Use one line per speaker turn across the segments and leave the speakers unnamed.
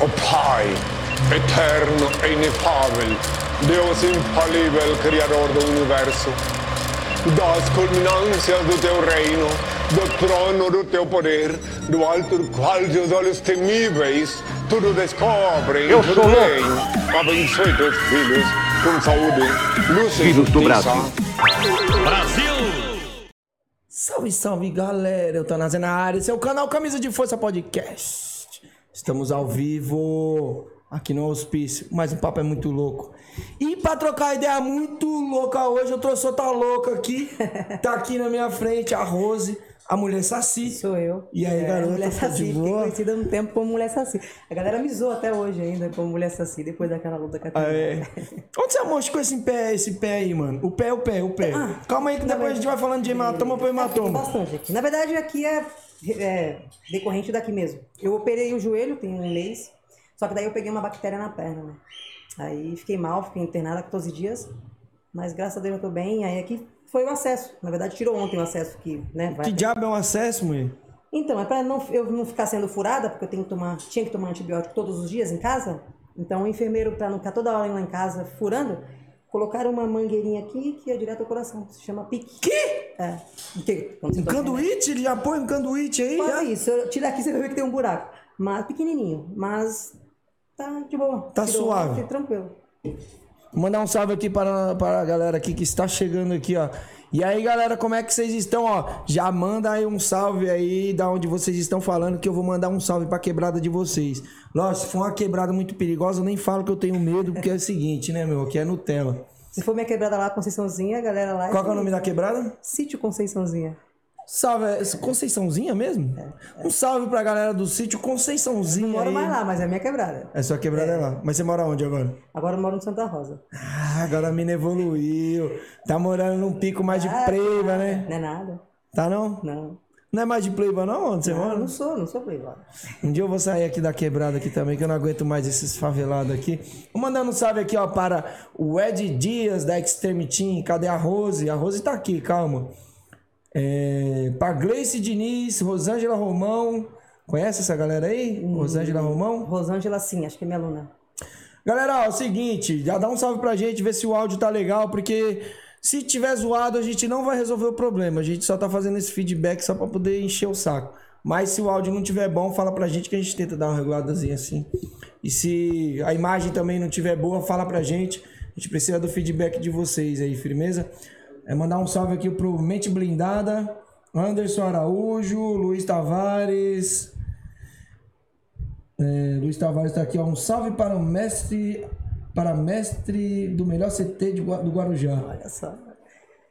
O Pai, eterno e inefável, Deus infalível, Criador do Universo, das culminâncias do teu reino, do trono do teu poder, do alto do qual teus olhos temíveis tudo descobrem,
Eu
tudo
sou louco.
bem. Abençoe teus filhos com saúde, luz e
Filhos do
justiça.
Brasil.
Salve, salve galera, eu tô na área, esse é o canal Camisa de Força Podcast. Estamos ao vivo aqui no Hospício, mas o papo é muito louco. E pra trocar ideia muito louca hoje, eu trouxe outra louca aqui. Tá aqui na minha frente a Rose, a mulher Saci.
Sou eu.
E aí,
É,
garota,
Mulher
tá de
Saci.
Boa?
conhecida um tempo como Mulher Saci. A galera me zoa até hoje ainda como Mulher Saci, depois daquela luta a
Ah, é. Onde você com esse pé, esse pé aí, mano? O pé, o pé, o pé.
Ah,
Calma aí que depois a gente vai falando de hematoma pra
Tem
hematoma.
bastante aqui. Na verdade, aqui é, é decorrente daqui mesmo. Eu operei o joelho, tem um mês. Só que daí eu peguei uma bactéria na perna, né? Aí fiquei mal, fiquei internada 14 dias. Mas graças a Deus eu tô bem. Aí aqui foi o acesso. Na verdade, tirou ontem o acesso que, né? vai
Que diabo é um acesso, mulher?
Então, é pra não, eu não ficar sendo furada, porque eu tenho que tomar, tinha que tomar antibiótico todos os dias em casa. Então, o enfermeiro, pra não ficar toda hora lá em casa furando, colocaram uma mangueirinha aqui que é direto ao coração. Se chama pique.
Que?
É. Você
Um
toma
canduíte? Ele já põe um canduíte aí?
remédio.
já?
Isso. Tira aqui, você vai ver que tem um buraco. Mas pequenininho. Mas tá de boa.
Tá
Tirou,
suave.
fiquei tranquilo.
Vou mandar um salve aqui para, para a galera aqui que está chegando aqui, ó. E aí, galera, como é que vocês estão, ó? Já manda aí um salve aí da onde vocês estão falando que eu vou mandar um salve pra quebrada de vocês. Lógico, se for uma quebrada muito perigosa, eu nem falo que eu tenho medo, porque é o seguinte, né, meu? Aqui é Nutella.
Se for minha quebrada lá, Conceiçãozinha, a galera lá...
Qual que é o nome da quebrada?
Sítio Conceiçãozinha.
Salve, é Conceiçãozinha mesmo? Um salve pra galera do sítio Conceiçãozinha
Não moro
aí.
mais lá, mas é minha quebrada.
É sua quebrada é lá. Mas você mora onde agora?
Agora eu moro no Santa Rosa.
Ah, agora a mina evoluiu. Tá morando num pico mais de
Ah,
pleiba, né?
Não é nada.
Tá não?
Não.
Não é mais de pleiba não? Onde você
Não,
mora?
não sou, não sou playboy.
Um dia eu vou sair aqui da quebrada aqui também, que eu não aguento mais esses favelados aqui. Vou mandando um salve aqui, ó, para o Ed Dias, da Extreme Team. Cadê a Rose? A Rose tá aqui, calma. É, pra Gleice Diniz, Rosângela Romão. Conhece essa galera aí? Rosângela Romão?
Rosângela, sim, acho que é minha aluna.
Galera, ó, é o seguinte, já dá um salve pra gente, ver se o áudio tá legal, porque se tiver zoado, a gente não vai resolver o problema. A gente só tá fazendo esse feedback só pra poder encher o saco. Mas se o áudio não tiver bom, fala pra gente que a gente tenta dar uma reguladazinha assim. E se a imagem também não tiver boa, fala pra gente. A gente precisa do feedback de vocês aí, firmeza? É mandar um salve aqui pro Mente Blindada, Anderson Araújo, Luiz Tavares, é, Luiz Tavares está aqui, ó. Um salve para o mestre, para mestre do melhor CT de, do Guarujá.
Olha só.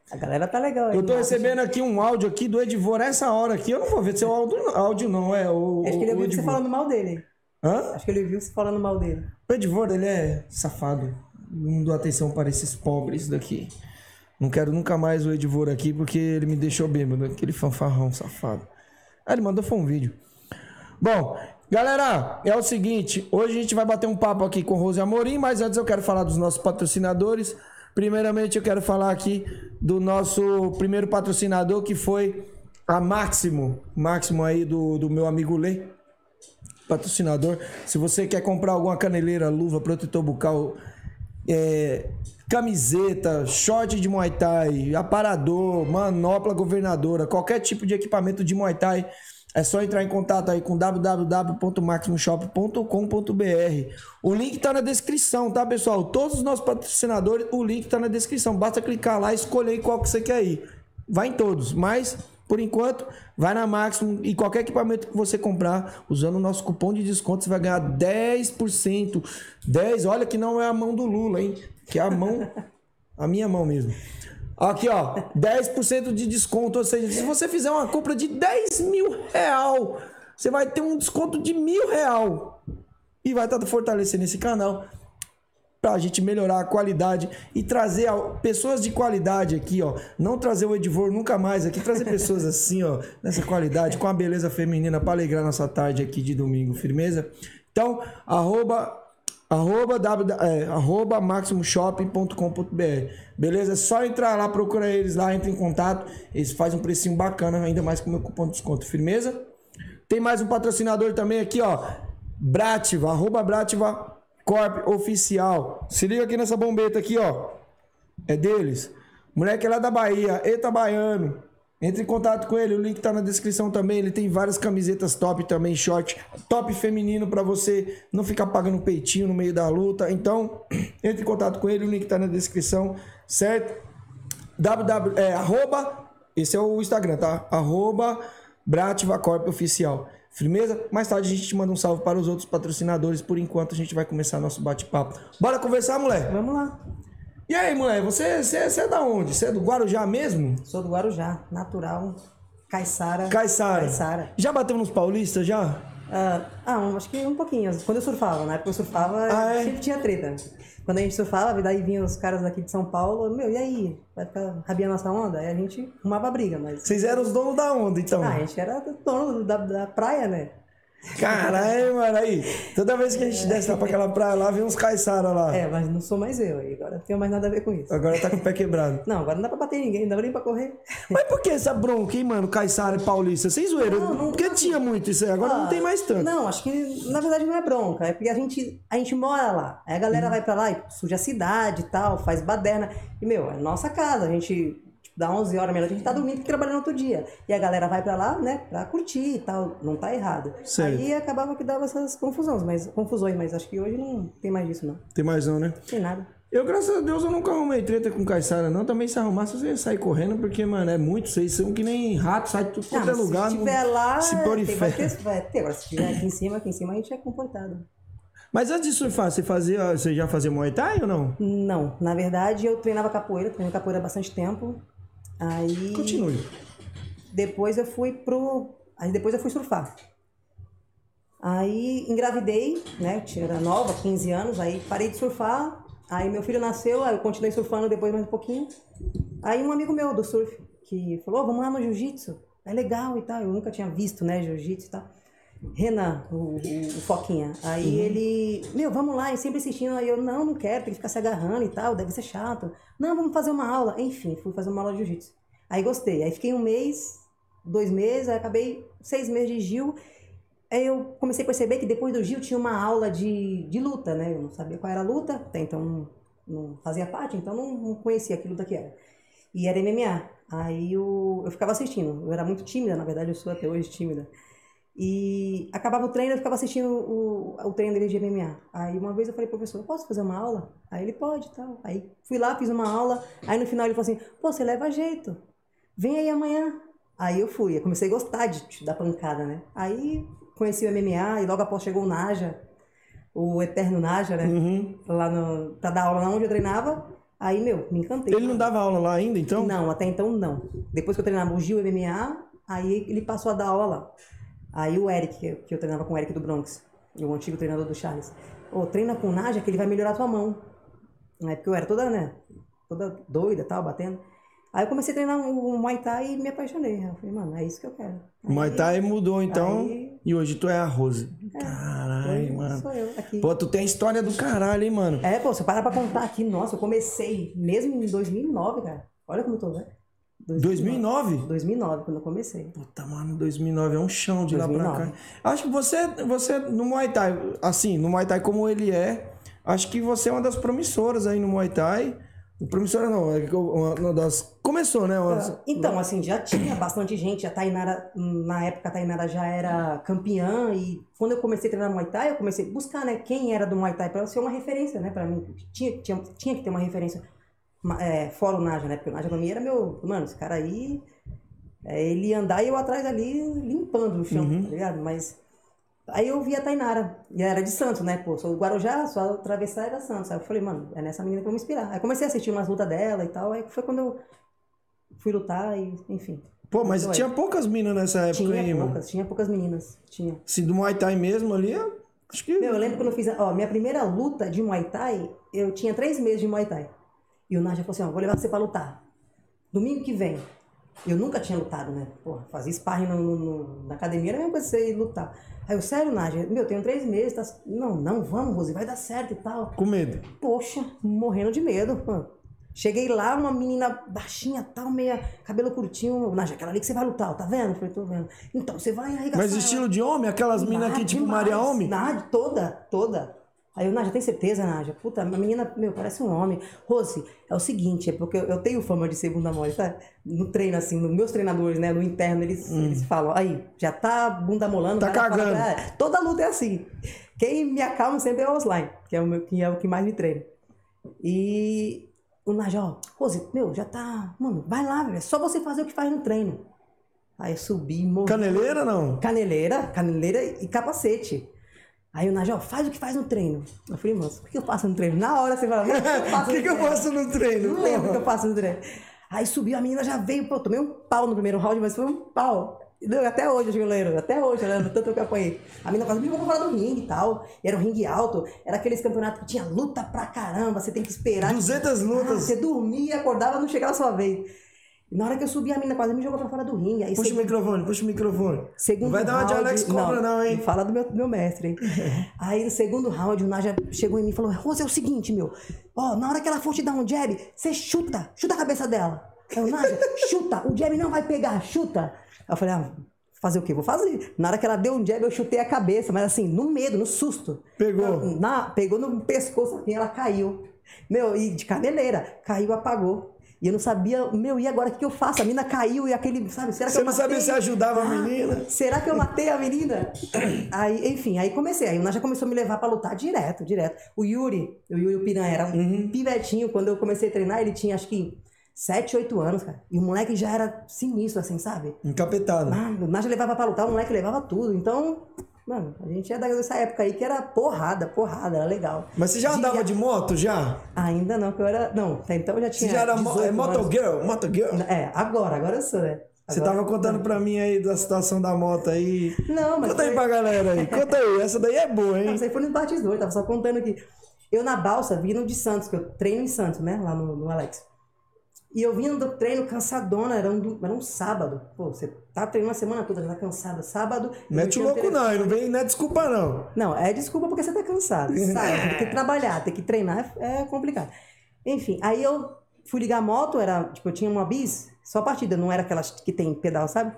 A galera tá legal aí.
Eu tô recebendo aqui um áudio aqui do Edivor essa hora aqui. Eu não vou ver seu áudio, áudio não, é o,
Acho que ele
o
ouviu você falando mal dele.
Hã?
Acho que ele viu você falando mal dele.
O Edivor, ele é safado. Não dou atenção para esses pobres daqui. Não quero nunca mais o Edivor aqui porque ele me deixou bêbado. Aquele fanfarrão safado. Ah, ele mandou foi um vídeo. Bom, galera, é o seguinte. Hoje a gente vai bater um papo aqui com Rose Amorim, mas antes eu quero falar dos nossos patrocinadores. Primeiramente eu quero falar aqui do nosso primeiro patrocinador que foi a Máximo. Máximo aí do, do meu amigo Lê patrocinador. Se você quer comprar alguma caneleira, luva, protetor bucal, é, camiseta, short de Muay Thai, aparador, manopla governadora, qualquer tipo de equipamento de Muay Thai, é só entrar em contato aí com www.maximoshop.com.br. O link tá na descrição, tá, pessoal? Todos os nossos patrocinadores, o link tá na descrição. Basta clicar lá e escolher qual que você quer ir. Vai em todos, mas por enquanto, vai na Maximum e qualquer equipamento que você comprar, usando o nosso cupom de desconto, você vai ganhar 10%. 10, olha que não é a mão do Lula, hein? Que é a mão, a minha mão mesmo. Aqui, ó, 10% de desconto. Ou seja, se você fizer uma compra de 10 mil real, você vai ter um desconto de mil real. E vai estar fortalecendo esse canal pra gente melhorar a qualidade e trazer a- pessoas de qualidade aqui, ó. Não trazer o Edivor nunca mais aqui, trazer pessoas assim, ó, nessa qualidade, com a beleza feminina pra alegrar nossa tarde aqui de domingo, firmeza? Então, arroba arroba, w, é, arroba maximoshop.com.br beleza? É só entrar lá, procura eles lá, entra em contato, eles fazem um precinho bacana, ainda mais com o meu cupom de desconto, firmeza? Tem mais um patrocinador também aqui, ó. Brativa, arroba Brativa Corp Oficial. Se liga aqui nessa bombeta aqui, ó. É deles. Moleque é lá da Bahia, Eita Baiano. Entre em contato com ele, o link tá na descrição também. Ele tem várias camisetas top também, short, top feminino pra você não ficar pagando peitinho no meio da luta. Então, entre em contato com ele, o link tá na descrição, certo? www, é, arroba, esse é o Instagram, tá? Arroba Brativa Corp Oficial. Firmeza? Mais tarde a gente te manda um salve para os outros patrocinadores. Por enquanto a gente vai começar nosso bate-papo. Bora conversar, moleque?
Vamos lá.
E aí, moleque, você, você, você é da onde? Você é do Guarujá mesmo?
Sou do Guarujá, natural. Caiçara.
Caiçara.
Caiçara.
Já bateu nos paulistas, já?
Ah, ah, acho que um pouquinho. Quando eu surfava, na época eu surfava,
Ah, é?
sempre tinha treta. Quando a gente surfava, daí vinham os caras daqui de São Paulo, meu, e aí? Vai ficar rabiando nossa onda? Aí a gente arrumava briga, mas.
Vocês eram os donos da onda, então.
Ah, a gente era dono da, da praia, né?
Caralho, mano, aí. Toda vez que a gente desce lá pra aquela praia lá, vem uns caiçara lá.
É, mas não sou mais eu, aí agora não tenho mais nada a ver com isso.
Agora tá com o pé quebrado.
Não, agora não dá pra bater ninguém, não dá nem pra correr.
Mas por que essa bronca, hein, mano? Caiçara e Paulista? Vocês zoeiram?
Não, não-
Porque tinha muito isso aí, agora não tem mais tanto.
Não, acho que na verdade não é bronca, é porque a gente, a gente mora lá. Aí a galera
Uhum.
vai pra lá e suja a cidade e tal, faz baderna. E, meu, é nossa casa, a gente. Dá 11 horas, meia-noite, a gente tá dormindo e trabalhando outro dia. E a galera vai pra lá, né, pra curtir e tal. Não tá errado.
Certo.
Aí acabava que dava essas confusões, mas, confusões, mas acho que hoje não tem mais disso, não.
Tem mais não, né?
Tem nada.
Eu, graças a Deus, eu nunca arrumei treta com Caiçara, não. Também se arrumasse, você ia sair correndo, porque, mano, é muito. Vocês são que nem rato, sai de tudo
Ah,
quanto é
mas
lugar.
se
não-
tiver lá,
se
tem, vai,
prolifera.
ter, vai ter. Agora, se estiver aqui em cima, aqui em cima, a gente é comportado.
Mas antes surfar, você, fazia, você já fazia Muay Thai ou não?
Não, na verdade eu treinava capoeira, treinei capoeira há bastante tempo. Aí
Continue.
depois eu fui pro. Aí depois eu fui surfar. Aí engravidei, né? Eu Era nova, 15 anos, aí parei de surfar. Aí meu filho nasceu, aí eu continuei surfando depois mais um pouquinho. Aí um amigo meu do surf, que falou, "Ô, vamos lá no jiu-jitsu, é legal e tal. Eu nunca tinha visto, né, jiu-jitsu e tal. Renan, o, o- Foquinha. Aí ele, meu, vamos lá, e sempre insistindo. Aí eu, não, não quero, tem que ficar se agarrando e tal, deve ser chato. Não, vamos fazer uma aula. Enfim, fui fazer uma aula de jiu-jitsu. Aí gostei. Aí fiquei um mês, dois meses, aí acabei seis meses de Gil. Aí eu comecei a perceber que depois do Gil tinha uma aula de, de luta, né? Eu não sabia qual era a luta, até então não, fazia parte, então não, não conhecia que luta que era. E era MMA. Aí eu, eu ficava assistindo. Eu era muito tímida, na verdade eu sou até hoje tímida. E acabava o treino, eu ficava assistindo o, o treino dele de MMA. Aí uma vez eu falei, professor, posso fazer uma aula? Aí ele pode, tal. Aí fui lá, fiz uma aula. Aí no final ele falou assim, pô, você leva jeito. Vem aí amanhã. Aí eu fui, eu comecei a gostar de, dar pancada, né? Aí conheci o MMA e logo após chegou o Naja, o eterno Naja, né?
Uhum.
Lá no, pra dar aula lá onde eu treinava. Aí, meu, me encantei.
Ele não dava aula lá ainda, então?
Não, até então não. Depois que eu treinava o Gil MMA, aí ele passou a dar aula lá. Aí o Eric, que eu- que eu treinava com o Eric do Bronx, o antigo treinador do Charles, ô, treina com o Naja que ele vai melhorar a tua mão. Na época eu era toda, né, toda doida tal, batendo. Aí eu comecei a treinar o Muay Thai e me apaixonei. Eu falei, mano, é isso que eu quero.
O Muay Thai mudou, então.
Aí-
E hoje tu é a Rose.
Hoje
Caralho, mano.
Sou eu aqui.
Pô, tu tem a história do caralho, hein, mano?
É, pô, se eu parar pra contar aqui, nossa, eu comecei mesmo em 2009, cara. Olha como eu tô, velho.
2009?
2009, quando eu comecei.
Puta, mano, 2009 é um chão de lá pra
2009.
cá. Acho que você, você no Muay Thai, assim, no Muay Thai como ele é, acho que você é uma das promissoras aí no Muay Thai. Promissora não, é uma das... Começou, né? Uma-
Então, assim, já tinha bastante gente. A Tainara, na época, a Tainara já era campeã. E quando eu comecei a treinar Muay Thai, eu comecei a buscar, né? Quem era do Muay Thai pra ser uma referência, né? Pra mim. Tinha, tinha, tinha que ter uma referência é, fora o Naja, né? Porque o Naja pra mim era meu... Mano, esse cara aí... é, ele ia andar e eu atrás ali limpando o chão, tá ligado? Mas... Aí eu vi a Tainara, e ela era de Santos, né? Pô, sou do Guarujá, só atravessar era Santos. Aí eu falei, mano, é nessa menina que eu vou me inspirar. Aí comecei a assistir umas lutas dela e tal, aí foi quando eu fui lutar e, enfim.
Pô, mas tinha poucas minas nessa época
Tinha
aí,
poucas,
mano.
tinha poucas meninas, tinha.
Se do Muay Thai mesmo ali, eu acho que...
Meu, eu lembro quando eu fiz, a, ó, minha primeira luta de Muay Thai, eu tinha três meses de Muay Thai. E o Naja falou assim, ó, vou levar você pra lutar. Domingo que vem. Eu nunca tinha lutado, né? Porra, fazer sparring no, no- na academia era a mesma coisa que você ir lutar. Aí eu, sério, Naja, meu, tenho três meses, tá... Não, não, vamos, Rose, vai dar certo e tal.
Com medo.
Poxa, morrendo de medo. Cheguei lá, uma menina baixinha, tal, meia cabelo curtinho. Naja, aquela ali que você vai lutar, tá vendo? Eu falei, tô vendo. Então, você vai arregaçar.
Mas estilo de homem? Aquelas minas aqui, tipo
demais.
Maria Homem?
Nah, toda, toda. Aí eu, Nádia, tem certeza, Nádia? Puta, a menina, meu, parece um homem. Rose, é o seguinte, é porque eu, tenho fama de segunda mole, tá? No treino, assim, nos meus treinadores, né, no interno, eles, eles falam, aí, já tá bunda molando.
Hum. Tá cagando.
fala, "É, toda luta é assim. Quem me acalma sempre é o Osline, que é o, meu, que é o que mais me treina. E o Nádia, ó, Rose, meu, já tá, mano, vai lá, velho, é só você fazer o que faz no treino. Aí eu subi, morri.
Caneleira não?
Caneleira, caneleira e capacete. Aí o Najó, faz o que faz no treino. Eu falei, moço, o que eu faço no treino? Na hora você fala, "Moço, o que eu
O
faço
que,
no
que eu
treino?"
faço no treino?
Não lembro o que eu faço no treino. Aí subiu, a menina já veio, pô, eu tomei um pau no primeiro round, mas foi um pau. Até hoje eu lembro, até hoje eu lembro, tanto que eu apanhei. A menina quase me jogou fora do ringue e tal. E era um ringue alto, era aqueles campeonatos que tinha luta pra caramba, você tem que esperar.
200 lutas.
Ah, você dormia, acordava, não chegava a sua vez. Na hora que eu subi, a menina quase me jogou pra fora do ringue. Aí
Puxa o microfone, puxa o microfone.
Segundo
Vai dar uma de
round,
Alex Cobra não, hein?
Fala do meu, do meu mestre, hein? Aí no segundo round, o Naja chegou em mim e falou: Rose, é o seguinte, meu. Ó, na hora que ela for te dar um jab, você chuta, chuta a cabeça dela. Aí o Naja, chuta, o jab não vai pegar, chuta. Aí eu falei, ah, fazer o quê? Vou fazer. Na hora que ela deu um jab, eu chutei a cabeça, mas assim, no medo, no susto.
Pegou.
Na, na- pegou no pescoço assim, ela caiu. Meu, e de caneleira, caiu, apagou. E eu não sabia, meu, e agora o que, eu faço? A mina caiu e aquele, sabe? Será que
Você
eu
não sabia
matei?
se ajudava a
Ah,
menina?
Será que eu matei a menina? Aí, enfim, aí comecei. Aí o Naja começou a me levar pra lutar direto, direto. O Yuri, o Yuri Piranha, era um
Uhum.
pivetinho. Quando eu comecei a treinar, ele tinha acho que 7, 8 anos, cara. E o moleque já era sinistro, assim, sabe?
Encapetado.
Ah, o Naja levava pra lutar, o moleque levava tudo. Então, mano, a gente é dessa época aí que era porrada, porrada, era legal.
Mas você já andava de moto, já?
Ainda não, que eu era. Não, até então eu já
Você
tinha.
já era mo
18
é, moto girl? Moto girl?
É, agora, agora eu sou, né?
Você
Agora-
tava contando pra mim aí da situação da moto aí.
Não, mas.
Conta aí
foi-
pra galera aí. Conta aí. Essa daí é boa,
Não,
hein?
isso aí foi no batidor, tava só contando aqui. Eu na balsa, vindo de Santos, que eu treino em Santos, né? Lá no, no Alex. E eu vindo do treino cansadona, era um, era um sábado. Pô, você tá treinando a semana toda, já tá cansada. Sábado.
Mete o louco não, e não vem, não é desculpa não.
Não, é desculpa porque você tá cansado. Sabe? Tem que trabalhar, tem que treinar, é é complicado. Enfim, aí eu fui ligar a moto, era, tipo, eu tinha uma bis, só partida, não era aquelas que tem pedal, sabe?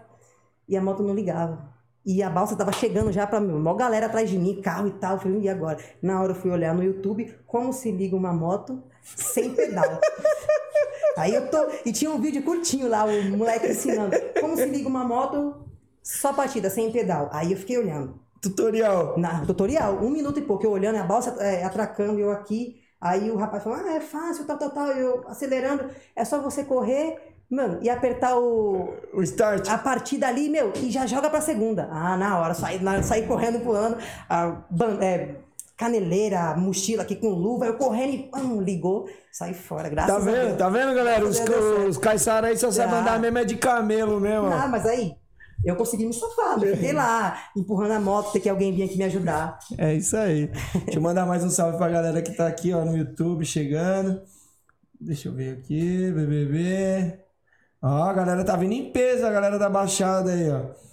E a moto não ligava. E a balsa tava chegando já pra mim, uma galera atrás de mim, carro e tal. Eu falei, e agora? Na hora eu fui olhar no YouTube como se liga uma moto sem pedal. Aí eu tô. E tinha um vídeo curtinho lá, o moleque ensinando. Como se liga uma moto só partida, sem pedal. Aí eu fiquei olhando
Tutorial.
na tutorial, um minuto e pouco, eu olhando a balsa é, atracando, eu aqui, aí o rapaz falou, ah, é fácil, tal, tal, tal, eu acelerando, é só você correr, mano, e apertar o,
O start.
a partida ali, meu, e já joga pra segunda. Ah, na hora, saí, na, saí correndo, pulando, a ban- é, caneleira, mochila aqui com luva, eu correndo e pam, ligou, saí fora, graças
Tá
a
vendo?
Deus.
Tá vendo, galera? Os,
a
os aí só sabe
Tá.
andar mesmo é de camelo mesmo.
Ah, mas aí, eu consegui me safar, eu fiquei lá, empurrando a moto, ter que alguém vir aqui me ajudar.
É isso aí. Deixa eu mandar mais um salve pra galera que tá aqui, ó, no YouTube, chegando. Deixa eu ver aqui, BBB. Ó, a galera tá vindo em peso, a galera da Baixada aí, ó.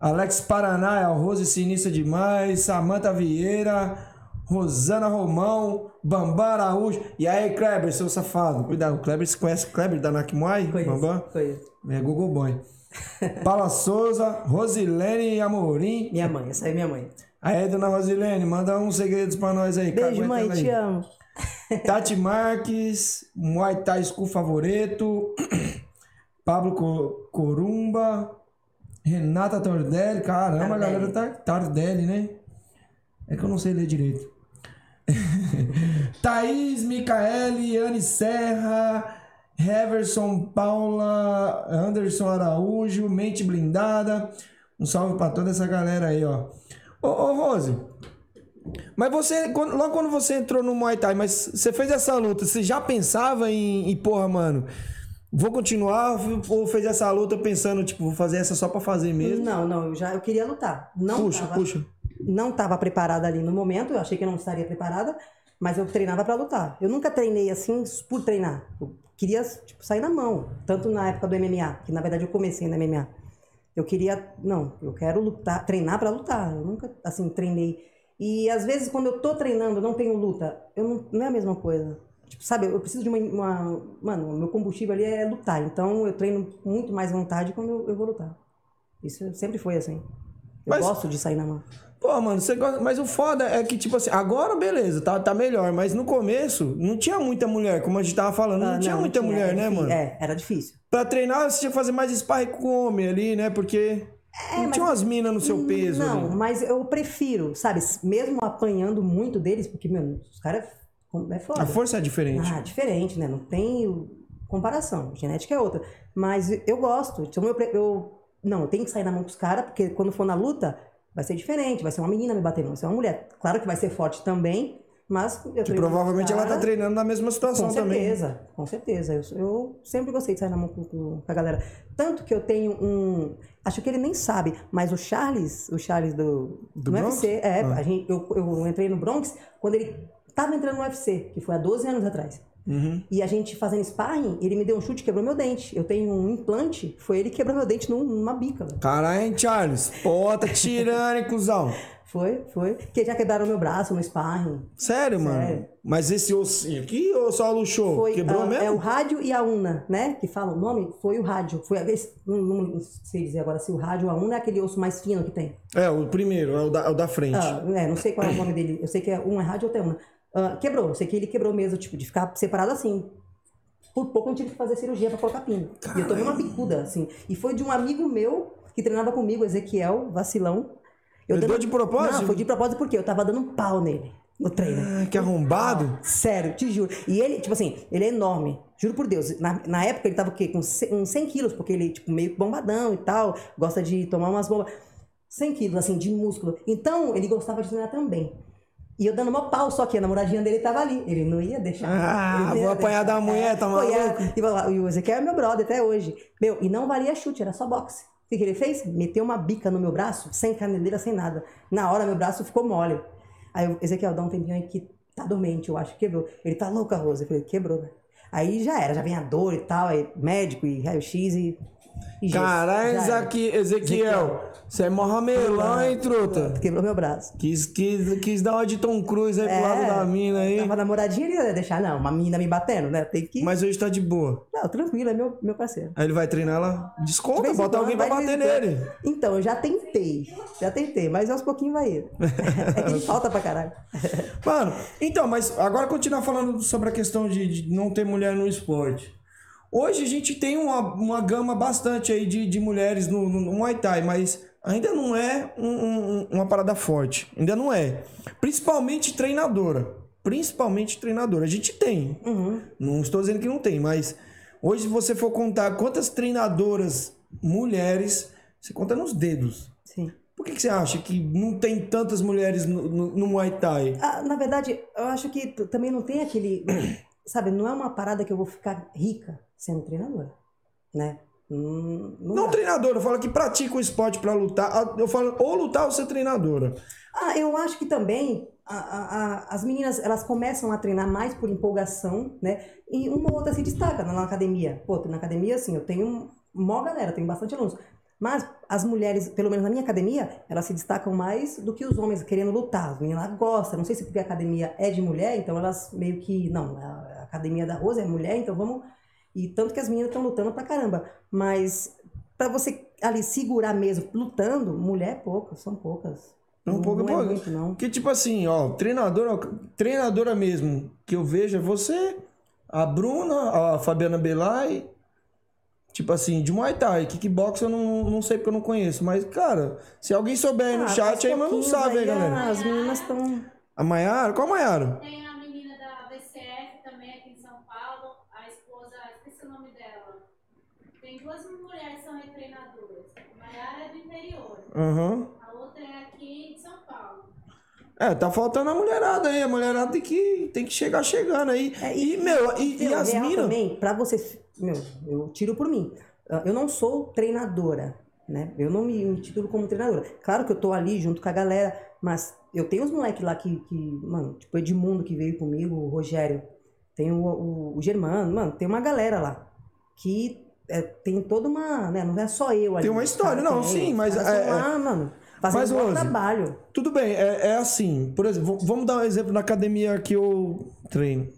Alex Paraná, é o Rose Sinistra Demais, Samanta Vieira, Rosana Romão, Bambam Araújo. E aí, Kleber, seu safado. Cuidado, o Kleber, você conhece Kleber da Nakmuai? Bambam?
Conheço.
É Google Boy. Paula Souza, Rosilene Amorim.
Minha mãe, essa aí é minha mãe.
Aí, dona Rosilene, manda uns segredos pra nós aí.
Beijo, mãe, te
aí.
amo.
Tati Marques, Muay Thai School Favorito, Pablo Co- Corumba, Renata Tordelli. Caramba, a galera tá. Tardelli, né? É que eu não sei ler direito. Thaís, Micaele, Anne Serra, Heverson, Paula, Anderson Araújo, Mente Blindada. Um salve pra toda essa galera aí, ó. Ô, ô Rose, mas você, quando- logo quando você entrou no Muay Thai, mas você fez essa luta, você já pensava em, em porra, mano, vou continuar ou fez essa luta pensando, tipo, vou fazer essa só pra fazer mesmo?
Não, não, eu já eu queria lutar. Não
puxa,
tava,
puxa.
Não estava preparada ali no momento, eu achei que eu não estaria preparada, mas eu treinava para lutar. Eu nunca treinei assim por treinar. Eu queria tipo, sair na mão, tanto na época do MMA, que na verdade eu comecei no MMA. Eu queria, não, eu quero lutar, treinar para lutar. Eu nunca assim treinei. E às vezes quando eu tô treinando, eu não tenho luta, eu não, não é a mesma coisa. Tipo, sabe, eu preciso de uma, uma. Mano, o meu combustível ali é lutar. Então eu treino muito mais vontade quando eu, vou lutar. Isso sempre foi assim. Eu
Mas-
gosto de sair na mão.
Pô, mano, você gosta. Mas o foda é que, tipo assim, agora beleza, tá, tá melhor. Mas no começo, não tinha muita mulher, como a gente tava falando, não
Ah,
tinha muita mulher,
era
né, mano?
É, era difícil.
Pra treinar, você tinha que fazer mais sparring com homem ali, né? Porque. não tinha umas minas no seu peso
É, Não,
ali.
mas eu prefiro, sabe, mesmo apanhando muito deles, porque, meu, os caras é foda.
A força é diferente.
Ah, diferente, né? Não tem comparação. Genética é outra. Mas eu gosto. Então eu, eu- não, eu tenho que sair na mão com os caras, porque quando for na luta, vai ser diferente. Vai ser uma menina me batendo, vai ser uma mulher. Claro que vai ser forte também, mas. Eu
Que provavelmente ela tá treinando na mesma situação
com
também.
certeza, com certeza. Eu, eu sempre gostei de sair na mão com, com- a galera. Tanto que eu tenho um. Acho que ele nem sabe, mas o Charles, o Charles do,
Do Bronx?
UFC, é,
Ah.
a gente, eu, eu entrei no Bronx quando ele tava entrando no UFC, que foi há 12 anos atrás.
Uhum.
E a gente fazendo sparring, ele me deu um chute e quebrou meu dente. Eu tenho um implante, foi ele que quebrou meu dente num- numa bica. velho.
Caralho, hein, Charles? Pô, tá tirando, hein, cuzão?
Foi, foi. Que já quebraram meu braço no sparring.
Sério, mano?
Sério.
Mas esse ossinho aqui ou só luxou?
Foi,
Quebrou
ah,
mesmo?
É o rádio e a una, né? Que fala o nome, foi o rádio. Foi, esse- não, não sei dizer agora se o rádio ou a una é aquele osso mais fino que tem.
É, o primeiro, é o da, é o da frente.
Ah, é, não sei qual é o nome dele. Eu sei que é um é rádio, outro é una. Ah, quebrou. Sei que ele quebrou mesmo, tipo, de ficar separado assim. Por pouco eu tive que fazer cirurgia pra colocar pino. E eu tomei uma bicuda, assim. E foi de um amigo meu que treinava comigo, Ezequiel, vacilão. Eu
deu de propósito?
Não, foi de propósito porque eu tava dando um pau nele no treino.
Ah, que arrombado.
Sério, te juro. E ele, tipo assim, ele é enorme. Juro por Deus. Na, na época ele tava o quê? Com uns 100 quilos, porque ele, tipo, meio bombadão e tal. Gosta de tomar umas bombas. 100 quilos, assim, de músculo. Então, ele gostava de treinar também. E eu dando uma pau, só que a namoradinha dele tava ali. Ele não ia deixar.
Ah, vou
ia
apanhar da mulher, tá
é,
maluco?
e E o Ezequiel é meu brother até hoje. Meu, e não valia chute, era só boxe. O que, que ele fez? Meteu uma bica no meu braço, sem caneleira, sem nada. Na hora, meu braço ficou mole. Aí, o Ezequiel, dá um tempinho aí que tá dormente, eu acho que quebrou. Ele tá louca, Rosa. Eu falei, quebrou, velho. Aí já era, já vem a dor e tal, aí médico e raio-x e.
Caralho, Ezequiel, você é mó ramelão, hein, truta?
Quebrou meu braço.
Quis, quis, quis dar uma de Tom Cruise aí pro
É,
lado da mina aí.
Tava namoradinha, ele ia deixar, não, uma mina me batendo, né? Tem que.
Mas hoje tá de boa.
Não, tranquilo, é meu, meu parceiro.
Aí ele vai treinar lá.
De
Desconta,
em
bota alguém pra
de
bater nele.
Então, eu já tentei. Já tentei, mas aos pouquinhos vai ir. É que falta pra caralho.
Mano, então, mas agora continuar falando sobre a questão de, de não ter mulher no esporte. Hoje a gente tem uma, uma gama bastante aí de, de mulheres no, no, no Muay Thai, mas ainda não é um- um- uma parada forte. Ainda não é. Principalmente treinadora. Principalmente treinadora. A gente tem. Não estou dizendo que não tem, mas hoje se você for contar quantas treinadoras mulheres, você conta nos dedos.
Sim.
Por que, que você acha que não tem tantas mulheres no, no, no Muay Thai?
Ah, na verdade, eu acho que também não tem aquele. Sabe, não é uma parada que eu vou ficar rica sendo treinadora. Né? Hum, não
Não treinadora, eu falo que pratica o esporte pra lutar. Ah, Eu falo ou lutar ou ser treinadora.
Ah, eu acho que também a- a- a- as meninas elas começam a treinar mais por empolgação, né? E uma ou outra se destaca na, academia. Pô, na academia, assim, eu tenho mó galera, tenho bastante alunos. Mas as mulheres, pelo menos na minha academia, elas se destacam mais do que os homens querendo lutar. As meninas gostam, não sei se porque a academia é de mulher, então elas meio que. Não, a academia da Rosa é mulher, então vamos. E tanto que as meninas estão lutando pra caramba. Mas pra você ali segurar mesmo, lutando, mulher é pouca, são poucas.
Um pouco,
não é
pouco.
muito, não.
Porque, tipo assim, ó, treinadora, treinadora mesmo que eu vejo é você, a Bruna, a Fabiana Belay. Tipo assim, de Muay Thai, kickbox eu não, não sei porque eu não conheço. Mas, cara, se alguém souber aí no
Ah,
chat aí, mas não sabe aí,
aí,
galera.
As meninas estão.
A Maiara? Qual a Maiara?
Tem a menina da VCF também aqui em São Paulo, a esposa, esqueci o nome dela. Tem duas mulheres são retreinadoras. A Maiara é do interior,
Aham.
a outra é aqui de São Paulo.
É, tá faltando a mulherada aí. A mulherada tem que, tem que chegar chegando aí.
É,
e, meu, e, e as minas.
também, pra você. Meu, eu tiro por mim. Ah, Eu não sou treinadora, né? Eu não me, me titulo como treinadora. Claro que eu tô ali junto com a galera, mas eu tenho os moleques lá que, que. Mano, tipo o Edmundo que veio comigo, o Rogério. Tem o, o, o Germano, mano, tem uma galera lá. Que é, tem toda uma. Né, não é só eu ali.
Tem uma história, não,
Tem,
sim, mas é-
tão lá, mano, fazendo
Mas,
um trabalho.
Tudo bem, é, é assim. Por exemplo, vamos dar um exemplo na academia que eu treino.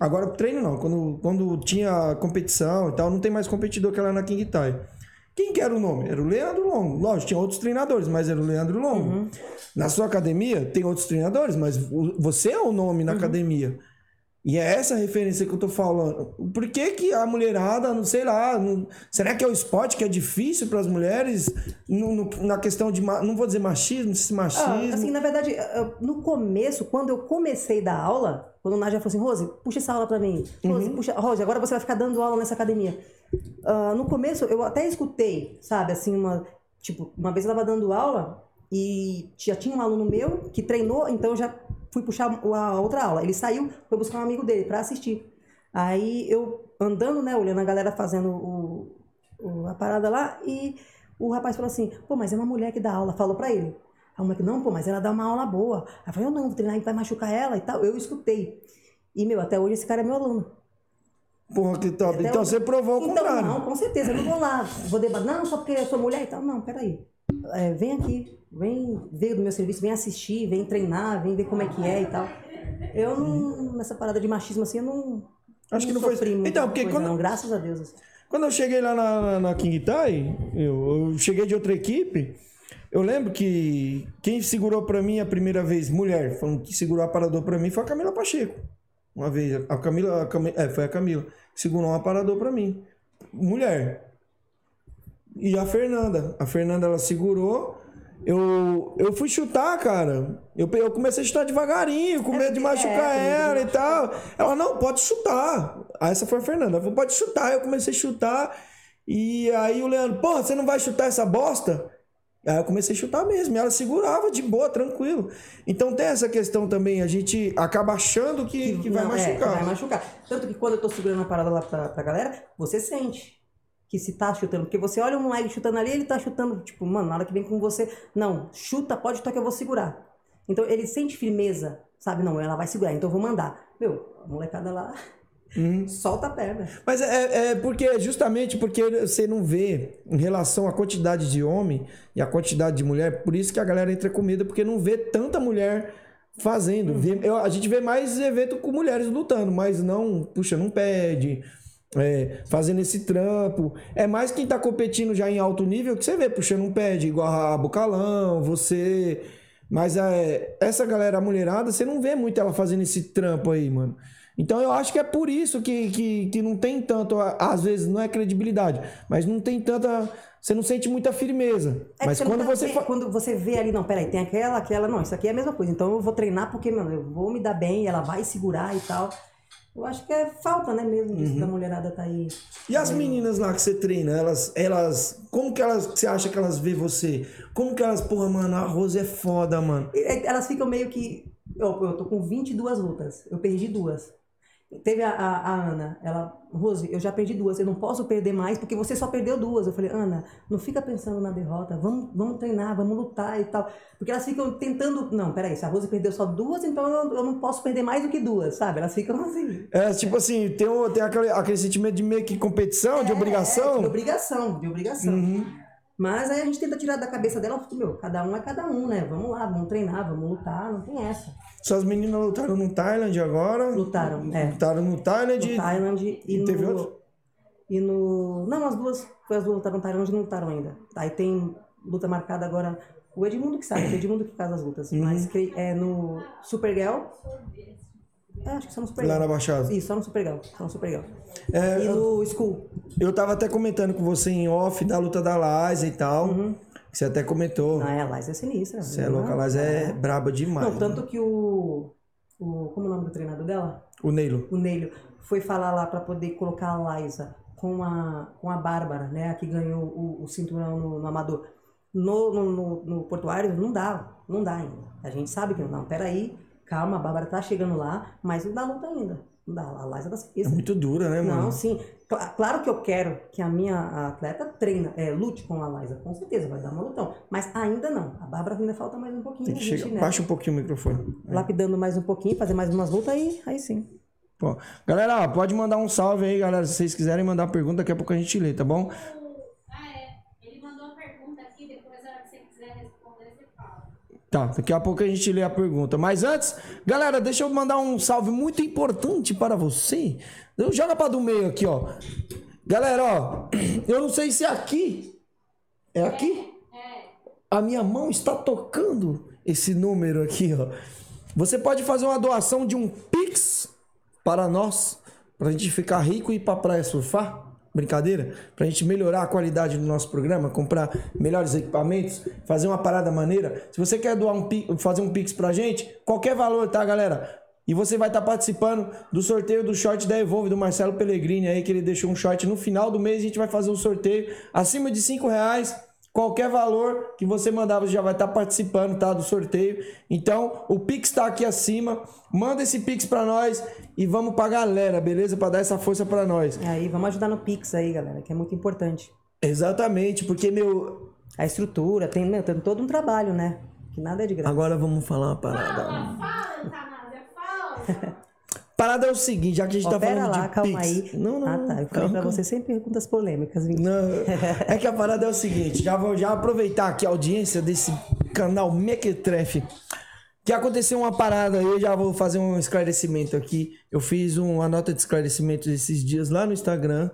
Agora treino não. Quando, quando tinha competição e tal, não tem mais competidor que lá na King Tai. Quem que era o nome? Era o Leandro Longo. Lógico, tinha outros treinadores, mas era o Leandro Longo. Na sua academia tem outros treinadores, mas você é o nome na academia. E é essa referência que eu tô falando. Por que, que a mulherada, não sei lá, não- será que é o esporte que é difícil para as mulheres no- no- na questão de, não vou dizer machismo, se
Ah,
machismo.
assim, na verdade, no começo, quando eu comecei a dar aula, quando o Nádia falou assim, Rose, puxa essa aula pra mim. Rose,
Uhum.
puxa, Rose, agora você vai ficar dando aula nessa academia. Ah, no começo, eu até escutei, sabe, assim, uma... Tipo, uma vez eu tava dando aula e já tinha um aluno meu que treinou, então já fui puxar a outra aula. Ele saiu, foi buscar um amigo dele pra assistir. Aí eu andando, né, olhando a galera fazendo o, o- a parada lá e o rapaz falou assim, pô, mas é uma mulher que dá aula, falou pra ele. Aí o moleque, não, pô, mas ela dá uma aula boa. Aí eu falei, eu não, vou treinar, vai machucar ela e tal. Eu escutei. E, meu, até hoje esse cara é meu aluno.
Porra, que top.
Até
Então
hoje-
você provou o
Então,
contrário.
não, com certeza, eu não vou lá, vou debater, não, só porque eu sou mulher e tal. Não, peraí. É, vem aqui, vem ver do meu serviço, vem assistir, vem treinar, vem ver como é que é e tal. Eu não, nessa parada de machismo assim, eu não.
Acho que não foi- Então, porque
coisa,
quando-
não, graças a Deus. assim.
Quando eu cheguei lá na, na, King Tai, eu, eu cheguei de outra equipe. Eu lembro que quem segurou pra mim a primeira vez, mulher, falando que segurou o aparador pra mim, foi a Camila Pacheco. Uma vez, a Camila, a Cami- é, foi a Camila, que segurou um aparador pra mim. Mulher. E a Fernanda. A Fernanda, ela segurou. Eu, eu fui chutar, cara. Eu, eu comecei a chutar devagarinho, com medo de machucar
é,
ela e tal. Ela, não, pode chutar. Aí essa foi a Fernanda. Ela falou, pode chutar. Eu comecei a chutar. E aí o Leandro, porra, você não vai chutar essa bosta? Aí eu comecei a chutar mesmo. E ela segurava de boa, tranquilo. Então tem essa questão também. A gente acaba achando que, que vai
Não, é,
machucar.
que vai machucar. Tanto que quando eu tô segurando a parada lá pra, pra galera, você sente que se tá chutando. Porque você olha um moleque chutando ali, ele tá chutando, tipo, mano, na hora que vem com você, não, chuta, pode chutar que eu vou segurar. Então ele sente firmeza, sabe? Não, ela vai segurar, então eu vou mandar. Meu, a molecada lá
Uhum.
solta a perna.
Mas é, é porque justamente porque você não vê em relação à quantidade de homem e a quantidade de mulher, por isso que a galera entra com medo, porque não vê tanta mulher fazendo. Vê- eu- a gente vê mais evento com mulheres lutando, mas não, puxa, não pede. É, fazendo esse trampo. É mais quem tá competindo já em alto nível que você vê puxando um pé de igual a Bucalão, você. Mas é, essa galera, a mulherada, você não vê muito ela fazendo esse trampo aí, mano. Então eu acho que é por isso que, que, que não tem tanto, às vezes não é credibilidade, mas não tem tanta. Você não sente muita firmeza.
É
mas
não
quando
tá
você. fa-
quando você vê ali, não, peraí, tem aquela, aquela, não, isso aqui é a mesma coisa. Então eu vou treinar porque, mano, eu vou me dar bem, ela vai segurar e tal. Eu acho que é falta, né, mesmo disso
Uhum.
da mulherada tá aí.
E as meninas lá que você treina, elas, elas. Como que elas. Você acha que elas vê você? Como que elas. Porra, mano, a Rose é foda, mano.
E- Elas ficam meio que. Eu, eu tô com 22 lutas, eu perdi duas. Teve a, a, a Ana, ela, Rose, eu já perdi duas, eu não posso perder mais porque você só perdeu duas. Eu falei, Ana, não fica pensando na derrota, vamos, vamos treinar, vamos lutar e tal. Porque elas ficam tentando, não, peraí, se a Rose perdeu só duas, então eu, eu não posso perder mais do que duas, sabe? Elas ficam assim.
É, tipo assim, tem, tem aquele, aquele sentimento de meio que competição, de
É,
obrigação. Uhum.
de obrigação, de obrigação. Mas aí a gente tenta tirar da cabeça dela, meu, cada um é cada um, né? Vamos lá, vamos treinar, vamos lutar, não tem essa.
Suas meninas lutaram no Thailand agora.
Lutaram, é.
Lutaram no Thailand.
no Thailand e,
e
no.
teve outro?
E no. Não, as duas. Foi as duas lutaram no Thailand e não lutaram ainda. Aí tem luta marcada agora. O Edmundo que sabe, o Edmundo que faz as lutas.
Uhum.
Mas é no Supergirl. É, acho que só no.
Lá na Baixada.
Isso, só no Supergirl. Só no Supergirl.
É,
e no School.
eu tava até comentando com você em off da luta da Liza e tal. que Você até comentou.
Ah, é, a Liza é sinistra.
Você é louca, a Liza é braba demais.
Não, tanto que o, o. Como é o nome do treinador dela?
O Neilo.
o Neilo foi falar lá para poder colocar a Liza com a, com a Bárbara, né? A que ganhou o, o cinturão no, no Amador. No, no, no, no Portuário não dá, não dá ainda. A gente sabe que não dá. Peraí, calma, a Bárbara tá chegando lá, mas não dá luta ainda. Não dá, a Liza tá
É muito dura, né, mano?
Não, sim. Cla- Claro que eu quero que a minha atleta treina, é, lute com a Liza, com certeza, vai dar uma lutão. Mas ainda não. A Bárbara ainda falta mais um pouquinho.
Tem que chegar.
né,
Baixa um pouquinho o microfone.
Lapidando mais um pouquinho, fazer mais umas lutas aí, aí sim.
Pô, galera, pode mandar um salve aí, galera. Se vocês quiserem mandar pergunta, daqui a pouco a gente lê, tá bom?
Ah, é. Ele mandou uma pergunta aqui, depois a hora que você quiser responder, você fala.
Tá, daqui a pouco a gente lê a pergunta. Mas antes, galera, deixa eu mandar um salve muito importante para você. Eu- Joga pra do meio aqui, ó. Galera, ó, eu não sei se é aqui. É aqui? A minha mão está tocando esse número aqui, ó. Você pode fazer uma doação de um Pix para nós, pra gente ficar rico e ir pra praia surfar. Brincadeira? Pra gente melhorar a qualidade do nosso programa, comprar melhores equipamentos, fazer uma parada maneira. Se você quer doar um fazer um Pix pra gente, qualquer valor, tá, galera? E você vai estar participando do sorteio do short da Evolve do Marcelo Pellegrini aí, que ele deixou um short no final do mês. A gente vai fazer um sorteio acima de 5 reais. Qualquer valor que você mandar, você já vai estar participando, tá? Do sorteio. Então, o Pix tá aqui acima. Manda esse Pix pra nós e vamos pra galera, beleza? Pra dar essa força pra nós.
Aí, vamos ajudar no Pix aí, galera, que é muito importante.
Exatamente, porque, meu.
A estrutura, tem, meu, tem todo um trabalho, né? Que nada é de graça.
Agora vamos falar uma parada.
Fala, fala, Eutanásia, fala.
Parada é o seguinte, já que a gente tá
pera
falando
lá,
de
calma
Pix.
aí.
Não, não.
ah, tá. Eu falei
calma.
você sem perguntas polêmicas, viu?
Não, é que a parada é o seguinte, já vou já aproveitar aqui a audiência desse canal Mequetrefe. Que aconteceu uma parada aí, eu já vou fazer um esclarecimento aqui. Eu fiz uma nota de esclarecimento esses dias lá no Instagram,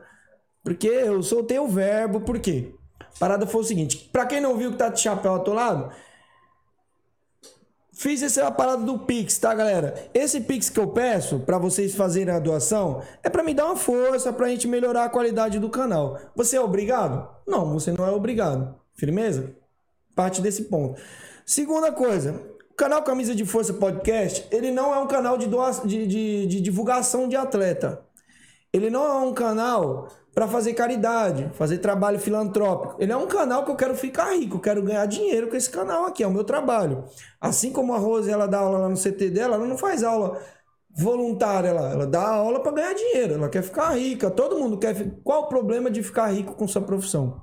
porque eu soltei o verbo, por quê? A parada foi o seguinte, pra quem não viu que tá de chapéu atolado, Fiz essa parada do Pix, tá, galera? Esse Pix que eu peço pra vocês fazerem a doação é pra me dar uma força, pra gente melhorar a qualidade do canal. Você é obrigado? Não, você não é obrigado. Firmeza? Parte desse ponto. Segunda coisa, o canal Camisa de Força Podcast, ele não é um canal de, doa... de, de, de divulgação de atleta. Ele não é um canal para fazer caridade, fazer trabalho filantrópico. Ele é um canal que eu quero ficar rico, eu quero ganhar dinheiro com esse canal aqui, é o meu trabalho. Assim como a Rose, ela dá aula lá no CT dela, ela não faz aula voluntária lá, ela dá aula para ganhar dinheiro, ela quer ficar rica. Todo mundo quer. Qual o problema de ficar rico com sua profissão?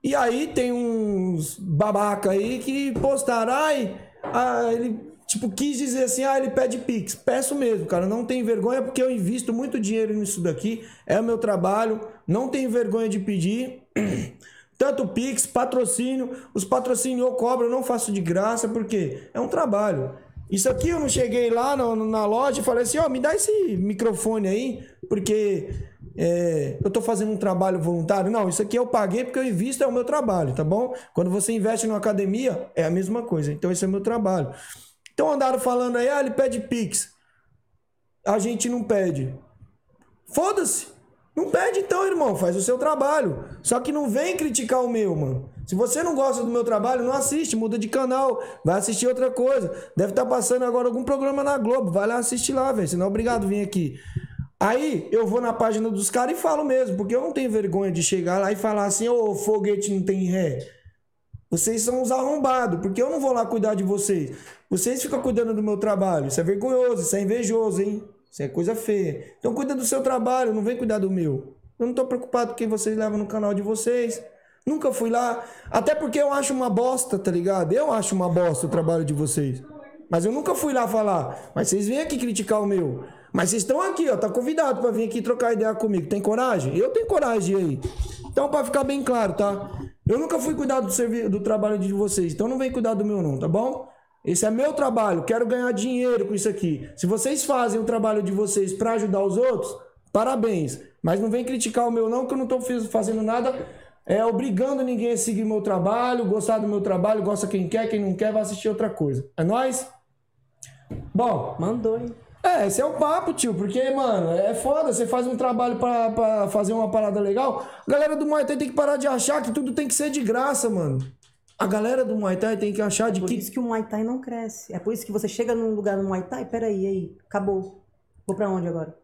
E aí tem uns babaca aí que postaram, ai, ah, ele tipo quis dizer assim, ah, ele pede pix. Peço mesmo, cara, não tem vergonha porque eu invisto muito dinheiro nisso daqui, é o meu trabalho, não tenho vergonha de pedir. Tanto pix, patrocínio, os patrocínios eu cobro, eu não faço de graça porque é um trabalho. Isso aqui eu não cheguei lá na, loja e falei assim, ó, me dá esse microfone aí, porque é, eu tô fazendo um trabalho voluntário. Não, isso aqui eu paguei porque eu invisto, é o meu trabalho, tá bom? Quando você investe numa academia, é a mesma coisa. Então esse é o meu trabalho. Então andaram falando aí, ah, ele pede Pix. A gente não pede. Foda-se. Não pede então, irmão. Faz o seu trabalho. Só que não vem criticar o meu, mano. Se você não gosta do meu trabalho, não assiste, muda de canal, vai assistir outra coisa. Deve estar passando agora algum programa na Globo, vai lá assistir lá, velho. Senão, obrigado, vem aqui. Aí eu vou na página dos caras e falo mesmo, porque eu não tenho vergonha de chegar lá e falar assim, ô foguete não tem ré. Vocês são os arrombados, porque eu não vou lá cuidar de vocês. Vocês ficam cuidando do meu trabalho. Isso é vergonhoso, isso é invejoso, hein? Isso é coisa feia. Então cuida do seu trabalho, não vem cuidar do meu. Eu não tô preocupado com quem vocês levam no canal de vocês. Nunca fui lá. Até porque eu acho uma bosta, tá ligado? Eu acho uma bosta o trabalho de vocês. Mas eu nunca fui lá falar. Mas vocês vêm aqui criticar o meu. Mas vocês estão aqui, ó. Tá convidado pra vir aqui trocar ideia comigo. Tem coragem? Eu tenho coragem aí. Então, pra ficar bem claro, tá? Eu nunca fui cuidar do, do trabalho de vocês. Então não vem cuidar do meu, não, tá bom? Esse é meu trabalho. Quero ganhar dinheiro com isso aqui. Se vocês fazem o trabalho de vocês pra ajudar os outros, parabéns. Mas não vem criticar o meu, não, que eu não tô fazendo nada. É obrigando ninguém a seguir meu trabalho, gostar do meu trabalho, gosta quem quer, quem não quer, vai assistir outra coisa. É nóis? Bom,
Mandou, hein?
É, esse é o papo, tio, porque, mano, é foda, você faz um trabalho pra, pra fazer uma parada legal. A galera do Muay Thai tem que parar de achar que tudo tem que ser de graça, mano. A galera do Muay Thai tem que achar de
Por
que.
isso que o Muay Thai não cresce. É por isso que você chega num lugar no Muay Thai, peraí, aí, acabou. Vou pra onde agora?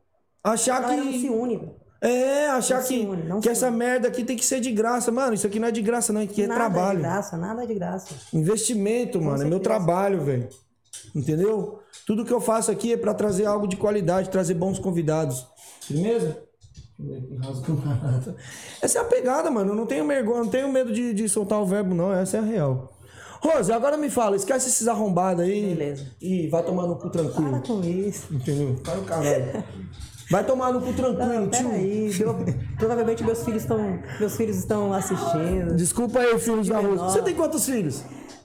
A
Achar
galera não se
que.
une, velho.
É, achar
Não
que,
une, não
que essa merda aqui tem que ser de graça. Mano, isso aqui não é de graça, não. Isso aqui é
Nada é
trabalho.
de graça, nada é de graça.
Investimento, mano. É meu trabalho, velho. Entendeu? Tudo que eu faço aqui é pra trazer algo de qualidade, trazer bons convidados. Firmeza? Essa é a pegada, mano. Eu não tenho vergonha, não tenho medo de, de soltar o verbo, não. Essa é a real. Rose, agora me fala, esquece esses arrombados aí.
Beleza.
E vai tomar no cu tranquilo.
Para com isso.
Entendeu? Para o caralho. Vai tomar no cu tranquilo,
Não,
tio.
Deu- Provavelmente meus filhos estão. Meus filhos estão assistindo.
Desculpa aí, filhos da Rose. Você tem quantos filhos?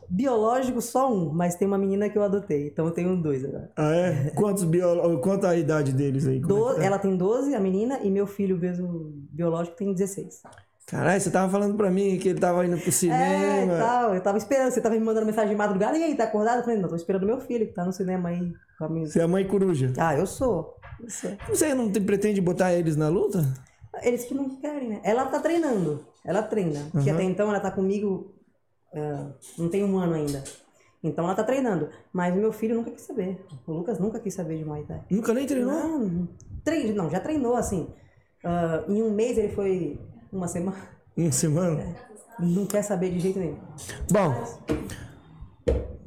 Biológico, só um, mas tem uma menina que eu adotei. Então eu tenho dois agora.
Ah, é? Quantos biólogos. Quanto a idade deles aí? É que
Do-
tá?
Ela tem 12, a menina, e meu filho mesmo biológico tem 16.
Caralho, você tava falando pra mim que ele tava indo pro
É,
cinema.
tal. Eu tava esperando. Você tava me mandando mensagem de madrugada. E aí, tá acordado? Eu falei, não, tô esperando meu filho, que tá no cinema aí com a minha...
Você é mãe coruja.
Ah, eu sou. Eu sou.
Você não tem- pretende botar eles na luta?
Eles que não querem, né? Ela tá treinando. Ela treina. Porque
Uhum.
até então ela tá comigo. Ah, não tem um ano ainda. Então ela tá treinando. Mas o meu filho nunca quis saber. O Lucas nunca quis saber de Muay Thai.
Nunca nem treinou?
Não, trein, não já treinou assim. Ah, em um mês ele foi uma semana.
Uma semana?
Não quer saber de jeito nenhum.
Bom.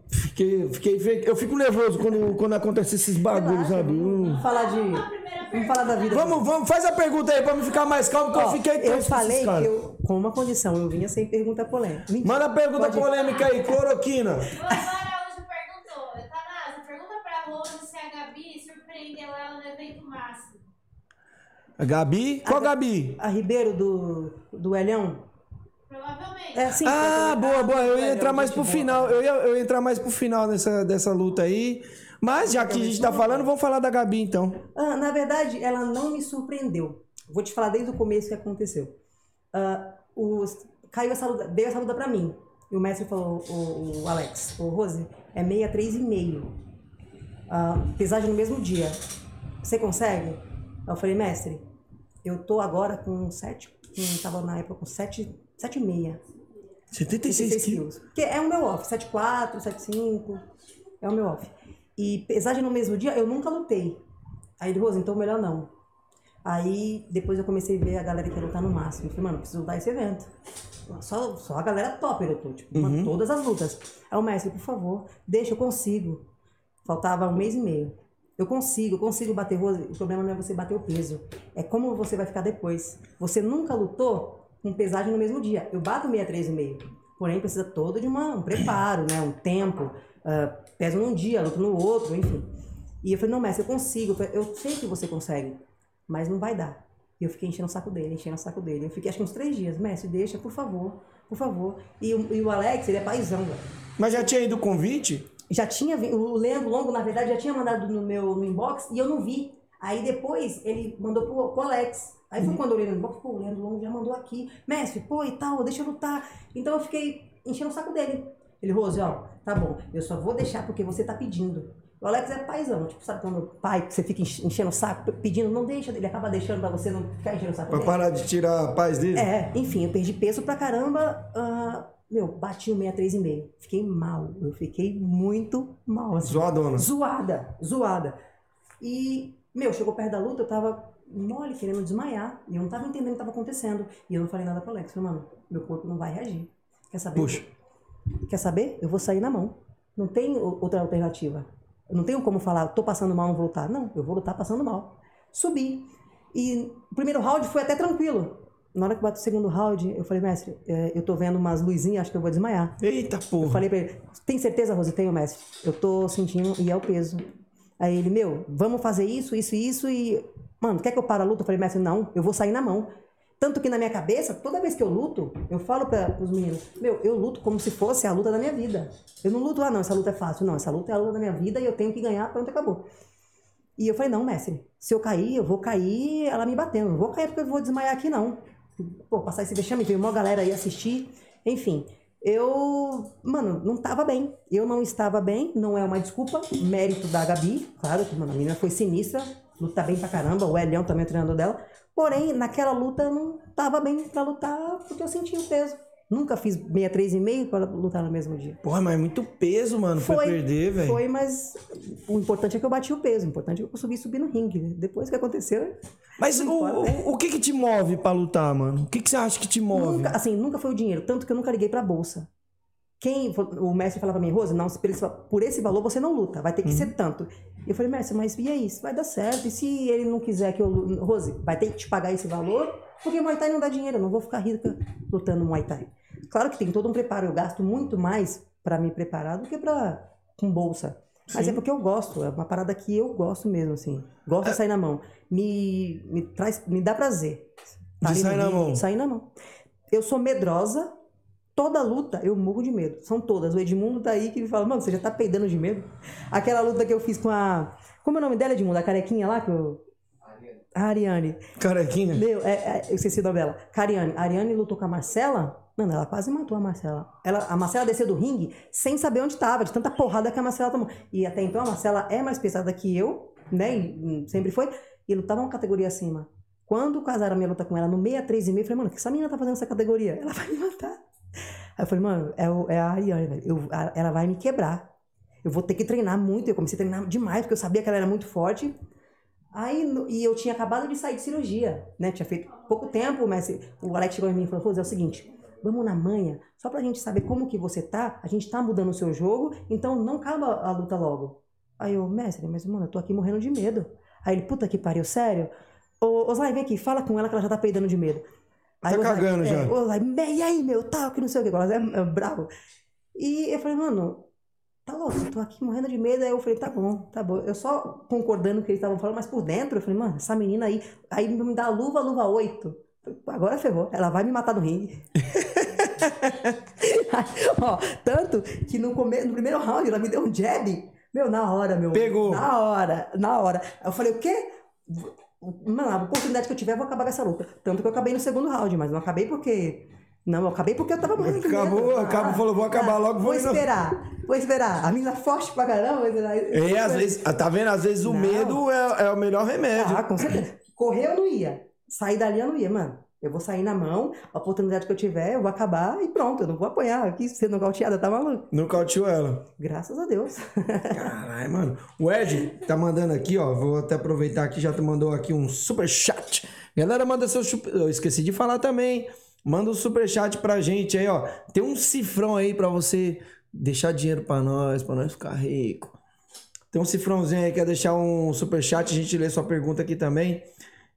Fiquei, fiquei, eu fico nervoso quando, quando acontece esses bagulhos, sabe? Hum.
Vamos falar de. Vamos falar da vida.
Vamos, vamos, faz a pergunta aí pra me ficar mais calmo, que eu fiquei
eu
tenso esses
falei que eu, com uma condição, eu vinha sem pergunta polêmica. Mentira.
Manda a pergunta
Pode-
polêmica aí, cloroquina.
O Ivan Araújo perguntou, Tanasa, pergunta pra Rose se a Gabi surpreendeu ela no evento máximo.
A Gabi? Qual Gabi?
A Ribeiro do, do Elhão.
Provavelmente.
É, sim.
Ah, boa, boa. Eu ia entrar mais pro final. Eu ia, eu ia entrar mais pro final dessa, dessa luta aí. Mas já que a gente tá falando, vamos falar da Gabi então.
Ah, na verdade, ela não me surpreendeu. Vou te falar desde o começo o que aconteceu. Ah, os- caiu essa luta, veio essa luta pra mim. E o mestre falou, o, o Alex, o Rose, é 63,5. Ah, pesagem no mesmo dia. Você consegue? Eu falei, mestre, eu tô agora com 7, com, tava na época com 7, 7,5.
76 quilos.
Que é o meu off, 7,4, 7,5. É o meu off. E pesagem no mesmo dia, eu nunca lutei. Aí ele, Rose, então melhor não. Aí depois eu comecei a ver a galera que ia lutar no máximo. Eu falei, mano, preciso lutar esse evento. Só, só a galera top eu lutou, tipo,
Uhum.
todas as lutas. Aí o mestre, por favor, deixa, eu consigo. Faltava um mês e meio. Eu consigo, eu consigo bater Rose. O problema não é você bater o peso. É como você vai ficar depois. Você nunca lutou com pesagem no mesmo dia. Eu bato 63,5. Porém, precisa todo de uma, um preparo, né? Um tempo. ah, peso num dia, luto no outro, enfim. E eu falei, não, mestre, eu consigo. Eu falei, Eu sei que você consegue, mas não vai dar. E eu fiquei enchendo o saco dele, enchendo o saco dele. Eu fiquei acho que uns três dias. Mestre, deixa, por favor, por favor. E, o- e o Alex, ele é paizão, velho
Mas já tinha ido o convite?
já tinha o Leandro Longo, na verdade, já tinha mandado no meu no inbox e eu não vi. Aí depois ele mandou pro, pro Alex. Aí foi quando eu olhei no inbox, pô, o Leandro Longo já mandou aqui. Mestre, pô, e tal, deixa eu lutar. Então eu fiquei enchendo o saco dele. Ele, Rose, ó, tá bom, eu só vou deixar porque você tá pedindo. O Alex é paizão, tipo, sabe quando o pai, você fica enche- enchendo o saco, pedindo, não deixa, ele acaba deixando pra você não ficar enchendo o saco
Pra
dele.
parar de tirar a paz dele?
É, enfim, eu perdi peso pra caramba. ah, meu, bati o 63,5. Fiquei mal. Eu fiquei muito mal. Assim.
Zoadona.
Zoada, zoada. E, meu, chegou perto da luta, eu tava mole, querendo desmaiar. E eu não tava entendendo o que tava acontecendo. E eu não falei nada pro Alex. Falei, mano, meu corpo não vai reagir. Quer saber?
Puxa.
Quer saber? Eu vou sair na mão. Não tem outra alternativa. Eu não tenho como falar, tô passando mal, não vou lutar. Não, eu vou lutar passando mal. Subi. E o primeiro round foi até tranquilo. Na hora que bate o segundo round, eu falei, mestre, é, eu tô vendo umas luzinhas, acho que eu vou desmaiar.
Eita
Eu
porra.
falei pra ele, tem certeza, Rose? Tenho, mestre. Eu tô sentindo e é o peso. Aí ele, meu, vamos fazer isso, isso e isso e... Mano, quer que eu pare a luta? Eu falei, mestre, não, eu vou sair na mão. Tanto que na minha cabeça, toda vez que eu luto, eu falo para os meninos, meu, eu luto como se fosse a luta da minha vida. Eu não luto, ah, não, essa luta é fácil. Não, essa luta é a luta da minha vida e eu tenho que ganhar, pronto, acabou. E eu falei, não, mestre, se eu cair, eu vou cair ela me batendo. Não vou cair porque eu vou desmaiar aqui, não. Pô, passar esse vexame, veio uma galera aí assistir. Enfim, eu, mano, não tava bem. Eu não estava bem, não é uma desculpa. Mérito da Gabi, claro que, mano, a menina foi sinistra, luta bem pra caramba. O Elião também é treinador dela. Porém, naquela luta eu não tava bem pra lutar porque eu senti o peso. Nunca fiz 63,5 para lutar no mesmo dia.
Porra, mas é muito peso, mano, pra perder, velho.
Foi, mas o importante é que eu bati o peso. O importante é que eu consegui subir no ringue. né? Depois que aconteceu,
Mas o, o, o que que te move pra lutar, mano? O que que você acha que te move?
Nunca, assim, nunca foi o dinheiro, tanto que eu nunca liguei pra bolsa. Quem, o mestre falava pra mim, Rose, não, por esse, por esse valor você não luta, vai ter que
Uhum.
ser tanto. Eu falei, mestre, mas e aí, isso vai dar certo? E se ele não quiser que eu Rose, vai ter que te pagar esse valor? Porque Muay Thai não dá dinheiro, eu não vou ficar rica lutando Muay Thai. Claro que tem todo um preparo, eu gasto muito mais pra me preparar do que pra, com bolsa. Mas é porque eu gosto, é uma parada que eu gosto mesmo, assim. Gosto
É.
de sair na mão. Me, me, traz, me dá prazer.
De
ali no
sair na mão.
Sair na mão. Eu sou medrosa, Toda luta eu morro de medo. São todas. O Edmundo tá aí que me fala, mano, você já tá peidando de medo? Aquela luta que eu fiz com a. Como é o nome dela, Edmundo? A carequinha lá que eu. A Ariane.
Carequinha.
Meu, é, é, eu esqueci o nome dela. Cariane. A Ariane lutou com a Marcela. Mano, ela quase matou a Marcela. Ela, a Marcela desceu do ringue sem saber onde tava, de tanta porrada que a Marcela tomou. E até então a Marcela é mais pesada que eu, né? E, hum, sempre foi. E lutava uma categoria acima. Quando casaram a minha luta com ela no 63 e meio, eu falei, mano, o que essa menina tá fazendo nessa categoria? Ela vai me matar. Aí eu falei, mano, é, é a Ariane, velho. Eu- a- ela vai me quebrar. Eu vou ter que treinar muito. Eu comecei a treinar demais, porque eu sabia que ela era muito forte. Aí, no- e eu tinha acabado de sair de cirurgia, né? Tinha feito pouco tempo, mas o Alex chegou em mim e falou, Rose, é o seguinte, vamos na manha, só pra gente saber como que você tá, a gente tá mudando o seu jogo, então não acaba a luta logo. Aí eu, mestre, mas mano, eu tô aqui morrendo de medo. Aí ele, puta que pariu, sério? Ô, Oslai, vem aqui, fala com ela que ela já tá peidando de medo. Aí
Tá
Oslai,
cagando
é,
já.
"Me- e aí, meu, tal, que não sei o que, Oslai é, é bravo. E eu falei, mano, tá louco, eu tô aqui morrendo de medo. Aí eu falei, tá bom, tá bom. Eu só concordando com o que eles estavam falando, mas por dentro eu falei, mano, essa menina aí, aí me dá a luva, luva 8. Agora ferrou, ela vai me matar no ringue. Ó, tanto que no, come... no primeiro round ela me deu um jab. Meu, na hora, meu.
Pegou.
Na hora, na hora. Eu falei, o quê? Mano, a oportunidade que eu tiver, eu vou acabar com essa luta. Tanto que eu acabei no segundo round, mas não acabei porque. Não, eu acabei porque eu tava morrendo
Acabou, acabou, falou, vou acabar logo,
Vou
vou
esperar, vou esperar. A menina forte pra caramba.
É, às vezes, tá vendo? Às vezes o
Não.
medo é, é o melhor remédio.
Ah, com certeza. Correr eu não ia. Sair dali eu não ia, mano. Eu vou sair na mão, a oportunidade que eu tiver, eu vou acabar e pronto. Eu não vou apanhar aqui sendo nocauteada, tá maluco?
Nocauteou ela.
Graças a Deus.
Caralho, mano. O Ed tá mandando aqui, ó. Vou até aproveitar aqui, já mandou aqui um super chat. Galera, manda seu. Eu esqueci de falar também. Manda um super chat pra gente aí, ó. Tem um cifrão aí pra você deixar dinheiro pra nós, pra nós ficar rico. Tem um cifrãozinho aí, quer deixar um super chat, a gente lê sua pergunta aqui também.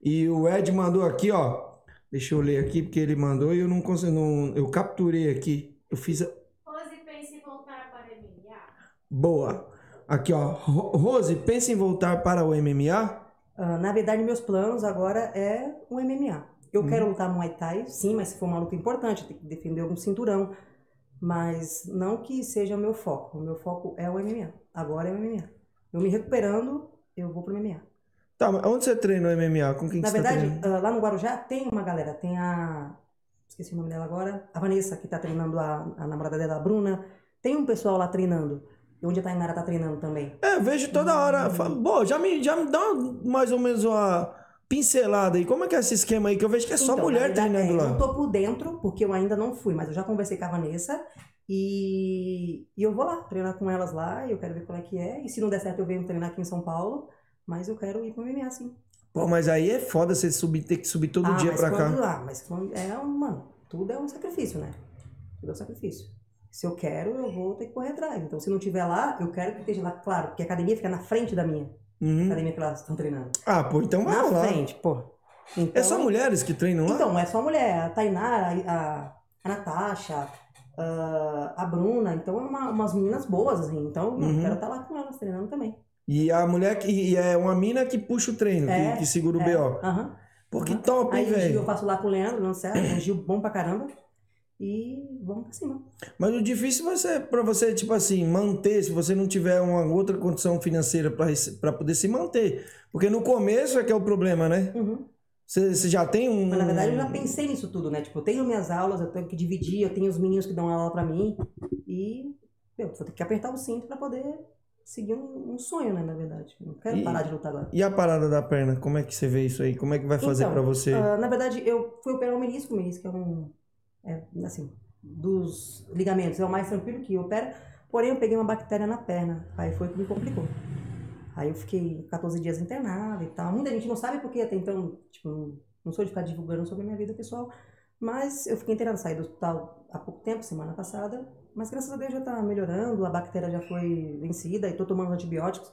E o Ed mandou aqui, ó. Deixa eu ler aqui, porque ele mandou e eu não consegui. Não, eu capturei aqui. Eu fiz. a-
Rose pensa em voltar para MMA?
Boa. Aqui, ó. Ro- Rose, pensa em voltar para o MMA?
Ah, na verdade, meus planos agora é o MMA. Eu
Uhum.
quero lutar Muay Thai, sim, mas se for uma luta importante, tem que defender algum cinturão. Mas não que seja o meu foco. O meu foco é o MMA. Agora é o MMA. Eu me recuperando, eu vou pro MMA.
Tá, mas onde você treina o MMA? Com quem
Na
que você tá
verdade, ah, lá no Guarujá tem uma galera. Tem a. Esqueci o nome dela agora. A Vanessa, que tá treinando a, a namorada dela, a Bruna. Tem um pessoal lá treinando. E onde a Tainara tá treinando também.
É, vejo toda hora. Falo, Pô, já me, já me dá mais ou menos uma pincelada aí. Como é que é esse esquema aí? Que eu vejo que é só
Então,
mulher
verdade,
treinando
é,
lá.
Eu não tô por dentro, porque eu ainda não fui, mas eu já conversei com a Vanessa e, e eu vou lá treinar com elas lá, e eu quero ver qual é que é. E se não der certo, eu venho treinar aqui em São Paulo, mas eu quero ir pro MMA, sim.
Pô, mas aí é foda você subir, ter que subir todo
ah,
dia pra
quando,
cá.
Ah, mas quando, é um, mano, tudo é um sacrifício, né? Tudo é um sacrifício. Se eu quero, eu vou ter que correr atrás. Então, se não tiver lá, eu quero que esteja lá, claro, porque a academia fica na frente da minha.
Uhum.
Academia que elas estão treinando.
Ah, pô, então
na
vamos lá.
frente, pô. Então,
É só mulheres que treinam lá?
Então, é só mulher. A Tainara, a, a Natasha, a, a Bruna. Então, é uma, umas meninas boas, assim. Então,
Uhum.
eu quero estar lá com elas treinando também.
E a mulher que e é uma mina que puxa o treino,
É,
que, que segura o
É,
BO.
aham.
Pô, que
aham.
top, hein,
Aí o Gil eu
velho.
faço lá com o Leandro, não certo? Um Gil bom pra caramba. E vamos pra cima.
Mas o difícil vai ser pra você, tipo assim, manter, se você não tiver uma outra condição financeira pra pra poder se manter. Porque no começo é que é o problema, né?
Uhum.
Você, você já tem um.
Mas na verdade eu já pensei nisso tudo, né? Tipo, eu tenho minhas aulas, eu tenho que dividir, eu tenho os meninos que dão aula pra mim. E, meu, vou ter que apertar o cinto pra poder seguir um, sonho, né? Na verdade. Eu Não quero
E-
parar de lutar agora.
E a parada da perna, como é que você vê isso aí? Como é que vai fazer
Então,
pra você?
ah, na verdade, eu fui operar o menisco, o menisco é um. É, assim, dos ligamentos, é o mais tranquilo que opera. Porém, eu peguei uma bactéria na perna. Aí foi que me complicou. Aí eu fiquei 14 dias internada e tal. Muita gente não sabe porque até então, tipo, não- não sou de ficar divulgando sobre a minha vida pessoal. Mas eu fiquei internada, saí do hospital há pouco tempo, semana passada. Mas graças a Deus já tá melhorando, a bactéria já foi vencida e tô tomando antibióticos.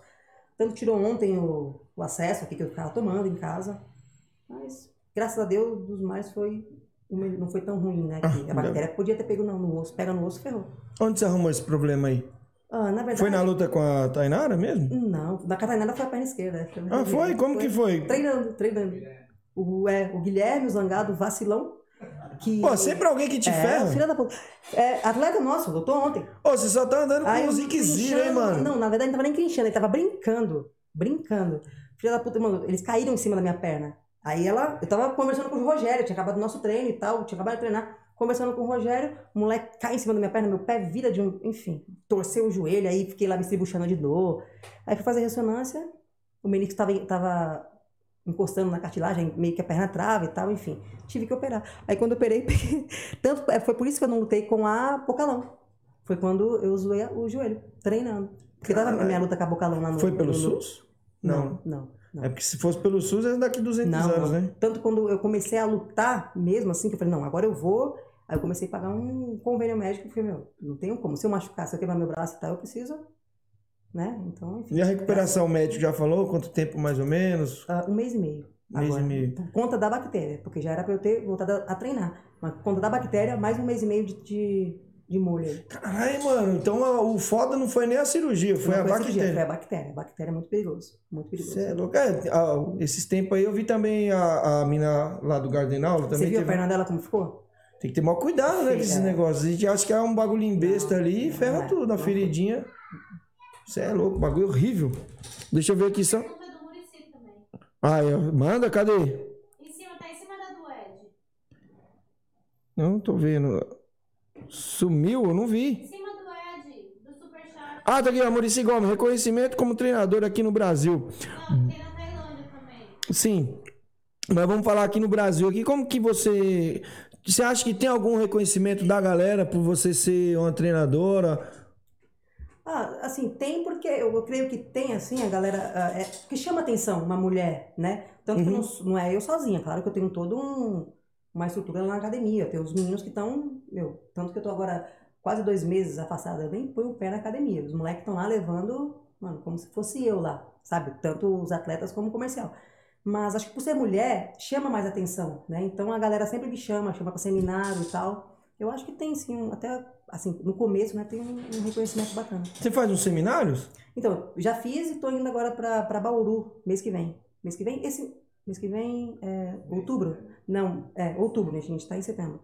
Tanto tirou ontem o, o acesso aqui que eu ficava tomando em casa. Mas, graças a Deus, dos mais foi. Não foi tão ruim, né? Que a
Ah,
bactéria podia ter pego no, no osso, pega no osso, ferrou.
Onde você arrumou esse problema aí?
Ah, na verdade.
Foi na luta com a Tainara mesmo?
Não, na Catarina foi a perna esquerda.
Ah, foi? Como que foi?
Treinando, treinando. O, é, o Guilherme, o Zangado, vacilão. Que.
Pô, sempre alguém que te
é,
ferra.
filha da puta. É, atleta nosso, lutou ontem.
Ô, você só tá andando com
eu
Iquizir, hein, mano?
Não, na verdade não tava nem clinchando, ele tava brincando. Brincando. Filha da puta, mano, eles caíram em cima da minha perna. Aí ela, eu tava conversando com o Rogério, tinha acabado o nosso treino e tal, tinha acabado de treinar. Conversando com o Rogério, o moleque cai em cima da minha perna, meu pé vira de um. Enfim, torceu o joelho, aí fiquei lá me estribuchando de dor. Aí fui fazer ressonância, o menisco tava, tava encostando na cartilagem, meio que a perna trava e tal, enfim. Tive que operar. Aí quando eu operei, peguei- tanto, é, foi por isso que eu não lutei com a Bocalão. Foi quando eu zoei o joelho, treinando. Porque tava a minha luta com a Bocalão lá no.
Foi pelo
no-
SUS?
Não, não. não.
É porque se fosse pelo SUS, é daqui 200
Não,
anos,
não.
né?
Tanto quando eu comecei a lutar, mesmo assim, que eu falei, não, agora eu vou. Aí eu comecei a pagar um convênio médico, porque, meu, não tenho como. Se eu machucar, se eu quebrar meu braço e tal, eu preciso, né? Então, enfim.
E a recuperação médico já falou? Quanto tempo mais ou menos?
Ah, um mês e meio.
Um mês e meio.
Por conta da bactéria, porque já era pra eu ter voltado a, a treinar. Mas por conta da bactéria, mais um mês e meio de, de, de molho aí.
Caralho, mano. Então a- o foda não foi nem a cirurgia, foi
Não
a
cirurgia,
bactéria.
Foi a bactéria. A bactéria é muito perigoso. Muito perigoso.
Cê é louco. É, ah, esses tempos aí eu vi também a, a mina lá do Gardenal.
Você
Também
viu a
teve-
perna dela como ficou?
Tem que ter maior cuidado, né,
Sim,
com esses
é.
negócios. A gente acha que é um bagulhinho besta ali e
não
ferra
é.
tudo. A
Não
feridinha. Você é louco, bagulho horrível. Deixa eu ver aqui só.
Também.
Aí, ó. Manda, cadê?
Em cima, tá em cima da do Ed.
Não tô vendo. Sumiu? Eu não
Em
vi.
cima do Ed, do Superchat.
Ah, tá aqui, ó. Muricy Gomes. Reconhecimento como treinador aqui no Brasil.
Não, tem na Tailândia também.
Sim. Mas vamos falar aqui no Brasil. Aqui, como que você. Você acha que tem algum reconhecimento da galera por você ser uma treinadora?
Ah, assim, tem porque eu, eu creio que tem, assim, a galera ah, é, que chama atenção uma mulher, né? Tanto que
Uhum.
não, s- não é eu sozinha, claro que eu tenho todo um, uma estrutura lá na academia, eu tenho os meninos que estão, meu, tanto que eu tô agora quase dois meses afastada, eu nem ponho o pé na academia, os moleques estão lá levando, mano, como se fosse eu lá, sabe? Tanto os atletas como o comercial. Mas acho que por ser mulher, chama mais atenção, né? Então a galera sempre me chama, chama para seminário e tal. Eu acho que tem, sim, até, assim, no começo, né, tem um, um reconhecimento bacana.
Você faz uns seminários?
Então, já fiz e tô indo agora pra Bauru, mês que vem. Mês que vem? Esse. Mês que vem é outubro? Não, é outubro, né? A gente tá em setembro.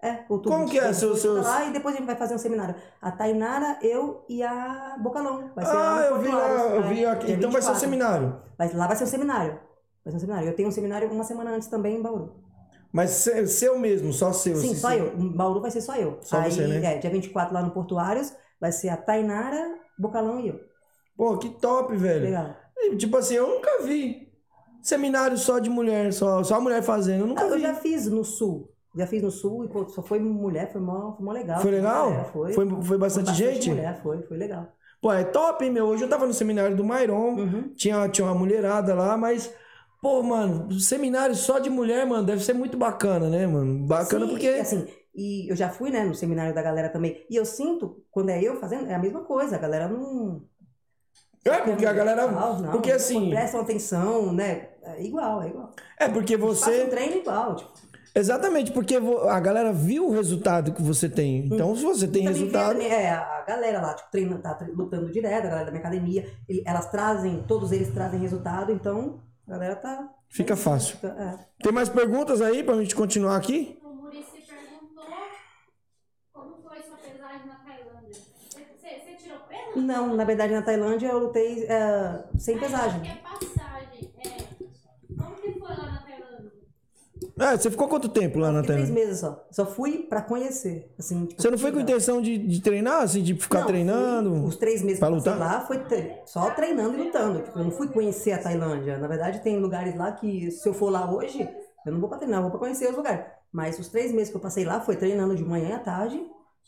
É, outubro.
Como que é seu- seus-
lá e depois a gente vai fazer um seminário. A Tainara, eu e a Bocalão. Vai ser
Ah, eu vi lá, eu vi aqui. Então vai ser um
24.
seminário.
Vai- lá vai ser um seminário. Vai ser um seminário. Eu tenho um seminário uma semana antes também em Bauru.
Mas se- seu mesmo, só seu.
Sim,
se-
só eu. Em Bauru vai ser só eu.
Só
Aí,
você, né?
é, dia 24 lá no Portuários, vai ser a Tainara, Bocalão e eu.
Pô, que top, velho.
Legal.
E, Tipo assim, eu nunca vi seminário só de mulher, só, só mulher fazendo. Eu nunca
Ah, eu
vi.
já fiz no sul. Já fiz no sul e pô, só foi mulher, foi mó, foi mó legal.
Foi legal?
É, foi.
Foi- foi bastante gente?
mulher, foi, foi legal.
Pô, é top, hein, meu. Hoje eu tava no seminário do Mairon,
Uhum.
tinha, tinha uma mulherada lá, mas. Pô, mano, seminário só de mulher, mano, deve ser muito bacana, né, mano? Bacana
Sim,
porque.
e, assim, e eu já fui, né, no seminário da galera também. E eu sinto, quando é eu fazendo, é a mesma coisa. A galera não.
É, porque a galera.
Não, não,
Porque assim.
Prestam atenção, né? É igual, é igual.
É porque
Faz um
você.
treino igual, tipo.
Exatamente, porque a galera viu o resultado que você tem. Então, se você tem
vê
resultado.
também, é, a galera lá, tipo, treina, tá lutando direto, a galera da minha academia, elas trazem, todos eles trazem resultado, então a galera tá.
Fica fácil.
Fica- é.
Tem mais perguntas aí pra gente continuar aqui?
O Muricy perguntou como foi sua pesagem na Tailândia. Você, você- você tirou peso?
Não, na verdade na Tailândia eu lutei é, sem
Ah,
pesagem.
eu acho que é passagem. É. Como que foi lá na Tailândia?
É, você ficou quanto tempo lá na
três meses só. Só fui pra conhecer. Assim, tipo,
Você não foi com intenção de, de treinar, assim, de ficar
Não,
treinando?
fui- os três meses
pra
que
lutar?
lá foi só treinando e lutando. Tipo, eu não fui conhecer a Tailândia. Na verdade, tem lugares lá que, se eu for lá hoje, eu não vou pra treinar, eu vou pra conhecer os lugares. Mas os três meses que eu passei lá foi treinando de manhã à tarde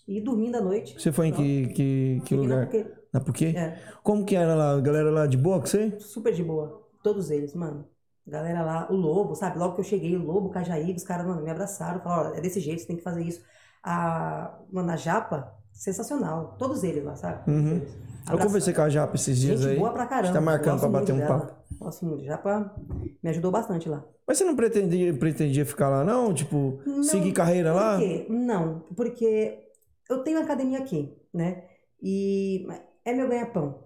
e dormindo à noite.
Você foi em que, que, que lugar?
porque-
Na Porquê?
É.
Como que era lá? A galera lá de boa com você?
super de boa. Todos eles, mano. Galera lá, o Lobo, sabe? Logo que eu cheguei, o Lobo, Cajaíba, os caras, mano, me abraçaram. Falaram, ó, é desse jeito, você tem que fazer isso. A, mano, a Japa, sensacional. Todos eles lá, sabe?
Uhum.
eles.
Eu conversei com a Japa esses dias
Gente
aí.
boa pra caramba.
Tá marcando pra bater um
dela.
papo.
Gosto muito. Japa me ajudou bastante lá.
Mas você não pretendia, pretendia ficar lá, não? Tipo,
Não,
seguir carreira
Por
lá?
quê? Não, porque eu tenho academia aqui, né? E é meu ganha-pão.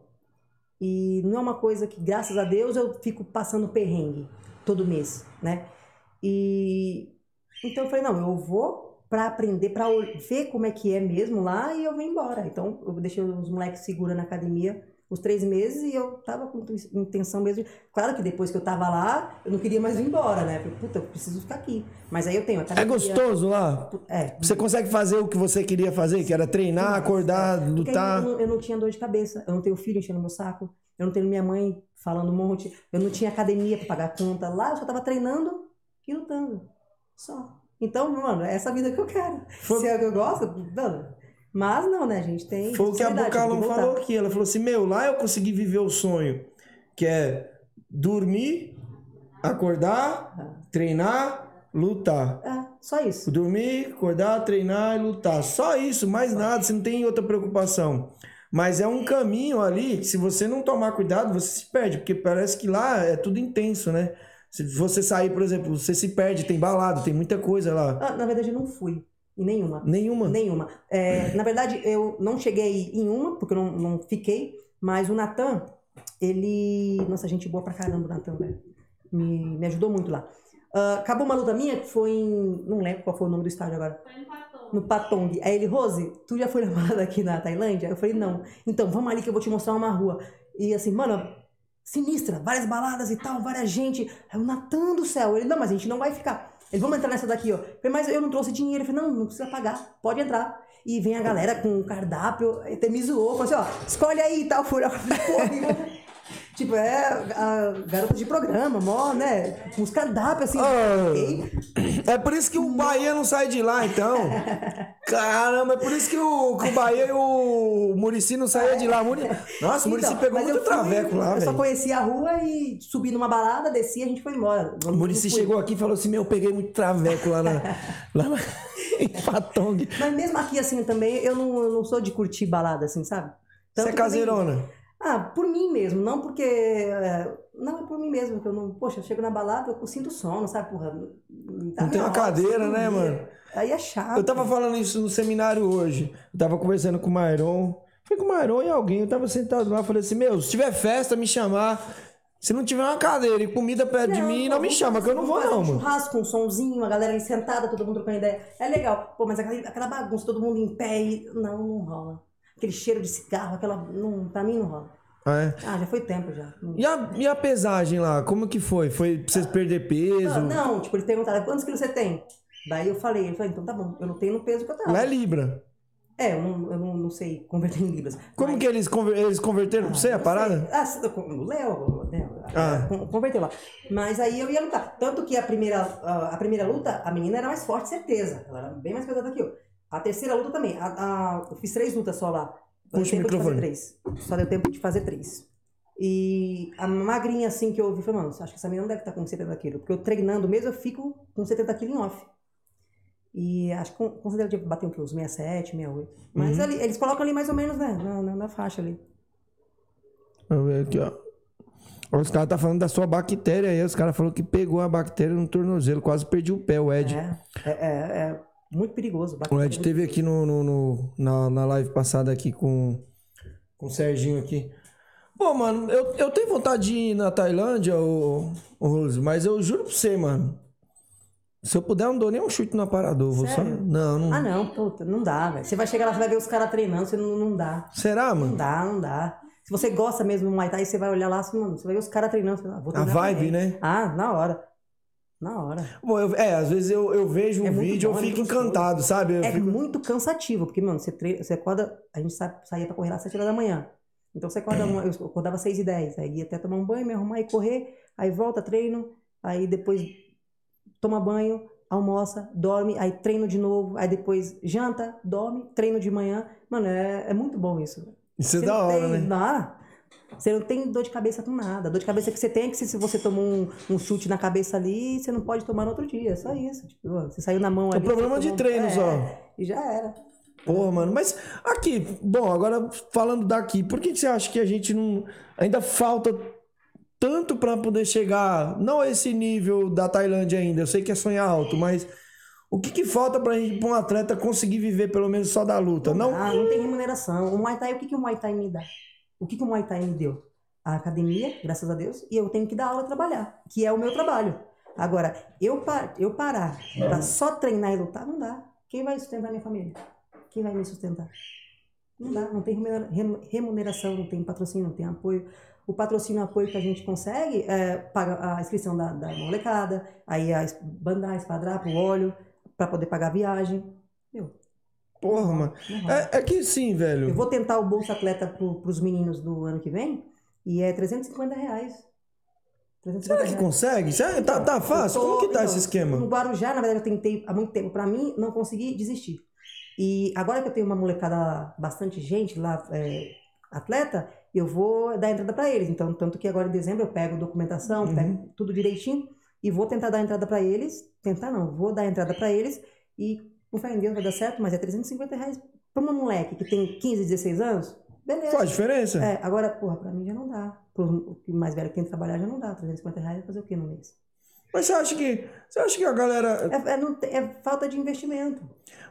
E não é uma coisa que, graças a Deus, eu fico passando perrengue todo mês, né? E Então eu falei, não, eu vou pra aprender, ol- ver como é que é mesmo lá e eu vou embora. Então eu deixei os moleques segura na academia os três meses e eu tava com intenção mesmo. Claro que depois que eu tava lá, eu não queria mais ir embora, né? Falei, puta, eu preciso ficar aqui. Mas aí eu tenho
É gostoso lá?
É.
Você consegue fazer o que você queria fazer, que era treinar, acordar,
Porque aí
lutar?
eu, não, eu não tinha dor de cabeça, eu não tenho filho enchendo meu saco, eu não tenho minha mãe falando um monte, eu não tinha academia pra pagar conta. Lá eu só tava treinando e lutando. Só. Então, mano, é essa vida que eu quero.
Foi-
Se é o que eu gosto, mano. Mas não, né, gente? Tem.
Foi o que a
voltar.
falou aqui. Ela falou assim: Meu, lá eu consegui viver o sonho, que é dormir, acordar, treinar, lutar.
É, só isso.
Dormir, acordar, treinar e lutar. Só isso, mais nada, você não tem outra preocupação. Mas é um caminho ali que se você não tomar cuidado, você se perde, porque parece que lá é tudo intenso, né? Se você sair, por exemplo, você se perde, tem balada, tem muita coisa lá.
Ah, na verdade, eu não fui nenhuma.
Nenhuma.
Nenhuma. É, na verdade, eu não cheguei em uma, porque eu não, não fiquei, mas o Natan, ele. Nossa, gente boa pra caramba, o Natan, velho. Me, me ajudou muito lá. Ah, acabou uma luta minha que foi em. Não lembro qual foi o nome do estádio agora.
Foi no Patom.
No Patong. Aí ele, Rose, tu já foi balada aqui na Tailândia? Eu falei, não. Então, vamos ali que eu vou te mostrar uma rua. E assim, mano, sinistra, várias baladas e tal, várias gente. Aí o Natan do céu. Ele, não, mas a gente não vai ficar. Ele, vamos entrar nessa daqui, ó. Falei, mas eu não trouxe dinheiro. Eu falei, não, não precisa pagar, pode entrar. E vem a galera com o cardápio, até me zoou, falou assim, ó, escolhe aí e tal. Vamos- Tipo, é a garota de programa, mó, né? Com os cardápios, assim.
Ah. É por isso que o Bahia não sai de lá, então. Caramba, é por isso que o, que o Bahia e o Murici não saíam de lá. Muri... Nossa, o Murici
Então,
pegou muito
fui-
traveco lá,
Eu só
velho.
conhecia a rua e subi numa balada, desci e a gente foi embora.
O Murici chegou aqui e falou assim: Meu, eu peguei muito traveco lá, na, lá na, em Patong.
Mas mesmo aqui, assim, também, eu não, eu não sou de curtir balada, assim, sabe?
Você é
Tanto
caseirona.
Ah, por mim mesmo, não porque. é, Não, é por mim mesmo, que eu não. Poxa, eu chego na balada, eu sinto sono, sabe? Porra, não, tá
Não tem uma cadeira, né, mano?
Aí é chato.
Eu tava falando isso no seminário hoje. Eu tava conversando com o Mairon. Foi com o Mairon e alguém. Eu tava sentado lá. Falei assim: Meu, se tiver festa, me chamar. Se não tiver uma cadeira e comida perto de mim, não me chama, que eu não vou, não,
fazer um
mano.
churrasco, um sonzinho, a galera aí sentada, todo mundo trocando ideia. É legal. Pô, mas aquela, aquela bagunça, todo mundo em pé e. Não, não rola. Aquele cheiro de cigarro, aquela. Não, pra mim não rola.
Ah, é?
Ah, já foi tempo já. Não-
E a, e a pesagem lá, como que foi? Foi pra vocês perder peso?
Ah, não, tipo, eles perguntaram quantos quilos você tem? Daí eu falei, ele falou, então tá bom, eu não tenho no peso que eu tava.
Lá é Libra.
É, eu, não, eu não, não sei converter em libras.
Como
Mas-
que eles, conver- eles converteram pra você a
Não
parada?
sei. Ah, se- o Léo, Léo,
Ah.
con- converteu lá. Mas aí eu ia lutar. Tanto que a primeira, a primeira luta, a menina era mais forte, certeza. Ela era bem mais pesada que eu. A terceira luta também. A, a- eu fiz três lutas só lá. Deu
Puxa o
tempo de fazer
microfone.
três. Só deu tempo de fazer três. E a magrinha assim que eu ouvi, falei, mano, acho que essa menina não deve estar com 70 quilos. Porque eu treinando mesmo, eu fico com 70 quilos em off. E acho que certeza deve bater quê? Uns 67, 68. Mas
Uhum.
ali, eles colocam ali mais ou menos, né? Na, na, na faixa ali.
Deixa eu ver aqui, ó. Os caras tá falando da sua bactéria aí. Os caras falaram que pegou a bactéria no tornozelo. Quase perdi o pé, o Ed.
É, é, é, é muito perigoso.
O Ed teve aqui no, no- no- na, na live passada aqui com, com o Serginho aqui. Pô, mano, eu, eu tenho vontade de ir na Tailândia, ô, ô Rose, mas eu juro pra você, mano. Se eu puder, eu não dou nem um chute no aparador. Vou só... Não, não.
Ah, não, puta, não dá, velho. Você vai chegar lá, você vai ver os caras treinando, você não, não dá.
Será,
Não
mano?
dá, não dá. Se você gosta mesmo do Muay Thai, você vai olhar lá, assim, mano, você vai ver os caras treinando. Você, ah, vou
A vibe,
também.
né?
Ah, na hora. Na hora.
Bom, eu- é, às vezes eu, eu vejo um
É muito
vídeo e eu
é
fico encantado, sabe? Eu
É
fico-
muito cansativo, porque, mano, você, treina, você acorda. A gente sa- saía pra correr às 7 horas da manhã. Então você acorda, uma- eu acordava às 6 e 10. Aí ia até tomar um banho, me arrumar e correr. Aí volta, treino. Aí depois toma banho, almoça, dorme. Aí treino de novo. Aí depois janta, dorme, treino de manhã. Mano, é, é muito bom isso.
Isso é
Você
da
não
hora,
tem,
né?
Não, você não tem dor de cabeça com nada. A dor de cabeça que você tem é que se, se você tomou um, um chute na cabeça ali, você não pode tomar no outro dia. É só isso. Tipo, você saiu na mão
É
ali.
problema
você
de
tomou-
treino
é,
só.
E já era.
Porra, mano, mas aqui, bom, agora falando daqui, por que, que você acha que a gente não. Ainda falta tanto pra poder chegar, não a esse nível da Tailândia ainda, eu sei que é sonhar alto, mas o que, que falta pra, gente, pra um atleta conseguir viver pelo menos só da luta? Não,
Ah, não tem remuneração. O Muay Thai, o que, que o Muay Thai me dá? O que, que o Muay Thai me deu? A academia, graças a Deus, e eu tenho que dar aula e trabalhar, que é o meu trabalho. Agora, eu, pa- eu parar pra só treinar e lutar, não dá. Quem vai sustentar minha família? Quem vai me sustentar? Não dá, não tem remunera- remu- remuneração, não tem patrocínio, não tem apoio. O patrocínio apoio que a gente consegue é paga a inscrição da, da molecada, aí a bandar, espadrapo, o óleo, pra poder pagar a viagem. Meu,
Porra, mano.
rola.
É, é que sim, velho.
Eu vou tentar o Bolsa Atleta pro, pros meninos do ano que vem e é 350 reais. 350
Será que
reais.
consegue? Será- Tá, tá fácil?
Eu tô-
Como que tá
então,
esse esquema?
No Guarujá, na verdade, eu tentei há muito tempo. Pra mim, não consegui desistir. E agora que eu tenho uma molecada, bastante gente lá, é, atleta, eu vou dar entrada pra eles. Então, tanto que agora em dezembro eu pego documentação,
Uhum.
pego tudo direitinho e vou tentar dar entrada pra eles. Tentar não, vou dar entrada pra eles e com fé em Deus vai dar certo, mas é 350 reais pra uma moleque que tem 15, 16 anos. Beleza.
Faz diferença?
É, agora, porra, pra mim já não dá. Pro mais velho que tem que trabalhar já não dá. 350 reais vai fazer o quê no mês?
Mas você acha que. Você acha que a galera.
É, é, não é falta de investimento.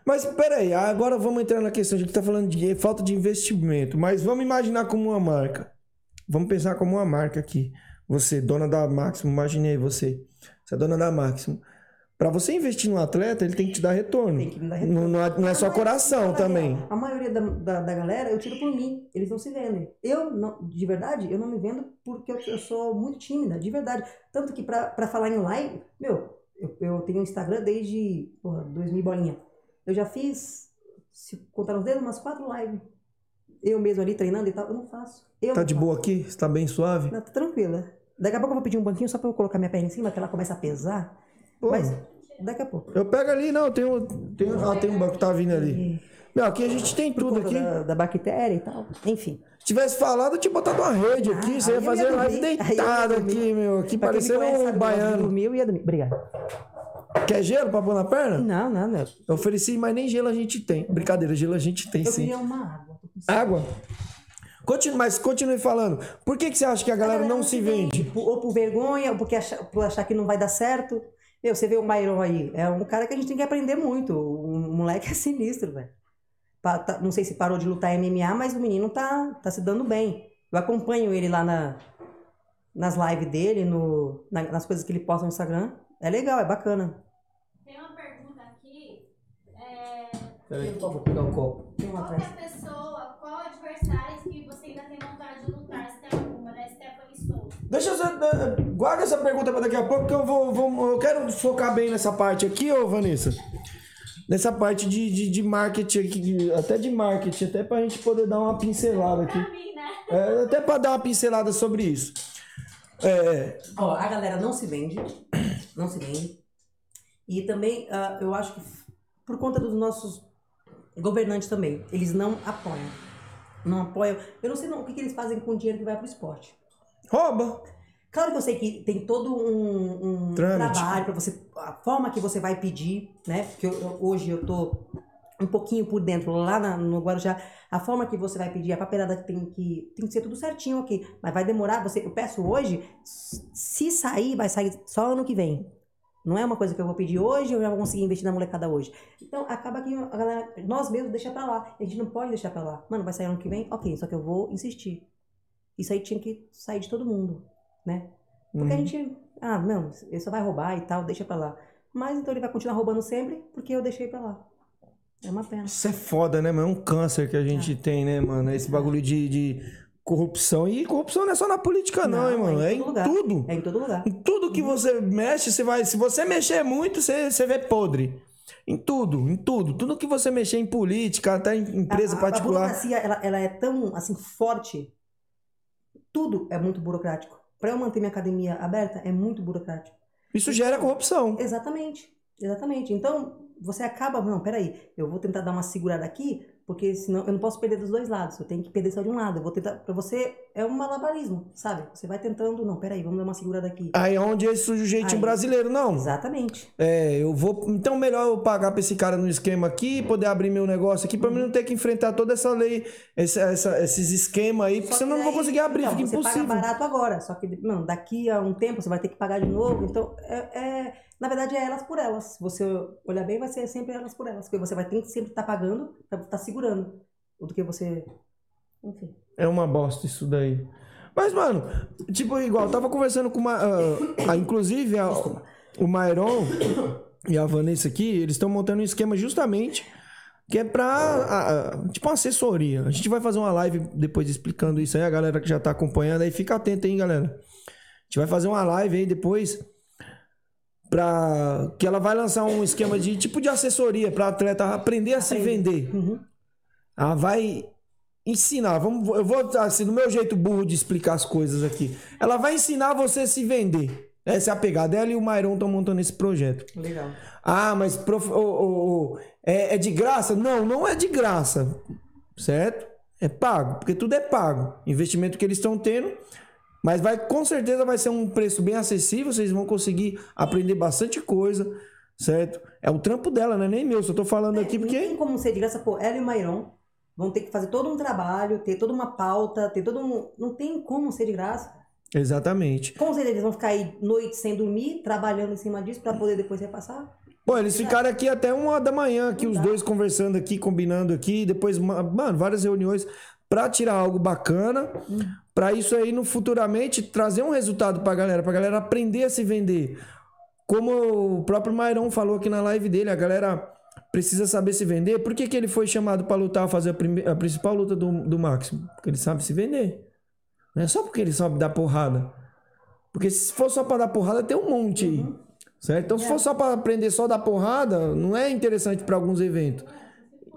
Mas peraí, agora vamos entrar na questão de que tá falando de falta de investimento. Mas vamos imaginar como uma marca. Vamos pensar como uma marca aqui. Você, dona da Máximo, imaginei você. Você é dona da Máximo. Pra você investir no atleta, ele tem que te dar retorno.
Tem que me dar retorno.
Não, não é, não é só coração
a
também.
A maioria da, da, da galera eu tiro por mim. Eles não se vendem. Eu, não, de verdade, eu não me vendo porque eu, eu sou muito tímida, de verdade. Tanto que pra falar em live, meu, eu, eu tenho um Instagram desde porra, 2000 bolinha. Eu já fiz, se contar nos dedos, umas quatro lives. Eu mesmo ali treinando e tal, eu não faço. Eu
Tá
não
de
faço.
boa aqui? Você tá bem suave?
Não, tá tranquila. Daqui a pouco eu vou pedir um banquinho só pra eu colocar minha perna em cima, que ela começa a pesar.
Pô,
Mas daqui a pouco.
Eu pego ali, não, tem um, tem, um- ah, tem um banco que tá vindo ali. Meu, aqui a gente tem tudo aqui.
da, da bactéria e tal. Enfim.
Se tivesse falado, eu tinha botado uma rede aqui.
Ah,
você ia
eu
fazer
ia
live
eu dormir.
aqui, meu. Aqui
Pra
parecendo
conhece,
um baiano.
Dormiu e ia dormir. Obrigado.
Quer gelo pra pôr na perna?
Não, não, não.
Eu ofereci, mas nem gelo a gente tem. Brincadeira, gelo a gente tem
Eu
sim.
queria uma água.
Água? Continue, mas continue falando. Por que, que você acha que a galera não se vende?
Por- Ou por vergonha, ou porque por achar que não vai dar certo. Meu, você vê o Myron aí. É um cara que a gente tem que aprender muito. O moleque é sinistro, velho. Tá- Não sei se parou de lutar MMA, mas o menino tá, tá se dando bem. Eu acompanho ele lá na, nas lives dele, no, na- nas coisas que ele posta no Instagram. É legal, é bacana.
Tem uma pergunta aqui. É,
Peraí, por favor, pegar um copo.
Tem uma
qual que é a pessoa, qual adversário que você ainda tem vontade de lutar? Se tem alguma, né? Stephanie Souza.
Deixa eu. eh, Guarda essa pergunta pra daqui a pouco, que eu vou, vou- Eu quero focar bem nessa parte aqui, ô Vanessa. Nessa parte de, de, de marketing aqui, até de marketing, até pra gente poder dar uma pincelada aqui.
Pra mim, né?
É, até pra dar uma pincelada sobre isso. É,
Ó, a galera não se vende, não se vende. E também, ah, eu acho que por conta dos nossos governantes também, eles não apoiam. Não apoiam. Eu não sei não, o que, que eles fazem com o dinheiro que vai pro esporte.
Rouba.
Claro que eu sei que tem todo um, um trabalho para você, a forma que você vai pedir, né? Porque eu- eu- hoje eu tô um pouquinho por dentro lá na- no Guarujá, a forma que você vai pedir, a papelada tem que tem que ser tudo certinho aqui, mas vai demorar. Você, eu peço hoje, se sair, vai sair só ano que vem. Não é uma coisa que eu vou pedir hoje, eu já vou conseguir investir na molecada hoje. Então acaba que a galera, nós mesmos deixa pra lá. A gente não pode deixar pra lá. Mano, vai sair ano que vem? Ok, só que eu vou insistir. Isso aí tinha que sair de todo mundo, né? Porque a
Uhum.
gente, ah, não, ele só vai roubar e tal, deixa pra lá. Mas então ele vai continuar roubando sempre porque eu deixei pra lá. É uma pena.
Isso é foda, né, mano? É um câncer que a gente tem, né, mano? Esse bagulho de, de corrupção. E corrupção não é só na política, não,
Não,
hein, mano?
é
É
em
em
todo lugar.
tudo.
É em todo lugar.
Em tudo que você mexe, você vai. Se você mexer muito, você, você vê podre. Em tudo, em tudo. Tudo que você mexer em política, até em empresa
a, a,
particular.
A burocracia, ela, ela é tão, assim, forte. Tudo é muito burocrático. Pra eu manter minha academia aberta, é muito burocrático.
Isso gera corrupção.
Exatamente. Exatamente. Então, você acaba, não, peraí, eu vou tentar dar uma segurada aqui, porque senão eu não posso perder dos dois lados. Eu tenho que perder só de um lado. Eu vou tentar. Pra você é um malabarismo, sabe? Você vai tentando, não, peraí, vamos dar uma segurada aqui.
Aí é onde esse surge o jeitinho
Aí.
brasileiro, não.
Exatamente.
É, eu vou. Então, melhor eu pagar pra esse cara no esquema aqui, poder abrir meu negócio aqui, pra mim não ter que enfrentar toda essa lei, essa, essa- esses esquemas aí, porque senão eu não vou conseguir abrir,
então,
fica
você
impossível.
paga barato agora, só que não, daqui a um tempo você vai ter que pagar de novo. Então, é, é- na verdade, é elas por elas. Se você olhar bem, vai ser sempre elas por elas. Porque você vai ter que sempre estar pagando pra estar segurando. Do que você. Enfim.
É uma bosta isso daí. Mas, mano, tipo, igual, eu tava conversando com uma. ah, ah, inclusive, a, o Mairon e a Vanessa aqui, eles estão montando um esquema justamente que é pra. a- a- tipo uma assessoria. A gente vai fazer uma live depois explicando isso aí, a galera que já tá acompanhando aí, fica atento, hein, galera. A gente vai fazer uma live aí depois pra. que ela vai lançar um esquema de tipo de assessoria pra atleta aprender a se vender. Ela vai ensinar, vamos, eu vou assim, do meu jeito burro de explicar as coisas aqui. Ela vai ensinar você a se vender. Essa é a pegada. Ela e o Mairon estão montando esse projeto.
Legal.
Ah, mas prof... ô, ô, ô, é, é de graça? Não, não é de graça. Certo? É pago, porque tudo é pago. Investimento que eles estão tendo. Mas vai, com certeza vai ser um preço bem acessível. Vocês vão conseguir aprender bastante coisa. Certo? É o trampo dela, não é nem meu. Só tô falando aqui
Não
porque.
tem como ser de graça, pô, ela e o Mairon vão ter que fazer todo um trabalho, ter toda uma pauta, ter todo um. Não tem como ser de graça.
Exatamente.
Com certeza eles vão ficar aí noite sem dormir, trabalhando em cima disso pra poder depois repassar.
Pô, eles ficaram aqui até uma da manhã, aqui, os dois conversando aqui, combinando aqui, depois, ma- mano, várias reuniões pra tirar algo bacana, pra isso aí no futuramente trazer um resultado pra galera, pra galera aprender a se vender. Como o próprio Mairon falou aqui na live dele, a galera precisa saber se vender. Por que, que ele foi chamado pra lutar, fazer a, prime- a principal luta do, do Máximo? Porque ele sabe se vender. Não é só porque ele sabe dar porrada. Porque se for só pra dar porrada, tem um monte aí. Certo? Então, se for só pra aprender só dar porrada, não é interessante pra alguns eventos.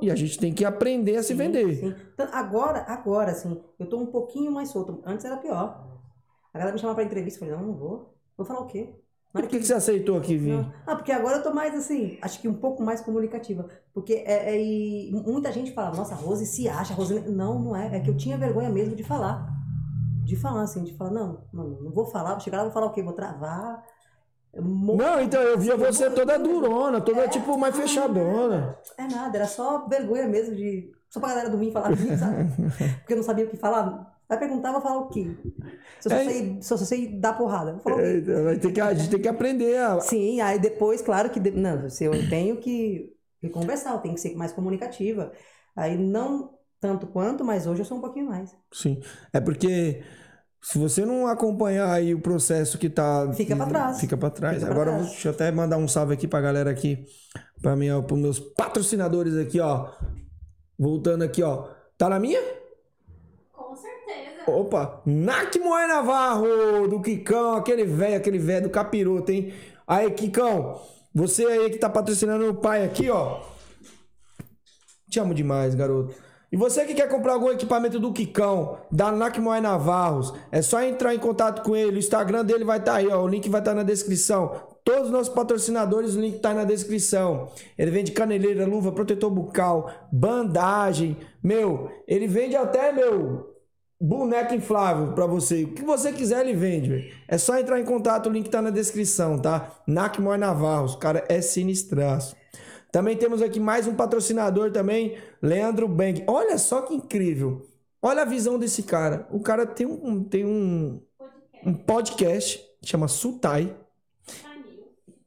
E a gente tem que aprender a se vender.
Sim. Então, agora, agora, assim, eu tô um pouquinho mais solto. Antes era pior. A galera me chamava pra entrevista, eu falei, não, não vou. Vou falar o quê? Na
Por que, que você aceitou aqui vir?
Não. Ah, porque agora eu tô mais assim, acho que um pouco mais comunicativa. Porque é, é- e muita gente fala, nossa, a Rose se acha, Rose. Não, não é. É que eu tinha vergonha mesmo de falar. De falar, assim, de falar, não, mano, não vou falar, vou chegar lá e vou falar o quê? Vou travar. Eu morro-
Não, então eu via
Eu
você toda durona, toda tipo mais fechadona.
É nada, era só vergonha mesmo de. Só pra galera dormir e falar comigo, sabe? Porque eu não sabia o que falar. Vai perguntar, eu vou falar o quê? Se eu só,
É.
sei, se eu só sei dar porrada. Vou falar o quê?
É, ter que, a gente tem que aprender a.
Sim, aí depois, claro que. de- Não, se eu tenho que, que conversar, eu tenho que ser mais comunicativa. Aí não tanto quanto, mas hoje eu sou um pouquinho mais.
Sim. É porque se você não acompanhar aí o processo que tá.
Fica pra trás.
Fica pra trás.
Fica
Agora
trás.
deixa eu até mandar um salve aqui pra galera aqui. Pra ó, pros meus patrocinadores aqui, ó. Voltando aqui, ó. Tá na minha? Opa! Nac Moé Navarro, do Kikão, aquele velho, aquele velho do capiroto, hein? Aí, Kikão, você aí que tá patrocinando o pai aqui, ó. Te amo demais, garoto. E você que quer comprar algum equipamento do Kikão, da Nac Moé Navarros, é só entrar em contato com ele. O Instagram dele vai estar aí, ó. O link vai estar na descrição. Todos os nossos patrocinadores, o link tá aí na descrição. Ele vende caneleira, luva, protetor bucal, bandagem. Meu, ele vende até, meu, boneco inflável pra você. O que você quiser, ele vende. É só entrar em contato, o link tá na descrição, tá? Nakmoy Navarros, o cara é sinistraço. Também temos aqui mais um patrocinador também, Leandro Bang. Olha só que incrível. Olha a visão desse cara. O cara tem um, tem um,
Podcast.
um podcast, chama Sutai.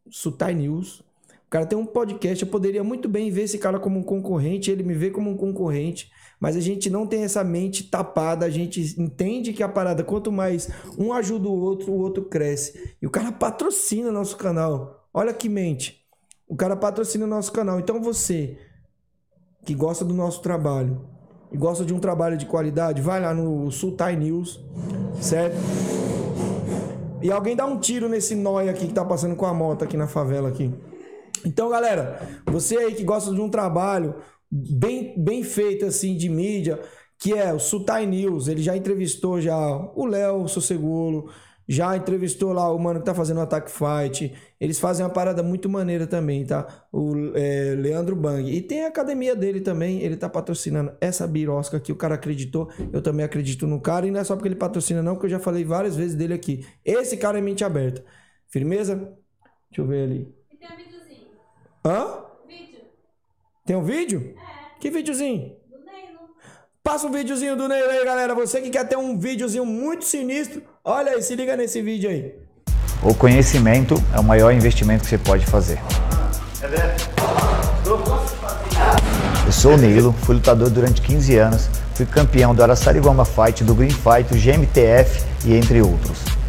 Sutai News. O cara tem um podcast. Eu poderia muito bem ver esse cara como um concorrente, ele me vê como um concorrente, mas a gente não tem essa mente tapada. A gente entende que a parada, quanto mais um ajuda o outro, o outro cresce. E o cara patrocina nosso canal. Olha que mente. O cara patrocina o nosso canal. Então você que gosta do nosso trabalho e gosta de um trabalho de qualidade, vai lá no Sultai News, certo? E alguém dá um tiro nesse nóia aqui que tá passando com a moto aqui na favela aqui. Então, galera, você aí que gosta de um trabalho bem, bem feito assim de mídia, que é o Sutai News, ele já entrevistou já o Léo Sossegulo, já entrevistou lá o mano que tá fazendo o Attack Fight. Eles fazem uma parada muito maneira também, tá? O é, Leandro Bang. E tem a academia dele também, ele tá patrocinando essa birosca aqui, o cara acreditou, eu também acredito no cara, e não é só porque ele patrocina não, porque eu já falei várias vezes dele aqui. Esse cara é mente aberta. Firmeza? Deixa eu ver ali.
E tem um videozinho.
Hã?
Vídeo.
Tem um vídeo? Que videozinho?
do Neilo.
Passa um videozinho do Ney aí, galera. Você que quer ter um videozinho muito sinistro, olha aí, se liga nesse vídeo aí.
O conhecimento é o maior investimento que você pode fazer. Eu sou o Nilo, fui lutador durante 15 anos, fui campeão do Araçariguama Fight, do Green Fight, do GMTF e entre outros.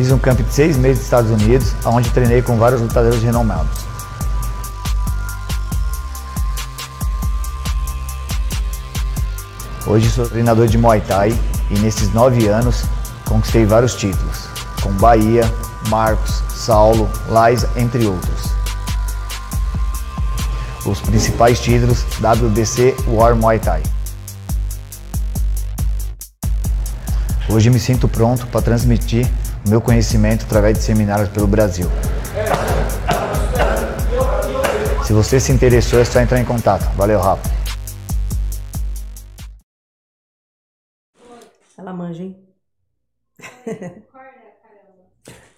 Fiz um camp de seis meses nos Estados Unidos, onde treinei com vários lutadores renomados. Hoje sou treinador de Muay Thai e nesses nove anos conquistei vários títulos, com Bahia, Marcos, Saulo, Lais, entre outros. Os principais títulos WBC War Muay Thai. Hoje me sinto pronto para transmitir meu conhecimento através de seminários pelo Brasil. Se você se interessou, é só entrar em contato. Valeu, Rafa.
Ela manja, hein?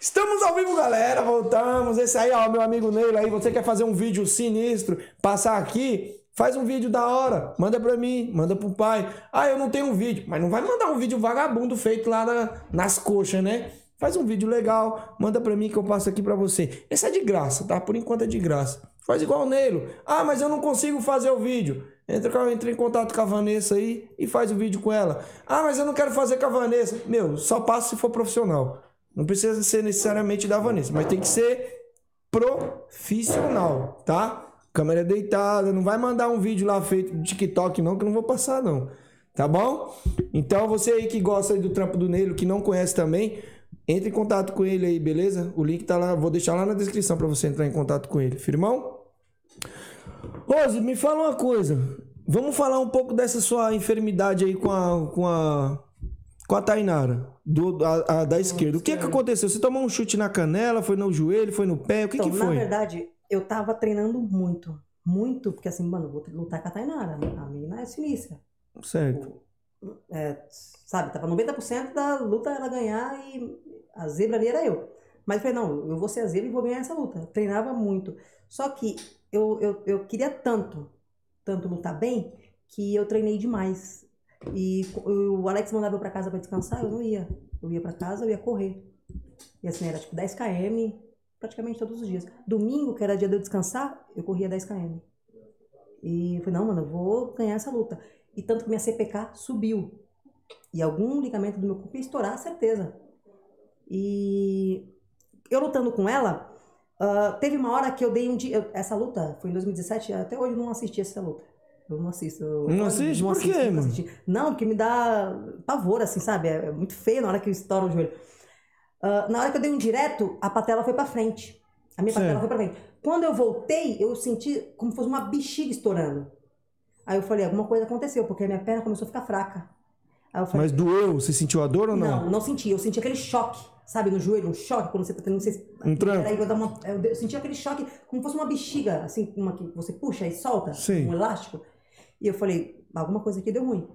Estamos ao vivo, galera. Voltamos. Esse aí, ó, meu amigo Neilo aí. Você quer fazer um vídeo sinistro? Passar aqui? Faz um vídeo da hora. Manda pra mim, manda pro pai. Ah, eu não tenho um vídeo. Mas não vai mandar um vídeo vagabundo feito lá na- nas coxas, né? Faz um vídeo legal, manda pra mim que eu passo aqui pra você. Esse é de graça, tá? Por enquanto é de graça. Faz igual o Neilo. Ah, mas eu não consigo fazer o vídeo. Entra, entra em contato com a Vanessa aí e faz o vídeo com ela. Ah, mas eu não quero fazer com a Vanessa. Meu, só passa se for profissional. Não precisa ser necessariamente da Vanessa, mas tem que ser profissional, tá? Câmera deitada, não vai mandar um vídeo lá feito de TikTok não, que eu não vou passar não. Tá bom? Então você aí que gosta do trampo do Neilo, que não conhece também, entre em contato com ele aí, beleza? O link tá lá, vou deixar lá na descrição pra você entrar em contato com ele. Firmão? Rose, me fala uma coisa. Vamos falar um pouco dessa sua enfermidade aí com a com a com a Tainara, do, a, a da esquerda. O que que aconteceu? Você tomou um chute na canela, foi no joelho, foi no pé? O que
então,
que
na
foi?
verdade, eu tava treinando muito. Muito, porque assim, mano, eu vou lutar com a Tainara. A menina é sinistra.
Certo.
É, sabe, tava 90% da luta ela ganhar e a zebra ali era eu. Mas eu falei, não, eu vou ser a zebra e vou ganhar essa luta. Treinava muito. Só que eu, eu, eu queria tanto, tanto lutar bem, que eu treinei demais. E o Alex mandava eu pra casa pra descansar, eu não ia. Eu ia pra casa, eu ia correr. E assim, era tipo 10 km, praticamente todos os dias. Domingo, que era dia de eu descansar, eu corria 10 km. E eu falei, não, mano, eu vou ganhar essa luta. E tanto que minha CPK subiu. E algum ligamento do meu corpo ia estourar, certeza. E eu lutando com ela, ah, teve uma hora que eu dei um dia. eu- essa luta foi em 2017, até hoje eu não assisti essa luta. Eu não assisto. eu-
Não
eu
assiste? Por quê,
nunca
mano?
assisti. Não, porque me dá pavor, assim, sabe? É é muito feio na hora que estoura o joelho. Ah, na hora que eu dei um direto, a patela foi pra frente. A minha patela
Certo.
foi pra frente. Quando eu voltei, eu senti como se fosse uma bexiga estourando. Aí eu falei, alguma coisa aconteceu, porque a minha perna começou a ficar fraca. Falei,
Mas doeu? Você sentiu a dor ou não?
não, não senti. Eu senti aquele choque, sabe, no joelho, um choque quando você tá tendo. Você,
Um tranco.
Eu, eu senti aquele choque como se fosse uma bexiga, assim, uma que você puxa e solta,
Sim.
um elástico. E eu falei, alguma coisa aqui deu ruim.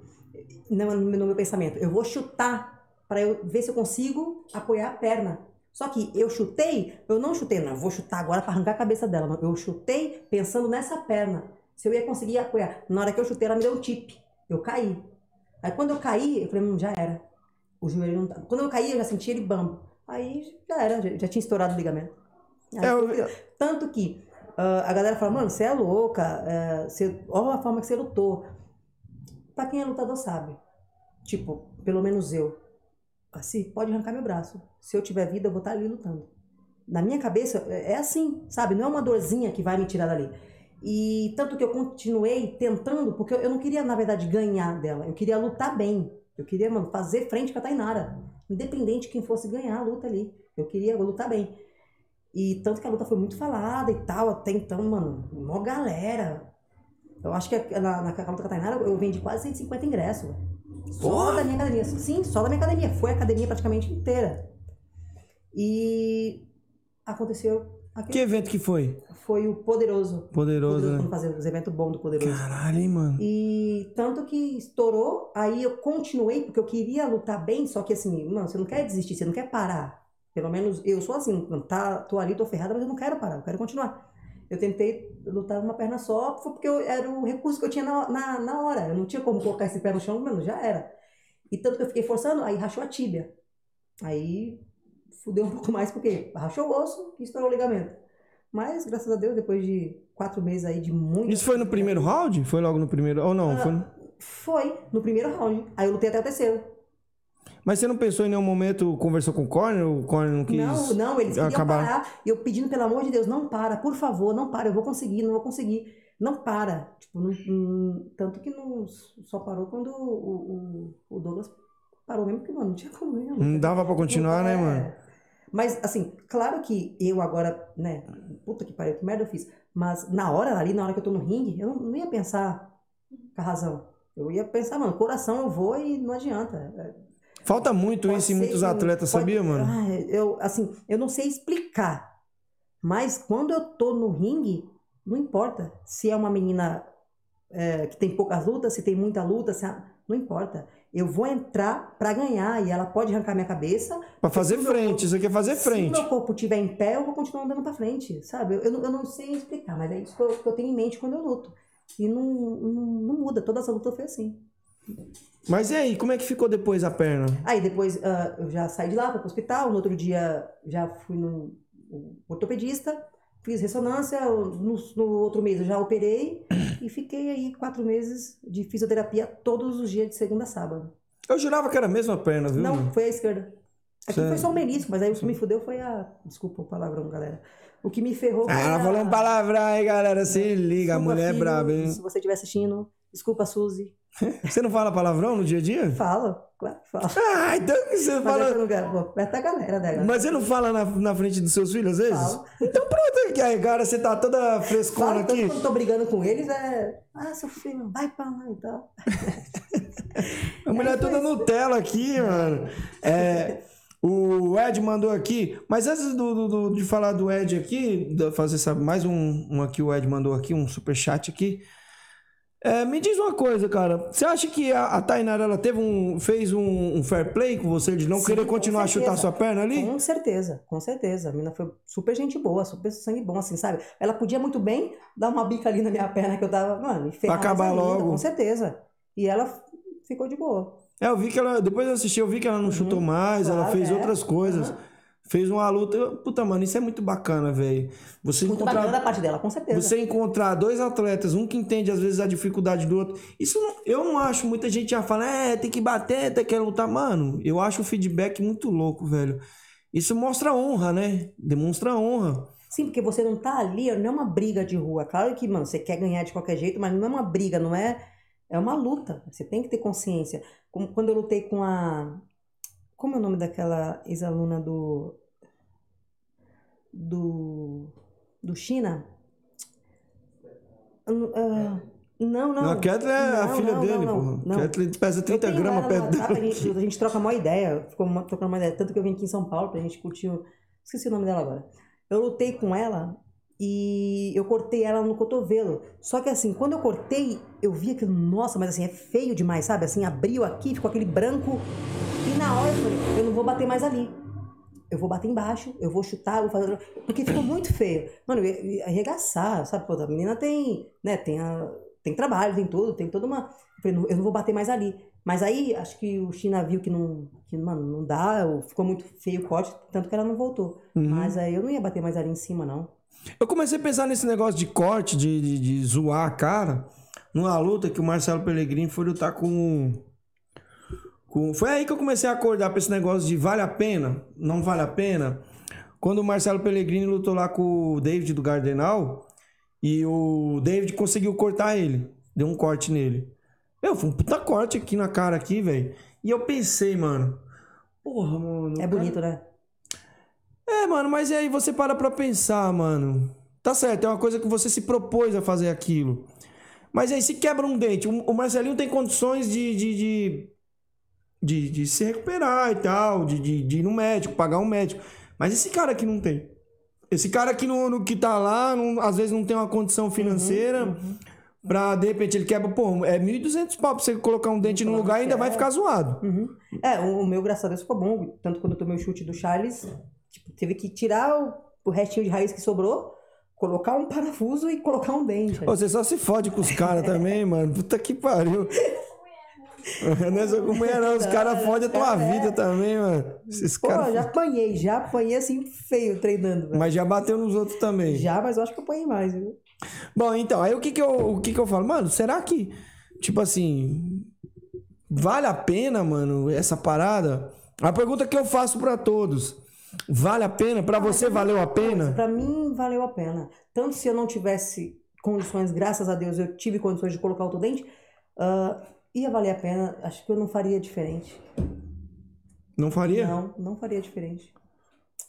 No, no meu pensamento, eu vou chutar para eu ver se eu consigo apoiar a perna. Só que eu chutei, eu não chutei, não, eu vou chutar agora para arrancar a cabeça dela. Eu chutei pensando nessa perna, se eu ia conseguir apoiar. Na hora que eu chutei, ela me deu um tip. Eu caí. Aí quando eu caí, eu falei, hum, já era. O joelho não tá. Quando eu caí, eu já senti ele bambo. Aí já era, já, já tinha estourado o ligamento. Aí
É, eu-.
Tanto que ah, a galera fala, mano, você é louca, é, você, olha a forma que você lutou. Pra quem é lutador sabe. Tipo, pelo menos eu. Assim, pode arrancar meu braço. Se eu tiver vida, eu vou estar ali lutando. Na minha cabeça, é é assim, sabe? Não é uma dorzinha que vai me tirar dali. E tanto que eu continuei tentando, porque eu não queria, na verdade, ganhar dela. Eu queria lutar bem. Eu queria, mano, fazer frente com a Tainara. Independente de quem fosse ganhar a luta ali. Eu queria lutar bem. E tanto que a luta foi muito falada e tal. Até então, mano, mó galera. Eu acho que a- na, naquela luta com a Tainara eu vendi quase 150 ingressos. Só
Porra!
da minha academia. Sim, só da minha academia. Foi a academia praticamente inteira. E aconteceu
Que
aquele
evento que foi?
foi o Poderoso.
Poderoso, né?
quando fazer os eventos bons do Poderoso.
Caralho, hein, mano?
E tanto que estourou, aí eu continuei, porque eu queria lutar bem, só que assim, mano, você não quer desistir, você não quer parar. Pelo menos eu sou assim, tá, tô ali, tô ferrada, mas eu não quero parar, eu quero continuar. Eu tentei lutar uma perna só, foi porque eu, era o recurso que eu tinha na, na, na hora. Eu não tinha como colocar esse pé no chão, mano, já era. E tanto que eu fiquei forçando, aí rachou a tíbia. Aí fudeu um pouco mais, porque rachou o osso e estourou o ligamento. Mas, graças a Deus, depois de quatro meses aí de muito.
Isso foi no primeiro round? Foi logo no primeiro? Ou não?
Ah,
Foi no-
Foi, no primeiro round. Aí eu lutei até o terceiro.
Mas você não pensou em nenhum momento, conversou com o Corner? O Corner não quis
Não, não, eles queriam
acabar?
parar. E eu pedindo, pelo amor de Deus, não para, por favor, não para, eu vou conseguir, não vou conseguir. Não para. Tipo, não- não- tanto que não, só parou quando o, o, o Douglas parou mesmo, porque, mano, não tinha como mesmo.
Não dava pra continuar, né,
É.
mano?
Mas, assim, claro que eu agora, né, puta que pariu, que merda eu fiz. Mas na hora ali, na hora que eu tô no ringue, eu não, não ia pensar com a razão. Eu ia pensar, mano, coração eu vou e não adianta. É,
Falta muito
Pode
isso em muitos atletas,
pode-
sabia, mano?
Ah, eu, assim, eu não sei explicar. Mas quando eu tô no ringue, não importa se é uma menina é, que tem poucas lutas, se tem muita luta, se é- não importa. Eu vou entrar pra ganhar e ela pode arrancar minha cabeça.
Pra fazer
se
frente, você quer fazer
Se
frente.
o meu corpo estiver em pé, eu vou continuar andando pra frente, sabe? Eu, eu, não- eu não sei explicar, mas é isso que eu, que eu tenho em mente quando eu luto. E não, não, não muda, toda essa luta foi assim.
Mas e aí, como é que ficou depois a perna?
Aí depois ah, eu já saí de lá, fui pro hospital. No outro dia já fui no ortopedista, fiz ressonância. No, no outro mês eu já operei e fiquei aí quatro meses de fisioterapia todos os dias, de segunda a sábado.
Eu jurava que era a mesma perna, viu?
Não, foi a esquerda. Aqui
Sério?
foi só o menisco, mas aí o que me fudeu foi a. Desculpa o palavrão, galera. O que me ferrou foi.
Ah,
a...
falou um palavrão aí, galera. Se liga, a mulher é
filho,
braba, hein?
Se você estiver assistindo, desculpa, Suzy.
Você não fala palavrão no dia a dia?
Fala, claro que fala.
Ah, então que você
Mas
fala.
eu pô, perto da galera, né?
Mas você não fala na, na frente dos seus filhos às vezes?
Falo.
Então pronto, que aí, agora você tá toda frescona
Fala, tanto
aqui.
quando eu tô brigando com eles, é. Ah, seu filho, vai pra lá e tal.
A mulher
É,
toda
foi-
Nutella aqui, mano. É, o Ed mandou aqui, mas antes do, do- do- de falar do Ed aqui, fazer essa, mais um, um aqui, o Ed mandou aqui, um superchat aqui. É, me diz uma coisa, cara. Você acha que a, a Tainara ela teve um, fez um, um fair play com você de não
Sim,
querer continuar a chutar sua perna ali?
Com certeza, com certeza. A mina foi super gente boa, super sangue bom, assim, sabe? Ela podia muito bem dar uma bica ali na minha perna que eu tava, mano, e
Pra acabar
ainda,
logo.
Com certeza. E ela ficou de boa.
É, eu vi que ela. Depois eu assisti, eu vi que ela não chutou mais, ela
Uhum. Claro,
fez
é.
outras coisas.
Aham.
Fez uma luta. Puta, mano, isso é muito bacana, velho. Você
Muito
encontrar.
bacana da parte dela, com certeza.
Você encontrar dois atletas, um que entende às vezes a dificuldade do outro. Isso não- eu não acho, muita gente já fala, é, tem que bater, tem que lutar. Mano, eu acho o feedback muito louco, velho. Isso mostra honra, né? Demonstra honra.
Sim, porque você não tá ali, não é uma briga de rua. Claro que, mano, você quer ganhar de qualquer jeito, mas não é uma briga, não é. É uma luta. Você tem que ter consciência. Como quando eu lutei com a. Como é o nome daquela ex-aluna do. Do. Do China? Ah, Não, não.
Não, a Kathleen é a filha
não,
dele,
não,
porra.
não.
Kathleen pesa 30
Eu tenho
gramas perto dela.
WhatsApp, a gente, a gente troca uma ideia, ficou uma- trocando uma ideia. Tanto que eu vim aqui em São Paulo pra gente curtir. o- Esqueci o nome dela agora. Eu lutei com ela e eu cortei ela no cotovelo. Só que assim, quando eu cortei, eu vi aquilo, nossa, mas assim, é feio demais, sabe? Assim, abriu aqui, ficou aquele branco. E na hora eu falei, eu não vou bater mais ali. Eu vou bater embaixo, eu vou chutar, eu vou fazer. Porque ficou muito feio. Mano, eu ia- arregaçar, sabe? Pô, a menina tem, né, tem, a, tem trabalho, tem tudo, tem toda uma. Eu falei, eu não vou bater mais ali. Mas aí, acho que o China viu que não, que, mano, não dá, ou ficou muito feio o corte, tanto que ela não voltou.
Uhum.
Mas aí eu não ia bater mais ali em cima, não.
Eu comecei a pensar nesse negócio de corte, de, de, de zoar a cara, numa luta que o Marcelo Pellegrini foi lutar com. com... Foi aí que eu comecei a acordar pra esse negócio de vale a pena, não vale a pena. Quando o Marcelo Pellegrini lutou lá com o David do Gardenal e o David conseguiu cortar ele, deu um corte nele. Eu, foi um puta corte aqui na cara aqui, velho. E eu pensei, mano. Porra, mano.
É bonito, né?
É, mano, mas e aí você para pra pensar, mano. Tá certo, é uma coisa que você se propôs a fazer aquilo. Mas aí se quebra um dente. O Marcelinho tem condições de, de, de, de, de se recuperar e tal, de, de, de ir no médico, pagar um médico. Mas esse cara aqui não tem. Esse cara aqui no, no que tá lá, não- às vezes não tem uma condição financeira. Pra, de repente, ele quebra, pô, é 1.200 pau pra você colocar um dente no lugar e ainda vai ficar zoado.
Uhum. É, o, o meu, graças a Deus, ficou bom. Tanto quando eu tomei o chute do Charles, tipo, teve que tirar o, o restinho de raiz que sobrou, colocar um parafuso e colocar um dente.
Ô, Você só se fode com os caras também, mano. Puta que pariu. Não é só com mulher, não. Os caras fodem a tua
cara, é.
vida também, mano. Esses
Pô,
caras.
já apanhei, já apanhei assim feio treinando, velho.
Mas já bateu nos outros também.
Já, mas eu acho que eu apanhei mais, viu?
Bom, então, aí o que que eu, o que que eu falo? Mano, será que, tipo assim, vale a pena, mano, essa parada? A pergunta que eu faço pra todos. Vale a pena? Pra você valeu a pena?
Pra mim, valeu a pena. Tanto se eu não tivesse condições, graças a Deus, eu tive condições de colocar outro dente, ah, ia valer a pena. Acho que eu não faria diferente.
Não faria?
Não, não faria diferente.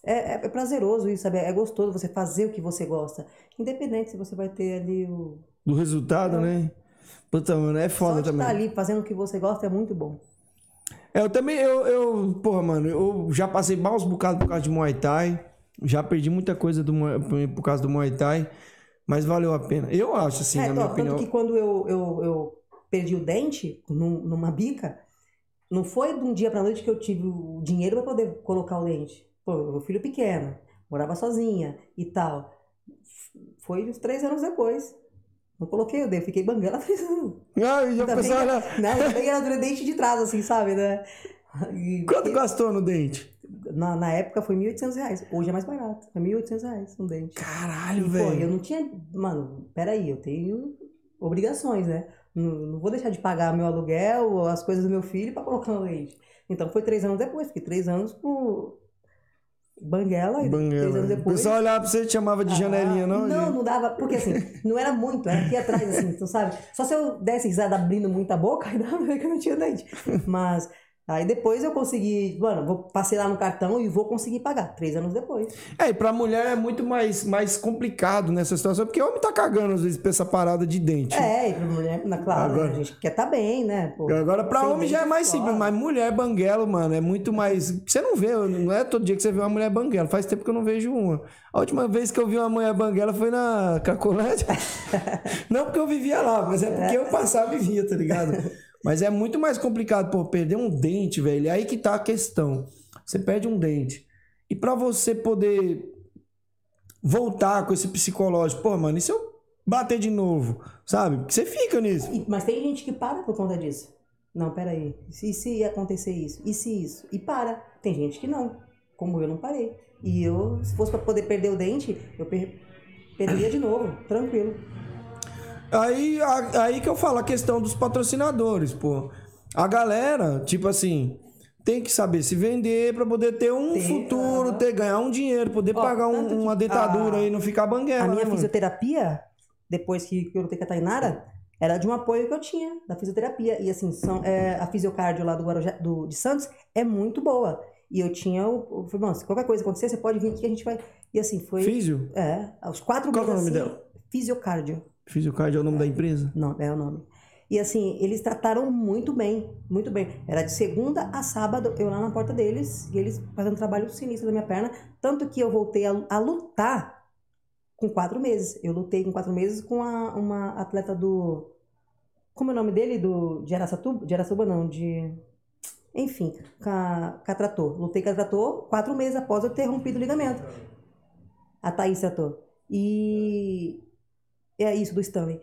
É, é- é prazeroso isso, sabe? É gostoso você fazer o que você gosta. Independente se você vai ter ali o.
Do resultado, né? Puta, mano, é
Só
foda
de
também.
estar ali fazendo o que você gosta é muito bom.
É, eu também, eu, eu, porra, mano, eu já passei maus bocados por causa de Muay Thai. Já perdi muita coisa do, por causa do Muay Thai. Mas valeu a pena. Eu acho, assim,
É,
na minha
ó,
opinião.
Tanto que quando eu, eu, eu perdi o dente num- numa bica, não foi de um dia pra noite que eu tive o dinheiro pra poder colocar o dente. Pô, meu filho pequeno, morava sozinha e tal. Foi uns três anos depois. Não coloquei o dente, fiquei banguela três anos.
Ah, e a pessoa olha,
Não, ainda bem que era do dente de trás, assim, sabe, né? E-
Quanto gastou no dente?
na, na época foi 1.800 reais. Hoje é mais barato. É 1.800 reais um dente.
Caralho,
pô, eu
velho.
não tinha. Mano, peraí, eu tenho obrigações, né? Não, não vou deixar de pagar meu aluguel as coisas do meu filho pra colocar no leite. Então foi três anos depois, fiquei três anos com Banguela e três
Banguela.
anos
O
depois.
pessoal olhava pra você e chamava de janelinha, não?
Ah, Não, não dava, porque assim, não era muito, era aqui atrás, assim, tu sabe? Só se eu desse risada abrindo muito a boca, aí dava pra ver que eu não tinha dente. Mas aí depois eu consegui, mano, vou passei lá no cartão e vou conseguir pagar, três anos depois.
É, e pra mulher é muito mais, mais complicado nessa situação, porque homem tá cagando às vezes pra essa parada de dente.
É, e pra mulher, na- claro,
Agora-
a gente quer tá bem, né? pô.
Agora, pra homem já é mais
foda.
simples, mas mulher banguelo, mano, é muito mais. Você não vê, não é todo dia que você vê uma mulher banguela. Faz tempo que eu não vejo uma. A última vez que eu vi uma mulher banguela foi na Cracolândia. não porque eu vivia lá, mas é porque eu passava e via, tá ligado? Mas é muito mais complicado, pô, perder um dente, velho. É aí que tá a questão. Você perde um dente. E pra você poder voltar com esse psicológico, pô, mano, e se eu bater de novo, sabe? Você fica nisso.
Mas tem gente que para por conta disso. Não, peraí. E se acontecer isso? E se isso? E para. Tem gente que não. Como eu não parei. E eu, se fosse pra poder perder o dente, eu per perderia de novo. Tranquilo.
Aí, a- aí que eu falo a questão dos patrocinadores, pô. A galera, tipo assim, tem que saber se vender pra poder ter um futuro,
aham.
ter ganhar um dinheiro, poder
Ó,
pagar um-
que
uma dentadura
a-
e não ficar banguela,
A
né,
minha
mano?
fisioterapia, depois que eu lutei com a Tainara, era de um apoio que eu tinha da fisioterapia. E assim, são, é, a fisiocardio lá do, Guarujá, do de Santos é muito boa. E eu tinha o. Eu falei, "Bom, se qualquer coisa acontecer, você pode vir aqui que a gente vai. E assim, foi.
Físio?
É, aos quatro
Qual é o
meses.
nome
assim,
dela?
Fisiocardio.
Fisiocard é o nome da empresa?
Não, é o nome. E assim, eles trataram muito bem, muito bem. Era de segunda a sábado, eu lá na porta deles, e eles fazendo trabalho sinistro da minha perna. Tanto que eu voltei a, a lutar com quatro meses. Eu lutei com quatro meses com a- uma atleta do. Como é o nome dele? Do, de Araçatuba? De Araçatuba, não, de. Enfim, com a, com a Trator. Lutei com a Trator quatro meses após eu ter rompido o ligamento. A Thaís Trator. E. É isso, do Stanley.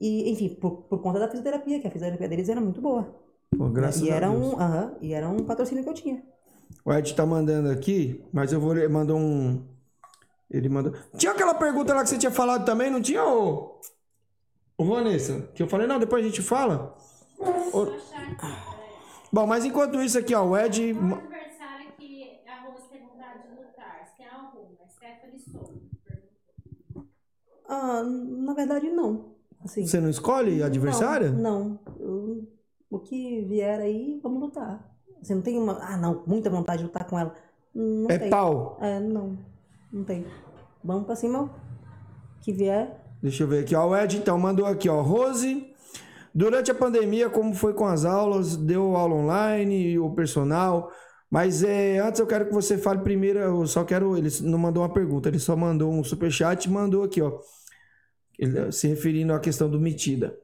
E, enfim, por, por conta da fisioterapia, que a fisioterapia deles era muito boa.
Pô, graças
e
a
era
Deus.
um, aham, e era um patrocínio que eu tinha.
O Ed tá mandando aqui, mas eu vou ler, mandou um... Ele mandou... Tinha aquela pergunta lá que você tinha falado também, não tinha, ô... Ô, Vanessa? Que eu falei, não, depois a gente fala. Ô- Bom, mas enquanto isso aqui, ó, o Ed...
Qual adversário que a Rose tem vontade de lutar? Se tem alguma? Stephanie Souza. perguntou.
Ah, na verdade, não. Assim,
Você não escolhe adversária?
Não. não. Eu- o que vier aí, vamos lutar. Você não tem uma. Ah, não, muita vontade de lutar com ela. Não
É
tem.
pau.
É, não. Não tem. Vamos pra cima. O que vier.
Deixa eu ver aqui, ó. O Ed então mandou aqui, ó. Rose, durante a pandemia, como foi com as aulas? Deu aula online, o personal? Mas é, antes eu quero que você fale primeiro, eu só quero. Ele não mandou uma pergunta, ele só mandou um superchat e mandou aqui, ó. Ele, se referindo à questão do metida.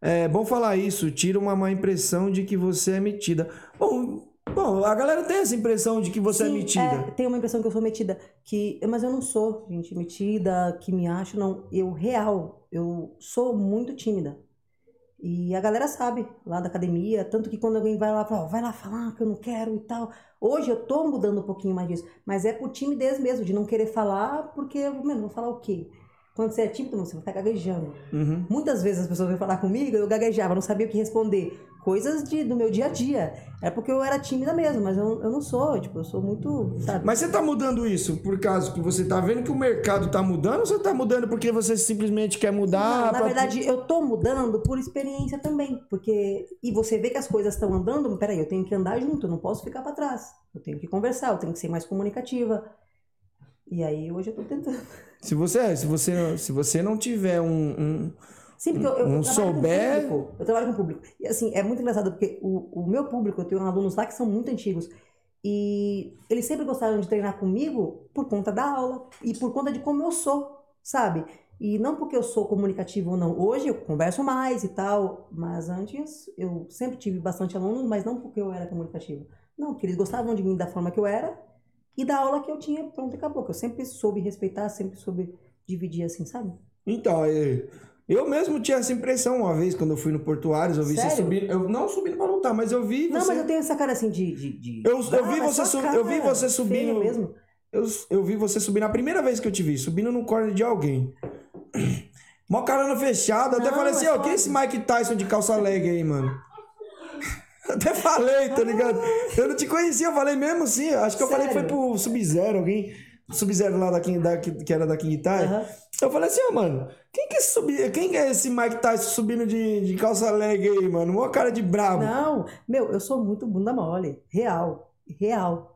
É bom falar isso, tira uma má impressão de que você é metida. Bom, bom a galera tem essa impressão de que você é
Sim,
metida.
é, tem uma impressão que eu sou metida. Que, mas eu não sou, gente, metida, que me acho, não. Eu, real, eu sou muito tímida. E a galera sabe, lá da academia, tanto que quando alguém vai lá, fala, ó, vai lá falar que eu não quero e tal. Hoje eu tô mudando um pouquinho mais disso, mas é por timidez mesmo, de não querer falar, porque, mano, vou falar o quê? Quando você é tímido, você vai estar gaguejando.
Uhum.
Muitas vezes as pessoas vêm falar comigo, eu gaguejava, não sabia o que responder. coisas de, do meu dia a dia. É porque eu era tímida mesmo, mas eu, eu não sou, tipo, eu sou muito, sabe?
Mas você tá mudando isso por causa que você tá vendo que o mercado tá mudando ou você tá mudando porque você simplesmente quer mudar?
Não, na
pra-
verdade, eu tô mudando por experiência também, porque e você vê que as coisas estão andando, peraí, eu tenho que andar junto, eu não posso ficar para trás. Eu tenho que conversar, eu tenho que ser mais comunicativa. E aí hoje eu tô tentando.
Se você, se você, se você não tiver um, um-
Sim, porque eu, eu,
Não souber-
com público. Eu trabalho com público. E assim, é muito engraçado, porque o, o meu público, eu tenho alunos lá que são muito antigos. E eles sempre gostaram de treinar comigo por conta da aula e por conta de como eu sou, sabe? E não porque eu sou comunicativo ou não. Hoje eu converso mais e tal, mas antes eu sempre tive bastante alunos, mas não porque eu era comunicativo. Não, porque eles gostavam de mim da forma que eu era e da aula que eu tinha, pronto, acabou. Que eu sempre soube respeitar, sempre soube dividir assim, sabe?
Então, é, eu mesmo tinha essa impressão uma vez quando eu fui no Portuários, eu vi você
Sério?
subindo, eu não subindo pra lutar, mas eu vi
Não,
você
mas eu tenho essa cara assim de. de, de...
Eu- eu vi
mas
você eu vi você subindo-
mesmo.
Eu, eu vi você subir na primeira vez que eu te vi, subindo no corner de alguém. Mó carona fechada. Até
Não,
falei assim,
é
ó,
só-
quem é esse Mike Tyson de calça leg aí, mano? Até falei, tá ligado? Eu não te conhecia, eu falei mesmo assim. Acho que eu falei que foi pro Sub-Zero, alguém. Sub-Zero lá da King, da, que, era da King Tai.
Aham.
Eu falei assim, ó, mano, quem que, é esse subi, quem que é esse Mike Tyson subindo de, de calça leg aí, mano? Mó cara de brabo.
Não, meu, eu sou muito bunda mole. Real. Real.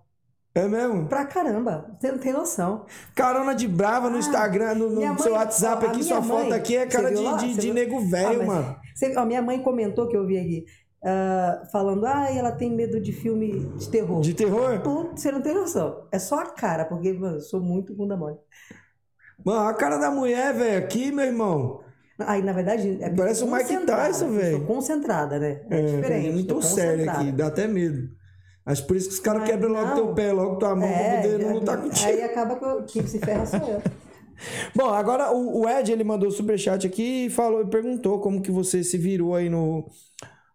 É mesmo?
Pra caramba. Você não tem noção.
Carona de brava no
Ah,
Instagram, no, no
minha
seu
mãe-
WhatsApp
ó,
aqui, sua foto
mãe,
aqui é cara de, de, de nego velho,
Ah,
mano.
Você, ó, minha mãe comentou que eu vi aqui. Ah, falando, ah, ela tem medo de filme de terror.
De terror?
Putz, você não tem noção. É só a cara, porque, mano, eu sou muito bunda mole.
Mano, a cara da mulher, velho, aqui, meu irmão.
Aí, na verdade, é
Parece o Mike
concentrada,
Tyson, velho.
Sou concentrada, né? É,
É,
diferente.
é muito
tô
sério aqui, dá até medo. Acho por isso que os caras
Mas
quebram logo teu pé, logo tua mão, pra
É,
poder
já-
não lutar contigo.
aí acaba que eu- quem se ferra sou eu.
Bom, agora o, o Ed, ele mandou superchat aqui e falou, e perguntou como que você se virou aí no,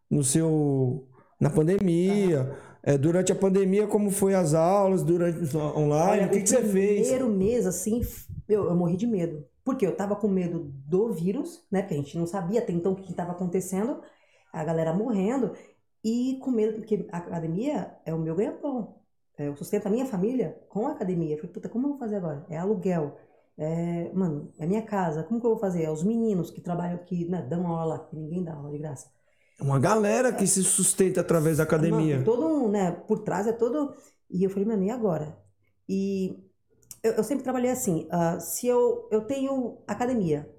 no seu... na pandemia. É, durante a pandemia, como foi as aulas, durante online, o que, que você fez?
primeiro mês, assim, eu, eu morri de medo. Porque eu tava com medo do vírus, né? Porque a gente não sabia até então o que estava acontecendo. A galera morrendo. E com medo, porque a academia é o meu ganha-pão. É, eu sustento a minha família com a academia. Eu falei, puta, como eu vou fazer agora? É aluguel. É, mano, é minha casa. Como que eu vou fazer? É os meninos que trabalham aqui, né, dão aula lá, que ninguém dá aula de graça.
Uma galera que se sustenta através da academia.
Não, todo um, né, por trás é todo. E eu falei, mano, e agora? E eu, eu sempre trabalhei assim, ah, se eu, eu tenho academia,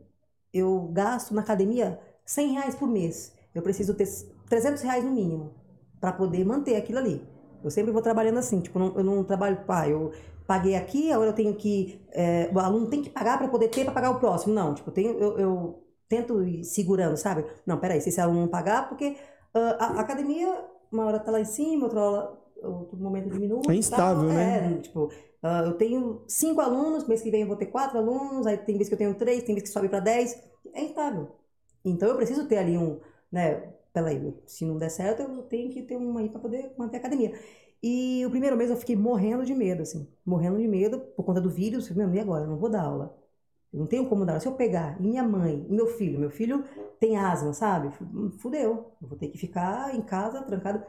eu gasto na academia 100 reais por mês, eu preciso ter 300 reais no mínimo para poder manter aquilo ali. Eu sempre vou trabalhando assim, tipo, não- eu não trabalho, pá, eu paguei aqui, agora eu tenho que, é, o aluno tem que pagar para poder ter para pagar o próximo. Não, tipo, eu, tenho, eu, eu tento ir segurando, sabe? Não, peraí, se esse aluno não pagar, porque ah, a, a academia, uma hora tá lá em cima, outra hora, outro momento diminui.
É instável,
tal.
né?
É, tipo, ah, eu tenho cinco alunos, mês que vem eu vou ter quatro alunos, aí tem vez que eu tenho três, tem vez que sobe para dez. É instável. Então eu preciso ter ali um, né? Peraí, se não der certo, eu tenho que ter uma aí para poder manter a academia. E o primeiro mês eu fiquei morrendo de medo, assim, morrendo de medo por conta do vírus. Meu, e agora? Eu não vou dar aula. Eu não tenho como dar. Se eu pegar, e minha mãe, e meu filho, meu filho tem asma, sabe? Fudeu. Eu vou ter que ficar em casa trancado.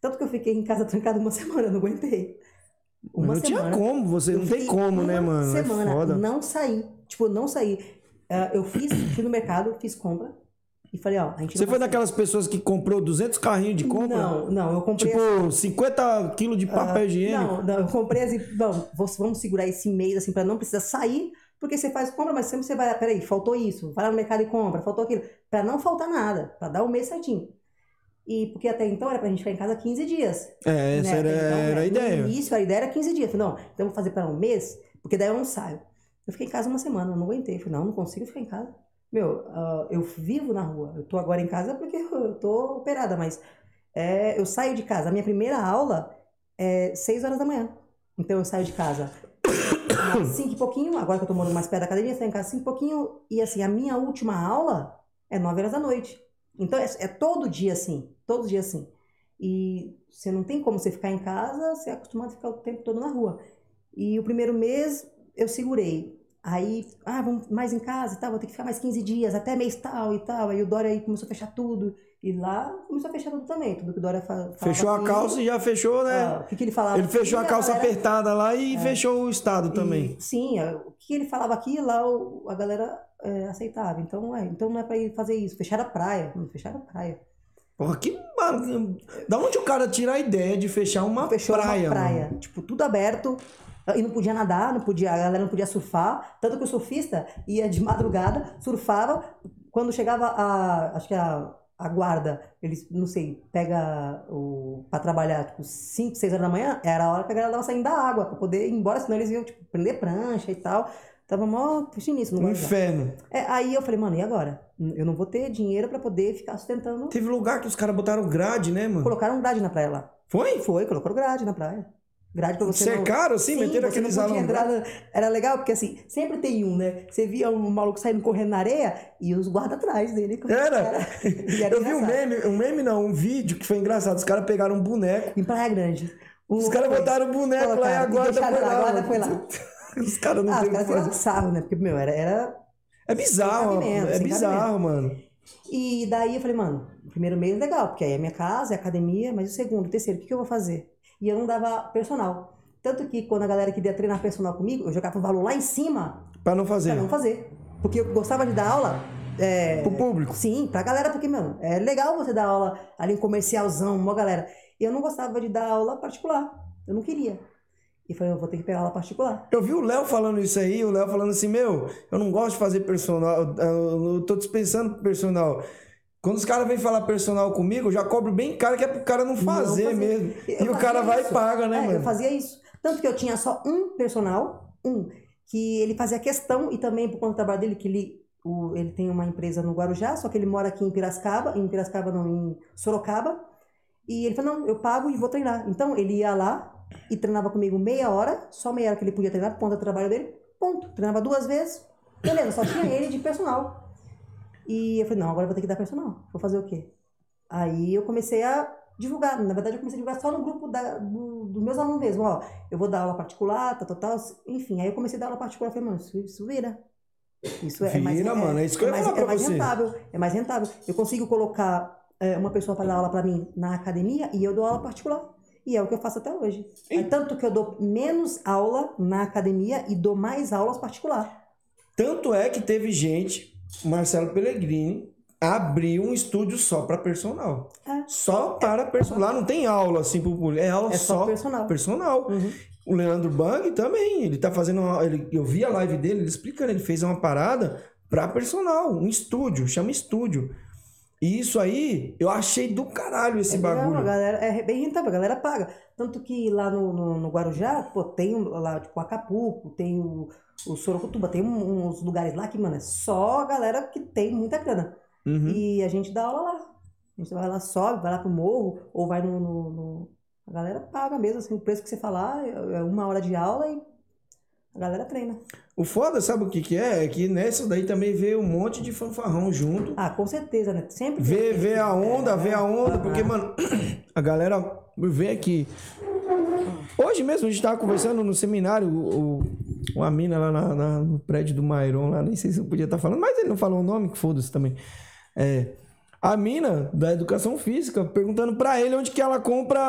Tanto que eu fiquei em casa trancado uma semana, eu não aguentei. Uma
não tinha
semana.
como, você
Eu
não tem como, né, mano? É
Semana,
foda.
não saí. Tipo, não saí. Ah, eu fiz, fui no mercado, fiz compra e falei, ó, a gente
Você foi daquelas pessoas que comprou 200 carrinhos de compra?
Não, não, eu comprei
Tipo, 50 quilos de papel higiênico?
Não, não, eu comprei assim, vamos- vamos segurar esse mês assim para não precisar sair, porque você faz compra, mas sempre você vai, peraí, faltou isso, vai lá no mercado e compra, faltou aquilo, para não faltar nada, para dar o mês certinho. E porque até então era pra gente ficar em casa 15 dias.
É, essa
né?
era,
Então,
era a ideia.
No início a ideia era 15 dias. Falei, não, então vou fazer para um mês, porque daí eu não saio. Eu fiquei em casa uma semana, eu não aguentei. Falei, não, não consigo ficar em casa. Meu, ah, eu vivo na rua. Eu tô agora em casa porque eu tô operada, mas é, eu saio de casa. A minha primeira aula é 6 horas da manhã. Então eu saio de casa 5 e pouquinho, agora que eu tô morando mais perto da academia, saio em casa 5 e pouquinho. E assim, a minha última aula é 9 horas da noite. Então é, é todo dia assim, todos os dias assim. E você não tem como você ficar em casa, você é acostumado a ficar o tempo todo na rua. E o primeiro mês eu segurei. Aí, ah, vamos mais em casa e tal, vou ter que ficar mais 15 dias, até mês tal e tal. Aí o Dória aí começou a fechar tudo. E lá começou a fechar tudo também, tudo que o Dória fa falava.
Fechou a
aqui,
calça e já fechou, né?
ah, O que, que ele falava
Ele fechou a calça
galera-
apertada lá e fechou o estado também.
e, sim, a- o que ele falava aqui, lá o- a galera é, aceitava. Então, é, então não é pra ele fazer isso. Fecharam a praia. Fecharam a praia.
Porra, que. Da onde o cara tira a ideia de fechar uma
Fechou
praia?
uma praia.
mano?
Tipo, tudo aberto. E não podia nadar, não podia, a galera não podia surfar. Tanto que o surfista ia de madrugada, surfava. Quando chegava a. Acho que a, a guarda, eles, não sei, pega o. pra trabalhar, tipo, 5, 6 horas da manhã, era a hora que a galera tava saindo da água, pra poder ir embora, senão eles iam, tipo, prender prancha e tal. Tava mó nisso no
Um inferno.
É, aí eu falei, mano, e agora? Eu não vou ter dinheiro pra poder ficar sustentando.
Teve lugar que os caras botaram grade, né, mano?
Colocaram grade na praia lá.
Foi?
Foi, colocaram grade na praia. Grade pra você não...
Cercaram assim, meteram
você não
aqueles alambrados.
na- Era legal porque assim, sempre tem um, né? Você via um maluco saindo correndo na areia e os guardas atrás dele.
Era?
E era
Eu vi um meme, um meme não, um vídeo que foi engraçado. Os caras pegaram um boneco,
Em Praia Grande. O-
os caras botaram o boneco lá e
Colocaram,
a guarda foi
lá, a guarda foi lá.
Os caras não
Ah, os
tem o que
caras sarro, né? Porque, meu, era, era...
É bizarro, é bizarro, mano.
E daí eu falei, mano, o primeiro mês legal, porque aí é minha casa, é academia, mas o segundo, o terceiro, o que, que eu vou fazer? E eu não dava personal. Tanto que quando a galera queria treinar personal comigo, eu jogava o valor lá em cima
Pra não fazer.
pra não fazer. Porque eu gostava de dar aula. É,
Pro público.
Sim, pra galera, porque, mano, é legal você dar aula ali em comercialzão, uma galera. E eu não gostava de dar aula particular. Eu não queria. E falei, eu vou ter que pegar aula particular.
Eu vi o Léo falando isso aí, o Léo falando assim, meu, eu não gosto de fazer personal, eu tô dispensando personal. Quando os caras vêm falar personal comigo, eu já cobro bem caro que é pro cara não fazer,
fazer.
mesmo.
Eu
e o cara vai e paga, né,
É,
mano?
Eu fazia isso. Tanto que eu tinha só um personal, um, que ele fazia questão, e também por conta do trabalho dele, que ele, o, ele tem uma empresa no Guarujá, só que ele mora aqui em Piracicaba, em Piracicaba não, em Sorocaba. E ele falou, não, eu pago e vou treinar. Então ele ia lá e treinava comigo meia hora, só meia hora que ele podia treinar, por conta do trabalho dele, ponto. Treinava duas vezes, beleza, só tinha ele de personal. E eu falei, não, agora eu vou ter que dar personal. Vou fazer o quê? Aí eu comecei a divulgar. Na verdade, eu comecei a divulgar só no grupo da, do, dos meus alunos mesmo. Ó, eu vou dar aula particular, tal, tal, tal. Enfim, aí eu comecei a dar aula particular. Falei, mano, isso, isso vira. Isso é, é mais,
Vira, mano, é isso que eu ia
mais,
falar
é mais
você.
rentável. É mais rentável. Eu consigo colocar é, uma pessoa para dar aula para mim na academia e eu dou aula particular. E é o que eu faço até hoje. É tanto que eu dou menos aula na academia e dou mais aulas particular.
Tanto é que teve gente, Marcelo Pellegrini, abriu um estúdio só pra personal.
É.
Só para personal. Lá não tem aula assim pro público, é aula
É só
só,
personal.
personal.
Uhum.
O Leandro Bang também, ele tá fazendo uma, ele, eu vi a live dele, ele explicando, ele fez uma parada pra personal, um estúdio, chama estúdio. E isso aí, eu achei do caralho esse
É legal,
bagulho.
a galera, é bem rentável, a galera paga. Tanto que lá no, no, no Guarujá, pô, tem lá, tipo, Acapulco, tem o, o Sorocotuba, tem uns lugares lá que, mano, é só a galera que tem muita grana.
Uhum.
E a gente dá aula lá. A gente vai lá, sobe, vai lá pro morro, ou vai no. no- no- A galera paga mesmo, assim, o preço que você falar é é uma hora de aula e a galera treina.
O foda, sabe o que que é? É que nessa daí também veio um monte de fanfarrão junto.
Ah, com certeza, né? Sempre
Vê, vê a onda, vê a onda, porque, mano, a galera vê aqui. Hoje mesmo a gente tava conversando no seminário, o- uma mina lá na- na- no prédio do Mairon, lá, nem sei se eu podia estar falando, mas ele não falou o nome, que foda-se também. É, a mina da educação física perguntando pra ele onde que ela compra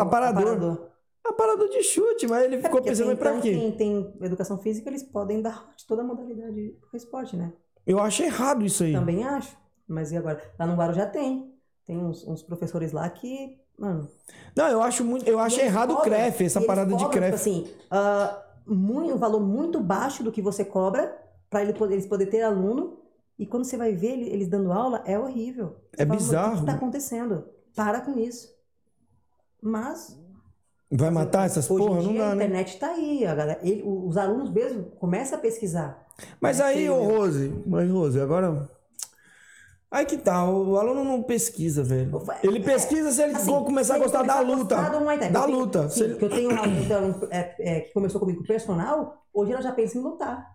aparador.
Aparador.
Aparador de chute, mas ele
É
ficou pensando, pra
então,
quê?
Quem tem educação física, eles podem dar de toda a modalidade do esporte, né?
Eu acho errado isso aí.
Também acho. Mas e agora? Lá no Guarujá tem. Tem uns, uns professores lá que, mano...
Não, eu acho muito, eu acho errado o
cobram-
CREF, essa parada de
cobram,
CREF.
Tipo assim, ah, muito, um valor muito baixo do que você cobra para ele poder, eles poderem ter aluno. E quando você vai ver ele- eles dando aula, é horrível. Você
É
fala, "Mano, O
bizarro.
que está acontecendo? Para com isso. Mas
Vai matar essas
hoje
porra?
em
Não
dia
dá,
a
né?
internet tá aí. A galera, ele- os alunos mesmo começam a pesquisar.
Mas aí, ô Rose, mas Rose, agora. Aí que tá, o aluno não pesquisa, velho. Ele
É,
pesquisa se ele
assim,
for começar a gostar da luta.
gostar Thai.
Da luta. Se
Sim,
ele-
que eu tenho uma aluna é, é, que começou comigo personal, hoje ela já pensa em lutar.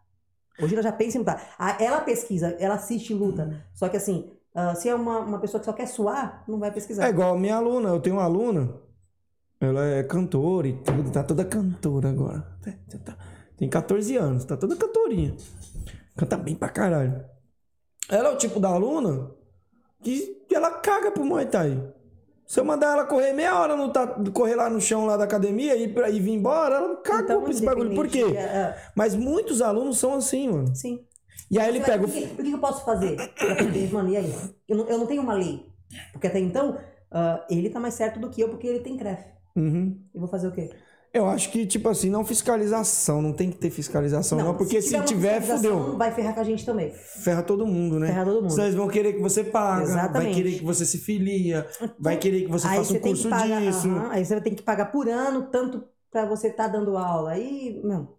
Hoje ela já pensa em lutar. Ela pesquisa, ela assiste luta. Só que assim, ah, se é uma, uma pessoa que só quer suar, não vai pesquisar.
É igual a minha aluna, eu tenho uma aluna, ela é cantora e tudo, tá toda cantora agora. Tá- Tem 14 anos, tá toda cantorinha. Canta bem pra caralho. Ela é o tipo da aluna que ela caga pro Muay Thai. Se eu mandar ela correr meia hora, no, ta- correr lá no chão lá da academia e, pra- e vir embora, ela caga
Então,
com esse bagulho. Por quê?
é, é.
Mas muitos alunos são assim, mano.
Sim.
E aí ele
Mas,
pega
o que, o que eu posso fazer? Mano, e aí? Eu não, eu não tenho uma lei. Porque até então, ah, ele tá mais certo do que eu, porque ele tem CREF.
Uhum.
Eu vou fazer o quê?
Eu acho que, tipo assim, não fiscalização, não tem que ter fiscalização, não, porque se,
uma
tiver, fudeu.
Vai ferrar com a gente também.
Ferra todo mundo, né?
Ferra todo mundo.
Eles vão querer que você paga, vai querer que você se filia, vai querer que você
aí
faça um
você tem
curso
pagar,
disso.
aham, aí você tem que pagar por ano, tanto pra você estar dando aula. Aí, não.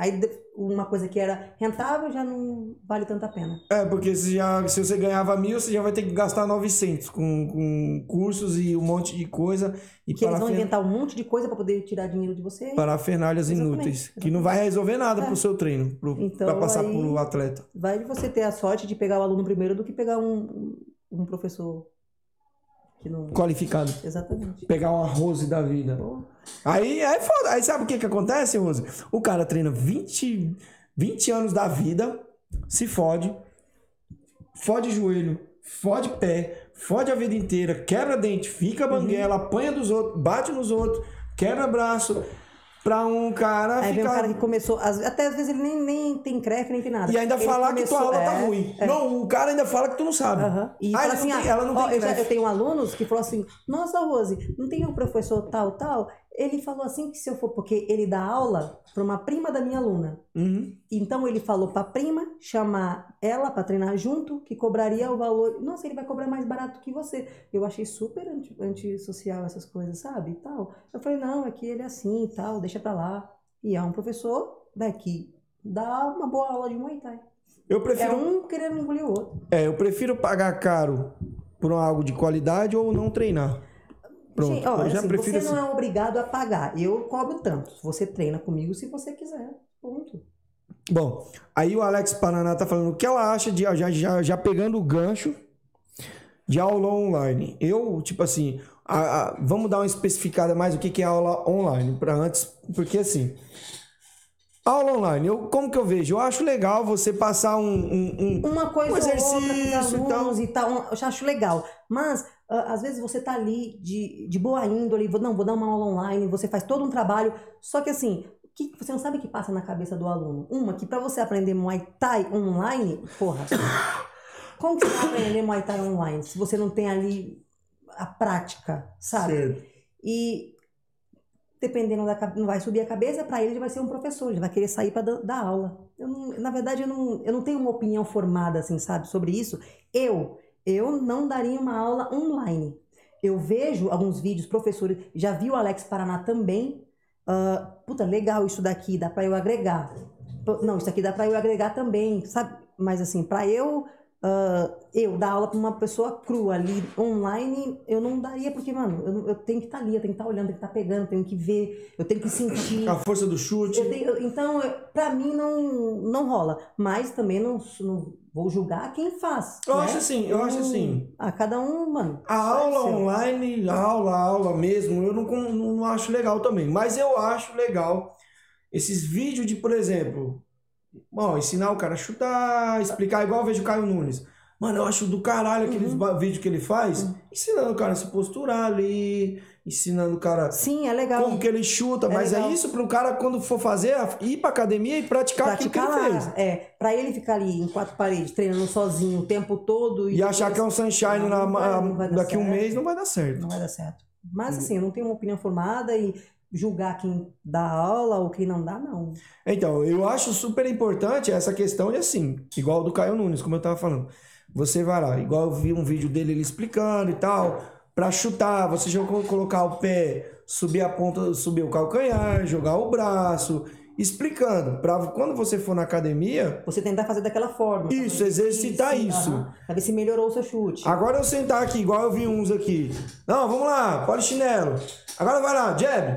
Aí de- uma coisa que era rentável já não vale tanta pena.
É, porque se, já, se você ganhava mil, você já vai ter que gastar 900 com, com cursos e um monte de coisa e
Que eles vão inventar um monte de coisa pra poder tirar dinheiro de você.
parafernalhas
Exatamente,
inúteis, que não vai resolver nada
É.
pro seu treino, pro,
Então,
pra passar pro atleta.
Vai você ter a sorte de pegar o aluno primeiro do que pegar um, um professor não.
Qualificado.
Exatamente.
Pegar uma Rose da vida.
Pô,
Aí é foda. Aí sabe o que que acontece, Rose? O cara treina 20, 20 anos da vida, se fode, fode joelho, fode pé, fode a vida inteira, quebra dente, fica banguela, apanha dos outros, bate nos outros, quebra braço, pra um cara
Aí vem um
ficar...
cara que começou. Até às vezes ele nem, nem tem CREF, nem tem nada.
E ainda
Ele
falar que tua
começou-
aula tá
é,
ruim.
é.
Não, o cara ainda fala que tu não sabe.
Aham. E
Ah,
assim,
não tem-
ah,
ela não
ó,
tem
eu, já- eu tenho alunos que falam assim, nossa, Rose, não tem um professor tal, tal? Ele falou assim que se eu for, porque ele dá aula para uma prima da minha aluna.
Uhum.
Então ele falou para a prima chamar ela para treinar junto, que cobraria o valor. Nossa, ele vai cobrar mais barato que você. Eu achei super anti- antissocial essas coisas, sabe? E tal. Eu falei, não, é que ele é assim e tal, deixa pra lá. E é um professor daqui. Dá uma boa aula de Muay Thai.
Eu
É
prefiro,
um querendo engolir o outro.
é, eu prefiro pagar caro por algo de qualidade ou não treinar. Pronto,
Gente, ó,
eu já
assim,
prefiro
você
assim.
não é obrigado a pagar. Eu cobro tanto. Você treina comigo se você quiser. Ponto.
Bom, aí o Alex Paraná tá falando o que ela acha de já, já, já pegando o gancho de aula online. Eu, tipo assim, a- a- vamos dar uma especificada mais o que, que é aula online para antes, porque assim, aula online, eu, como que eu vejo? Eu acho legal você passar um, um- um-
Uma coisa
Um
ou outra
exercício e
alunos e tal. eu acho legal. Mas, às vezes, você tá ali de, de boa índole, vou, não, vou dar uma aula online, você faz todo um trabalho. Só que assim, que, você não sabe o que passa na cabeça do aluno. Uma, que pra você aprender Muay Thai online, porra, como que você vai aprender Muay Thai online se você não tem ali a prática, sabe?
Certo.
E dependendo da não vai subir a cabeça, para ele ele vai ser um professor, ele vai querer sair para dar aula. Eu não- na verdade, eu não, eu não tenho uma opinião formada, assim, sabe, sobre isso. Eu, eu não daria uma aula online. Eu vejo alguns vídeos, professores, já vi o Alex Paraná também. ah, puta, legal isso daqui, dá para eu agregar. Não, isso aqui dá para eu agregar também, sabe? Mas assim, para eu ah, eu dar aula para uma pessoa crua ali online, eu não daria, porque, mano, eu, eu tenho que estar ali, eu tenho que estar olhando, eu tenho que estar pegando, eu tenho que ver, eu tenho que sentir.
A força do chute.
Eu tenho- então, eu- pra mim não, não rola. Mas também não, não vou julgar quem faz.
Eu
né?
acho assim, eu acho assim.
Ah, cada um, mano.
A aula
seu.
online, a aula, a aula mesmo, eu não, não acho legal também. Mas eu acho legal esses vídeos de, por exemplo, ó, ensinar o cara a chutar, explicar, igual eu vejo o Caio Nunes. Mano, eu acho do caralho aqueles
Uhum.
vídeos que ele faz, ensinando o cara a se posturar ali, ensinando o cara
Sim, é legal.
como que ele chuta.
É
mas
legal.
é isso pro cara, quando for fazer, ir pra academia e praticar,
Praticar
aquilo que ele fez.
é, pra ele ficar ali em quatro paredes, treinando sozinho o tempo todo.
E achar que é um sunshine
Não,
na-
não vai- não vai
daqui a um
certo.
mês, não vai dar certo.
Não vai dar certo. Mas assim, eu não tenho uma opinião formada e julgar quem dá aula ou quem não dá, não.
Então, eu acho super importante essa questão de assim, igual do Caio Nunes, como eu tava falando. Você vai lá, igual eu vi um vídeo dele ele explicando e tal, pra chutar, você já colo- colocar o pé, subir a ponta, subir o calcanhar, jogar o braço, explicando, pra quando você for na academia,
Você tentar fazer daquela forma.
Isso, exercitar
se-
isso.
aham, pra ver se melhorou o seu chute.
agora eu sentar aqui, igual eu vi uns aqui. Não, vamos lá, polichinelo. Agora vai lá, jab,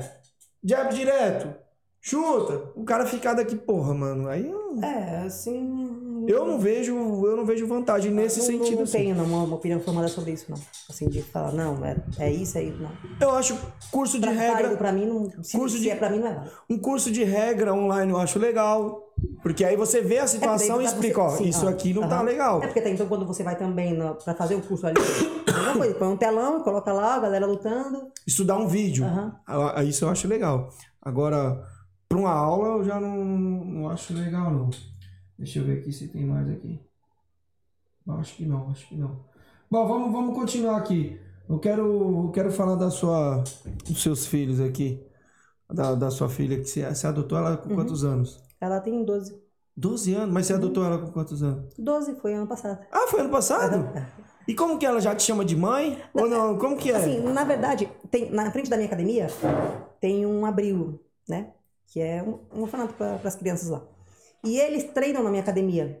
jab direto, chuta. O cara ficar daqui, porra, mano, aí eu
É, assim.
Eu não vejo, eu não vejo vantagem nesse
não,
sentido.
Não
assim.
tenho não, uma, uma opinião formada sobre isso, não. Assim, de falar, não, é, é isso, é isso, não.
Eu acho curso de
Pra,
regra,
pra mim, não, se,
curso
se
de-
é pra mim, não é
um curso de regra online eu acho legal, porque aí você vê a situação
É,
e explica, ó,
você- sim,
isso
ah,
aqui não tá
aham.
legal.
É porque até então, quando você vai também na- pra fazer o curso ali, Mesma coisa, põe um telão coloca lá, a galera lutando.
Estudar um vídeo.
Aham.
Ah, ah, Isso eu acho legal. Agora, para uma aula, eu já não, não acho legal, não. Deixa eu ver aqui se tem mais aqui. Acho que não, acho que não. Bom, vamos, vamos continuar aqui. Eu quero, eu quero falar da sua, dos seus filhos aqui. Da, da sua filha, que você, você adotou ela com quantos anos?
Ela tem 12.
12 anos? Mas você adotou ela com quantos anos?
12 foi ano passado.
Ah, foi ano passado? E como que ela já te chama de mãe? Ou não? Como que é?
Assim, na verdade, tem, na frente da minha academia tem um abrigo, né? Que é um, um orfanato para as crianças lá. E eles treinam na minha academia.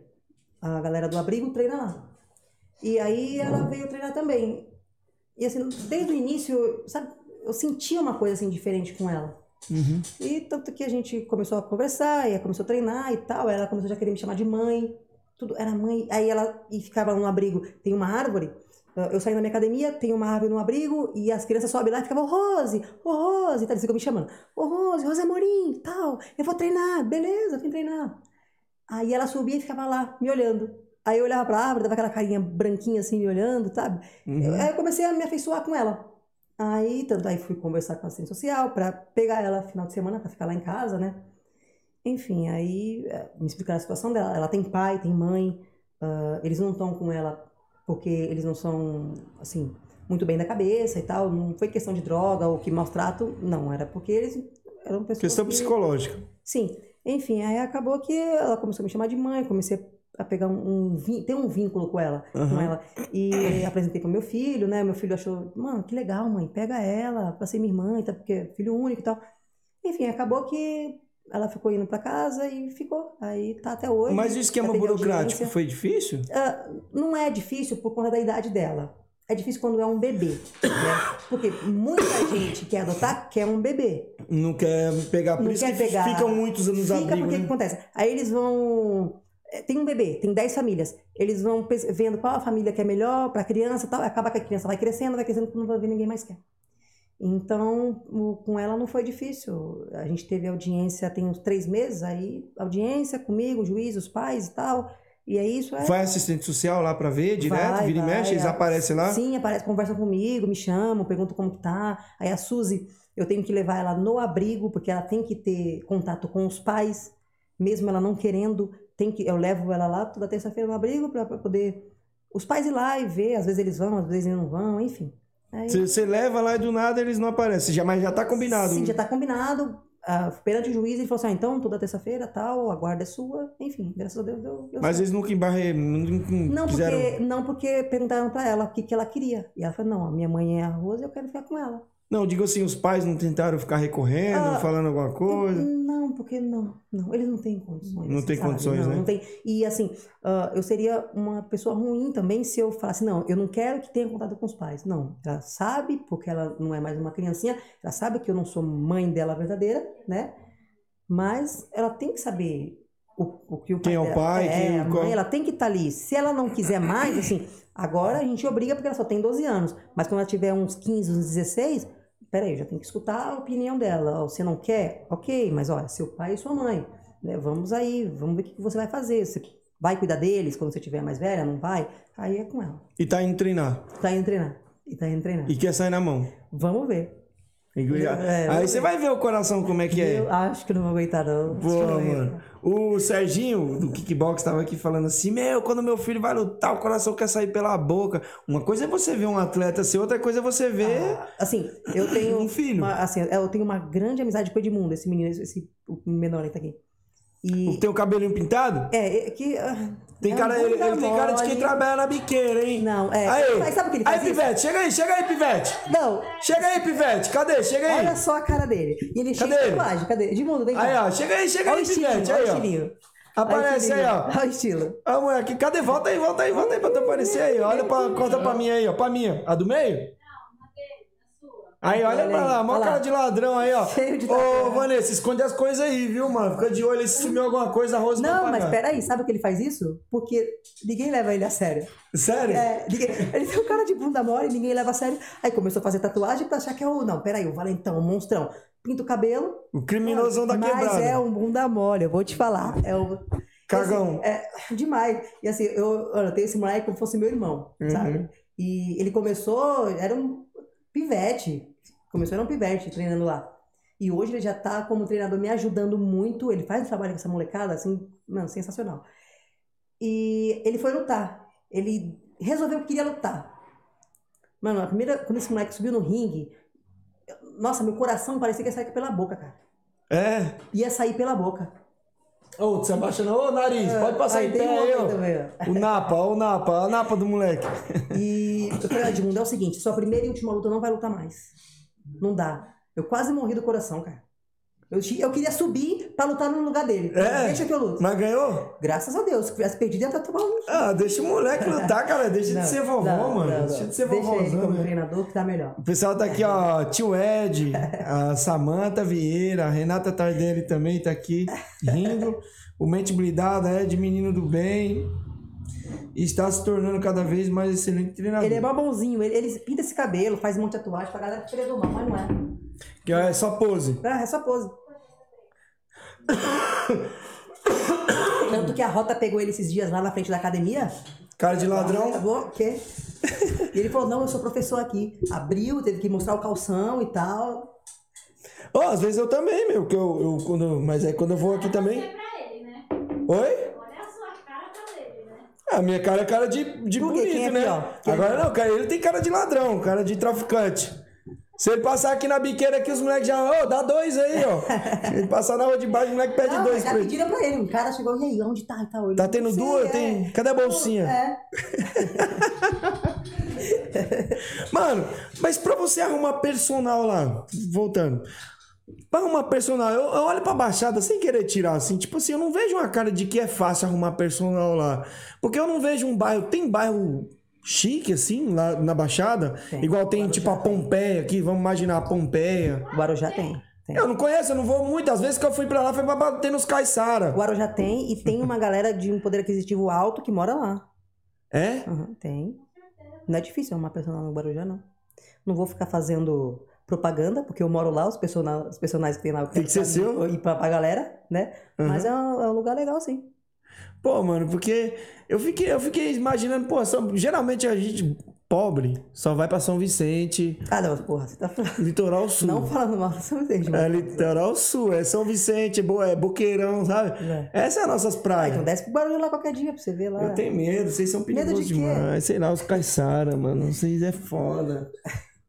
A galera do abrigo treina lá. E aí ela veio treinar também. E assim, desde o início, sabe, eu sentia uma coisa assim diferente com ela.
Uhum.
E tanto que a gente começou a conversar, e começou a treinar e tal. Ela começou já a querer me chamar de mãe. Tudo era mãe. Aí ela e ficava no abrigo. Tem uma árvore. Eu saí da minha academia, tem uma árvore no abrigo, e as crianças sobem lá e ficavam, ô Rose, ô Rose, tal, eles ficam me chamando, ô Rose, Rose Amorim, tal, eu vou treinar, beleza, vem treinar. Aí ela subia e ficava lá, me olhando. Aí eu olhava pra árvore, dava aquela carinha branquinha assim, me olhando, sabe? Eu- Aí eu comecei a me afeiçoar com ela. Aí, tanto aí fui conversar com a assistente social pra pegar ela final de semana pra ficar lá em casa, né? Enfim, aí eh, me explicaram a situação dela. Ela tem pai, tem mãe, ah, eles não estão com ela porque eles não são, assim, muito bem da cabeça e tal. Não foi questão de droga ou que maus trato, não. Era porque eles eram pessoas
Questão
que...
psicológica.
Sim, enfim, aí acabou que ela começou a me chamar de mãe, comecei a pegar um, um ter um vínculo com ela, com
Aham.
ela. E apresentei pro meu filho, né? Meu filho achou, mano, que legal, mãe, pega ela pra ser minha irmã, e tal, porque é filho único e tal. Enfim, acabou que ela ficou indo pra casa e ficou. Aí tá até hoje.
Mas o esquema burocrático foi difícil?
Ah, não é difícil por conta da idade dela. É difícil quando é um bebê, né? Porque muita gente quer adotar, quer um bebê.
Não quer pegar, por
Não
isso
quer
que
pegar.
ficam muitos anos
Fica
abrigo,
porque o
né?
que acontece? Aí eles vão. É, Tem um bebê, tem 10 famílias. Eles vão vendo qual a família que é melhor para a criança e tal. Acaba que a criança vai crescendo, vai crescendo, quando vai ver ninguém mais quer. Então, o- com ela não foi difícil. A gente teve audiência tem uns três meses, aí audiência comigo, juiz, os pais e tal. E é isso. É...
Vai assistente social lá pra ver direto,
Vai,
vira e
vai,
mexe, eles
a-
aparecem lá?
Sim, aparece, conversa comigo, me chamam, perguntam como que tá. Aí a Suzy, eu tenho que levar ela no abrigo, porque ela tem que ter contato com os pais, mesmo ela não querendo. Tem que, eu levo ela lá toda terça-feira no abrigo para poder os pais ir lá e ver. Às vezes eles vão, às vezes eles não vão, enfim.
Você leva lá e do nada eles não aparecem, já, mas já tá combinado.
Sim, já tá combinado. ah, perante o juiz, ele falou assim: ah, então toda terça-feira, tal, a guarda é sua. Enfim, graças a Deus deu, deu
Mas eles nunca embarre, nunca
Não
quiseram...
porque, não, porque perguntaram pra ela o que, que ela queria. E ela falou: não, a minha mãe é a Rosa e eu quero ficar com ela.
Não, digo assim, os pais não tentaram ficar recorrendo,
Ah,
falando alguma coisa.
Não, porque não, não, eles não têm condições.
Não tem condições,
não,
né?
Não tem. E assim, ah, eu seria uma pessoa ruim também se eu falasse, não, eu não quero que tenha contato com os pais. Não, ela sabe, porque ela não é mais uma criancinha, ela sabe que eu não sou mãe dela verdadeira, né? Mas ela tem que saber o, o que o pai
Quem é o pai,
é,
quem-
a
qual-
mãe, ela tem que estar ali. Se ela não quiser mais, assim, agora a gente obriga porque ela só tem 12 anos. Mas quando ela tiver uns 15, uns 16, peraí, eu já tenho que escutar a opinião dela. Você não quer? Ok, mas olha, seu pai e sua mãe, né, vamos aí, vamos ver o que você vai fazer. Você vai cuidar deles quando você tiver mais velha? Não vai? Aí é com ela.
E tá indo treinar.
Tá indo treinar. E tá indo treinar.
E quer sair na mão.
Vamos ver. É,
Aí você vai ver o coração como é que é.
Eu acho que não vou aguentar, não. Que
Pô, mano. O Serginho, do Kickbox, tava aqui falando assim: Meu, quando meu filho vai lutar, o coração quer sair pela boca. Uma coisa é você ver um atleta ser, outra coisa é você ver.
Assim, eu tenho.
Um filho.
Uma, assim, eu tenho uma grande amizade com o Edmundo, esse menino, esse, o menor aí tá aqui. E.
Tem o cabelinho pintado?
É, é que. ah,
Tem
é
cara, ele, ele tem cara de quem trabalha na biqueira, hein?
Não, é.
Aí,
Mas sabe o que ele
aí
faz isso?
Pivete, chega aí, chega aí, Pivete.
Não,
Chega aí, Pivete, cadê? Chega aí.
olha só a cara dele. E ele é
Cadê
de
ele?
tatuagem. Cadê? Edmundo, vem cá.
Aí, ó, chega aí, chega
Olha
aí,
estilinho,
Pivete.
olha
Aí,
o
ó.
estilinho.
Aparece aí, ó.
Olha o estilo.
Ah, moleque, cadê? Volta aí, volta aí, volta aí pra tu aparecer aí. Olha pra, corta pra mim aí, ó. Pra mim. A do meio?
Não, na dele, na sua.
Aí, olha
Olha
pra lá, mó cara de ladrão aí, ó.
Cheio de
Ô. Vanessa, esconde as coisas aí, viu, mano? Fica de olho aí se sumiu alguma coisa, arroz
Não, mas peraí, sabe por que ele faz isso? Porque ninguém leva ele a sério.
Sério?
É, ninguém- ele tem um cara de bunda mole, ninguém leva a sério. Aí começou a fazer tatuagem pra achar que é o. Não, peraí, o valentão, o monstrão. Pinta o cabelo.
O criminosão da
mas
quebrada.
é um bunda mole, eu vou te falar. É o.
Cagão.
Assim, é demais. E assim, eu, eu tenho esse moleque como se fosse meu irmão,
Uhum.
sabe? E ele começou, era um pivete. Começou, um pivete treinando lá. E hoje ele já tá como treinador me ajudando muito. Ele faz um trabalho com essa molecada, assim, mano, sensacional. E ele foi lutar. Ele resolveu que queria lutar. Mano, a primeira, quando esse moleque subiu no ringue, nossa, meu coração parecia que ia sair pela boca, cara.
É.
Ia sair pela boca.
Ô, abaixa não. Ô, nariz, pode passar
Aí
em
tem
pé aí, ó.
também, ó.
O Napa, ó, o Napa, a Napa do moleque.
E eu falei, Edmundo, é o seguinte, sua primeira e última luta não vai lutar mais. Não dá. Eu quase morri do coração, cara. Eu, eu queria subir pra lutar no lugar dele.
É?
Deixa que eu luto.
Mas ganhou?
Graças a Deus. Se tivesse perdido, ia estar tomando.
Ah, deixa o moleque lutar, cara. Deixa de ser vovó,
não,
mano.
não, não.
Deixa de ser
Deixa ele como
né?
treinador que tá melhor.
O pessoal tá aqui, ó. Tio Ed, a Samanta Vieira, a Renata Tardelli também tá aqui rindo. O Mente Blindada, Ed, menino do bem. E está se tornando cada vez mais excelente treinador.
Ele é mó bonzinho. Ele, ele pinta esse cabelo, faz um monte de tatuagem pra galera que ele é do mal, mas não é.
Que é só pose.
Ah, é só pose. Tanto que a Rota pegou ele esses dias lá na frente da academia.
Cara de ladrão.
Acabou, o quê? E ele falou, não, eu sou professor aqui. Abriu, teve que mostrar o calção e tal.
Ó, às vezes eu também, meu. Que eu, eu, quando, mas é quando eu vou aqui também.
pra ele, né?
Oi?
Olha a sua cara pra ele, né?
A minha cara é cara de, de bonito,
Quem é
né?
Quem
Agora não, cara, ele tem cara de ladrão, cara de traficante. Se ele passar aqui na biqueira aqui, os moleques já, ô, dá dois aí, ó. Se ele passar na rua de baixo, o moleque pede
Não,
dois
mas já
pra ele.
pediram pra ele. Um cara chegou, e aí, onde tá? E tal. Ele,
Tá tendo
"Não sei,
duas?
é."
Tem... Cadê a bolsinha?
É.
Mano, mas pra você arrumar personal lá, voltando. Pra arrumar personal, eu, eu olho pra Baixada sem querer tirar, assim, tipo assim, eu não vejo uma cara de que é fácil arrumar personal lá. Porque eu não vejo um bairro, tem bairro chique, assim, lá na Baixada?
Tem.
Igual tem, tipo, a Pompeia aqui, vamos imaginar a Pompeia.
Guarujá tem. tem.
Eu não conheço, eu não vou muito. Às vezes que eu fui pra lá foi pra bater nos Caiçara.
Guarujá tem e tem uma galera de um poder aquisitivo alto que mora lá.
É?
Uhum, tem. Não é difícil arrumar personal no Guarujá, não. Não vou ficar fazendo propaganda, porque eu moro lá, os personagens, os personagens que tem lá.
Tem que ser seu.
Ir pra, pra galera, né? Mas é um, é um lugar legal, sim.
Pô, mano, porque eu fiquei, eu fiquei imaginando, pô, só- geralmente a gente pobre só vai pra São Vicente,
Ah, não, porra, você tá falando.
litoral sul.
Não falando mal, não entende,
É
mas.
litoral sul, é São Vicente, é Bo- é Boqueirão, sabe?
É.
Essas são as nossas
Ah,
praias.
então desce pro Guarujá lá qualquer dia pra você ver lá.
Eu tenho medo, vocês são
Medo
perigosos
de quê?
demais. Sei lá, os caiçara, mano. Vocês é foda.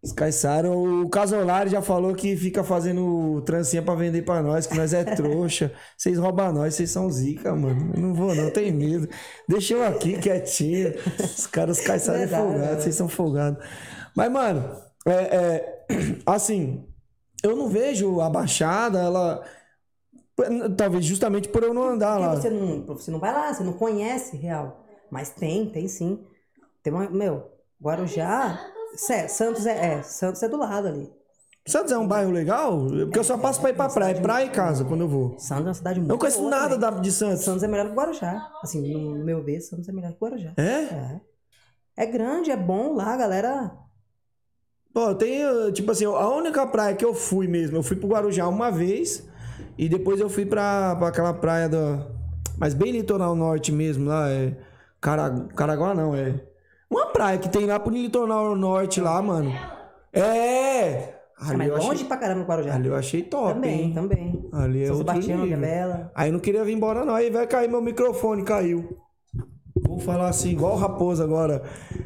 Os caiçara, o Casolari já falou que fica fazendo trancinha pra vender pra nós, que nós é trouxa. Vocês roubam nós, vocês são zica, mano. Eu não vou, não, tenho medo. Deixa eu aqui quietinho. Os caras, os caiçara é
Verdade,
folgado,
né?
vocês são folgados. Mas, mano, é, é, assim, eu não vejo a Baixada, ela. Talvez justamente por eu não andar
Porque
lá.
você não, você não vai lá, você não conhece real. Mas tem, tem sim. Tem uma, meu, Guarujá. Sé- Santos é, é, Santos é do lado ali.
Santos é um bairro legal? Porque eu só passo pra ir pra praia. Praia e casa quando eu vou.
Santos é uma cidade muito
Eu não conheço
boa
nada da, de Santos.
Santos é melhor que Guarujá. Assim, no meu ver, Santos é melhor que Guarujá.
É?
É. É grande, é bom lá, galera.
Pô, eu tenho, tipo assim, a única praia que eu fui mesmo, eu fui pro Guarujá uma vez e depois eu fui pra, pra aquela praia da. Mas bem litoral norte mesmo, lá é. Cara, Caraguá não, é. Uma praia que tem lá pro litoral norte lá, mano. É! Ali
mas
eu
longe
achei,
pra caramba Guarujá.
ali eu achei top,
também,
hein?
também.
Ali é
São
outro
Sebastião,
nível.
Bela.
Aí eu não queria vir embora, não. Aí vai cair meu microfone, caiu. Vou falar assim, igual o raposo agora.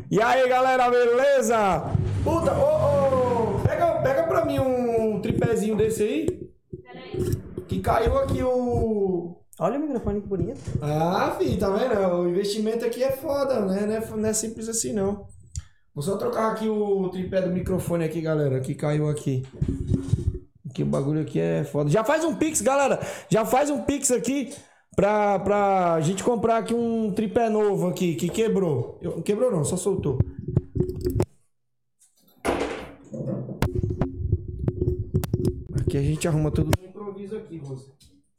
E aí, galera, beleza? Puta, ô, ô, pega, pega pra mim um tripézinho desse aí. Que caiu aqui o.
Olha o microfone que bonito.
Ah, filho, tá vendo? O investimento aqui é foda, né? Não é, não é simples assim, não. Vou só trocar aqui o tripé do microfone aqui, galera, que caiu aqui. Que o bagulho aqui é foda. Já faz um pix, galera. Já faz um pix aqui pra, pra gente comprar aqui um tripé novo aqui, que quebrou. Eu- Quebrou não, só soltou. Aqui a gente arruma tudo no improviso aqui,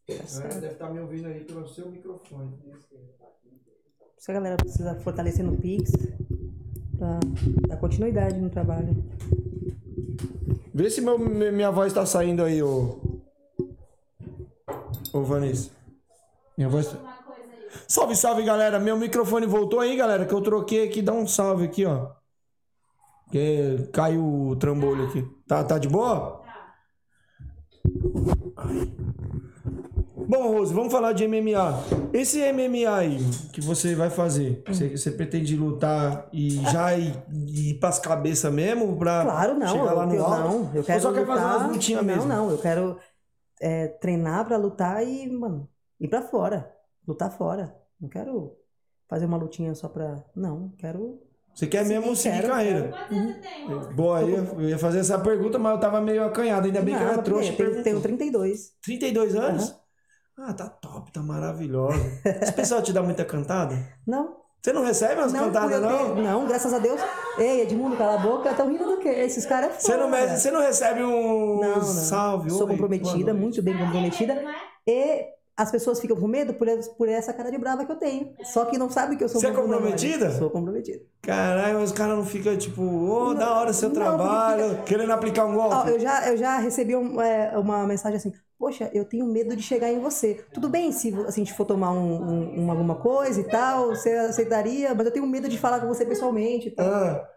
Deve estar me ouvindo aí pelo seu microfone.
Se a galera precisa fortalecer no Pix pra dar continuidade no trabalho.
Vê se meu- mi- minha voz tá saindo aí, ô. Ô, Vanessa. Minha voz. tá-. Salve, salve, galera. Meu microfone voltou aí, galera, que eu troquei aqui. Dá um salve aqui, ó. Porque caiu o trambolho aqui. Tá, tá de boa?
Tá.
Bom, Rose, vamos falar de MMA. Esse MMA aí que você vai fazer, você, você pretende lutar e já ir, ir pras cabeças mesmo pra
Claro, não.
chegar lá no
eu,
alto?
não, eu
Ou
quero
só quer fazer
lutar-
umas lutinhas
não,
mesmo?
Não, eu quero é, treinar pra lutar e, mano, ir pra fora. Lutar fora. Não quero fazer uma lutinha só pra... Não, quero...
Você quer
Sim,
mesmo seguir
quero,
carreira? Boa, eu ia, eu ia fazer essa pergunta, mas eu tava meio acanhado. Ainda bem que
Não,
ela
mas
trouxe.
eu tenho, tenho 32.
32 anos? Ah, tá top, tá maravilhosa. Esse pessoal te dá muita cantada?
Não,
Você não recebe umas
não, por
cantadas, não?
ter- não, graças a Deus. Ei, Edmundo, cala a boca. Tão rindo do quê? Esses caras é
Você não, me- você não recebe um
Não, não.
salve?
Sou
oi,
comprometida, muito bem comprometida.
Não é?
E as pessoas ficam com medo por, por essa cara de brava que eu tenho. Só que não sabem que eu sou
Você é comprometida?
Sou comprometida.
Caralho, mas os caras não ficam tipo, ô, da hora seu
não,
trabalho, querendo aplicar um golpe.
Ó, eu, já, eu já recebi um- é, uma mensagem assim, poxa, eu tenho medo de chegar em você. Tudo bem se assim, a gente for tomar um, um- um- alguma coisa e tal, você aceitaria, mas eu tenho medo de falar com você pessoalmente e tal.
Ah.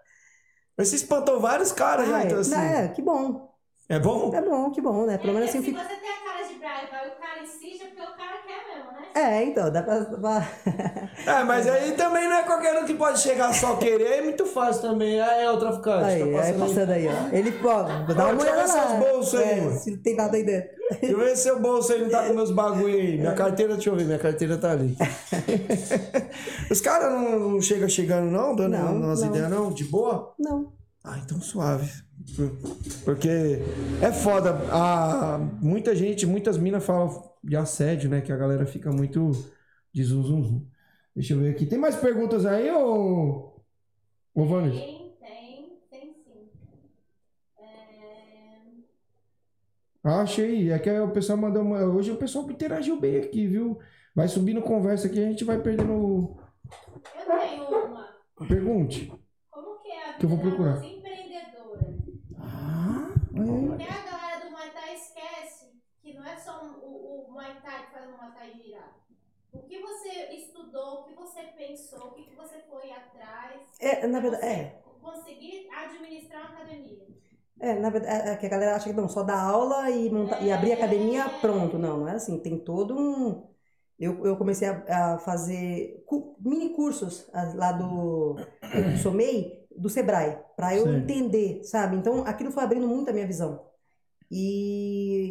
Mas você espantou vários caras já,
Ah,
então
é,
assim.
é, que bom.
É bom?
É bom, que bom, né? Pelo menos assim eu
se
fico...
você tem a cara de e vai o cara insiste, é porque o cara quer mesmo, né?
É, então, dá pra...
É, mas aí também não é qualquer um que pode chegar só querer, é muito fácil também. Ah, é o traficante.
Aí,
tá
aí,
passando aí.
passando aí, ó. Ele, ó, dá
Pô,
uma
deixa eu
olhada
ver seus bolsos aí,
É,
mano.
se tem nada aí dentro.
Deixa eu ver se seu bolso aí não tá com meus bagulho aí. Minha carteira, deixa eu ver, minha carteira tá ali. Os caras não, não chegam chegando, não, dando
Não,
umas
não.
ideias, não? De boa?
Não.
Ah, então suave. Porque é foda. Ah, muita gente, muitas minas falam de assédio, né? Que a galera fica muito de zum, zum, zum. Deixa eu ver aqui. Tem mais perguntas aí, ô. Ô, Vanessa?
Tem, tem, tem sim. É...
Ah, achei. É que o pessoal mandou uma. Hoje o pessoal interagiu bem aqui, viu? Vai subindo conversa aqui, a gente vai perdendo.
Eu tenho uma.
Pergunte.
Como que é a
Que eu vou
vida da
procurar.
Rose empreendedora?
Ah, olha aí.
Porque a galera do Muay Thai esquece que não é só um- o, Muay Thai que faz o Muay Thai girar. O que você estudou, o que você pensou, o que que você foi atrás.
É, na verdade, é.
Conseguir administrar uma academia.
É, na verdade, é que a galera acha que não, só dar aula e, montar, e abrir academia, pronto. Não, não é assim. Tem todo um. Eu, eu comecei a, a fazer cu- mini cursos lá do do Somei, do Sebrae, para eu
Sim.
entender, sabe? Então aquilo foi abrindo muito a minha visão. E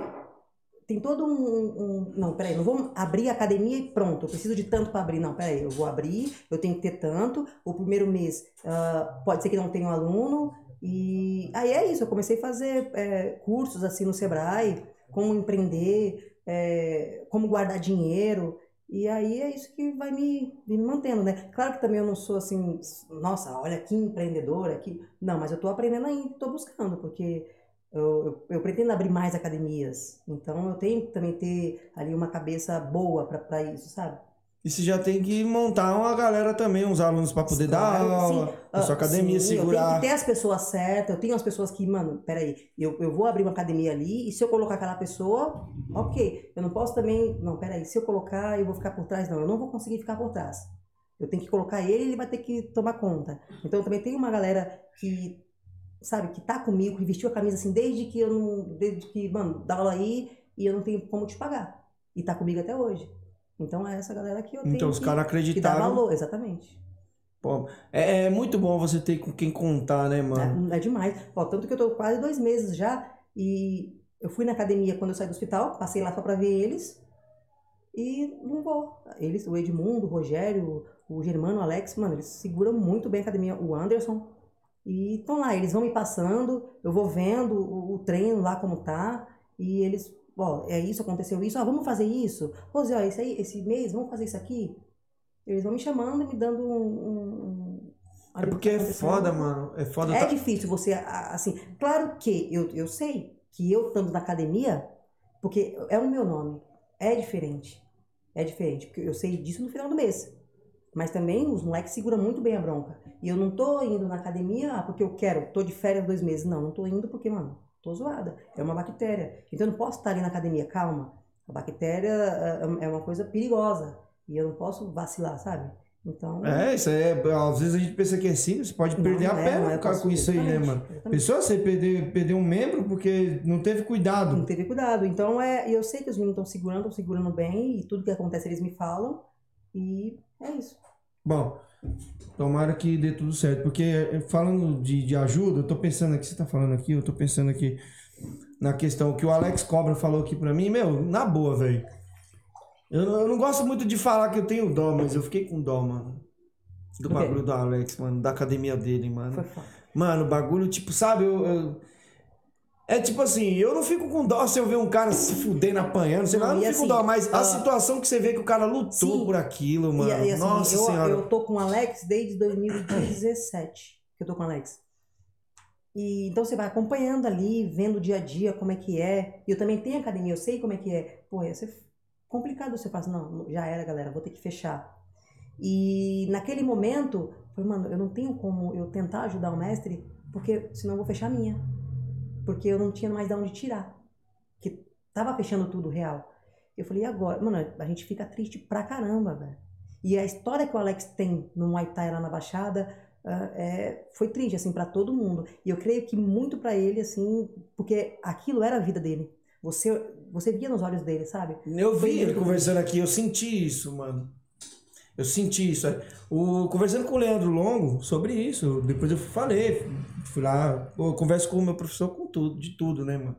tem todo um, um- Não, peraí, não vou abrir a academia e pronto, eu preciso de tanto para abrir. Não, peraí, eu vou abrir, eu tenho que ter tanto. O primeiro mês ah, pode ser que não tenha um aluno. E aí é isso, eu comecei a fazer é, cursos assim no Sebrae, como empreender, é, como guardar dinheiro. E aí é isso que vai me, me mantendo, né? Claro que também eu não sou assim, nossa, olha que empreendedora, que... Não, mas eu tô aprendendo ainda, tô buscando, porque eu, eu, eu pretendo abrir mais academias. Então eu tenho que também ter ali uma cabeça boa pra isso, sabe?
E você já tem que montar uma galera também, uns alunos pra poder dar
Claro,
aula,
sim.
na sua
Ah,
academia,
sim, Eu tenho
segurar.
que ter as pessoas certas, eu tenho as pessoas que, mano, peraí, eu, eu vou abrir uma academia ali e se eu colocar aquela pessoa, ok. Eu não posso também, não, peraí, se eu colocar eu vou ficar por trás, não, eu não vou conseguir ficar por trás. Eu tenho que colocar ele ele vai ter que tomar conta. Então também tem uma galera que, sabe, que tá comigo, que vestiu a camisa assim desde que eu não, desde que, mano, dá aula aí e eu não tenho como te pagar. E tá comigo até hoje. Então é essa galera que eu tenho
Então os caras
que dá
acreditaram.
valor, exatamente.
Pô, é, é muito bom você ter com quem contar, né, mano?
É, é demais. Ó, tanto que eu tô quase dois meses já e eu fui na academia quando eu saí do hospital, passei lá só pra ver eles e não vou. Eles, o Edmundo, o Rogério, o Germano, o Alex, mano, eles seguram muito bem a academia. O Anderson. E estão lá, eles vão me passando, eu vou vendo o, o treino lá como tá e eles, ó, é isso, aconteceu isso, ó, vamos fazer isso. Rose, ó, esse, aí, esse mês, vamos fazer isso aqui. Eles vão me chamando e me dando um... um-
É porque é
acontecendo.
foda, mano. É foda.
É
tá-
difícil você, assim, claro que eu, eu sei que eu estando na academia, porque é o meu nome, é diferente. É diferente, porque eu sei disso no final do mês. Mas também os moleques seguram muito bem a bronca. E eu não tô indo na academia ah, porque eu quero, tô de férias dois meses. Não, não tô indo porque, mano, tô zoada. É uma bactéria. Então eu não posso estar ali na academia, calma. A bactéria ah, é uma coisa perigosa. E eu não posso vacilar, sabe? Então,
É, isso aí é. Às vezes a gente pensa que é simples, você pode
Não,
perder a
não é,
perna
não é
causa com isso aí, né, mano?
exatamente.
Pessoa, você perder, perder um membro porque não teve
não
cuidado.
teve cuidado. Então, é, eu sei que os meninos estão segurando, estão segurando bem, e tudo que acontece eles me falam, e é isso.
Bom, tomara que dê tudo certo. Porque eh, falando de, de ajuda, eu tô pensando aqui, você tá falando aqui, eu tô pensando aqui na questão que o Alex Cobra falou aqui pra mim, meu, na boa, velho. Eu, não- eu não gosto muito de falar que eu tenho dó, mas eu fiquei com dó, mano. Do bagulho do Alex, mano, da academia dele, mano. Mano, o bagulho, tipo, sabe, eu, eu- É tipo assim, eu não fico com dó se eu ver um cara se fudendo, apanhando, sei lá, eu não
e
fico com
assim,
dó, mas a
ah,
situação que você vê que o cara lutou
sim.
por aquilo, mano.
E, e assim,
Nossa
eu,
senhora.
eu tô com o Alex desde 2017 que eu tô com o Alex. E então você vai acompanhando ali, vendo o dia a dia, como é que é. E eu também tenho academia, eu sei como é que é. Pô, ia ser complicado você falar assim, não, já era, galera, vou ter que fechar. E naquele momento, eu falei, mano, eu não tenho como eu tentar ajudar o mestre, porque senão eu vou fechar a minha. Porque eu não tinha mais de onde tirar. Que tava fechando tudo real. Eu falei, e agora? Mano, a gente fica triste pra caramba, velho. E a história que o Alex tem no Muay Thai lá na Baixada ah, é, foi triste, assim, pra todo mundo. E eu creio que muito pra ele, assim, porque aquilo era a vida dele. Você, você via nos olhos dele, sabe?
Eu vi ele conversando aqui, eu senti isso, mano. Eu senti isso. é. O, conversando com o Leandro Longo sobre isso, depois eu falei, fui lá, eu converso com o meu professor com tudo, de tudo, né, mano?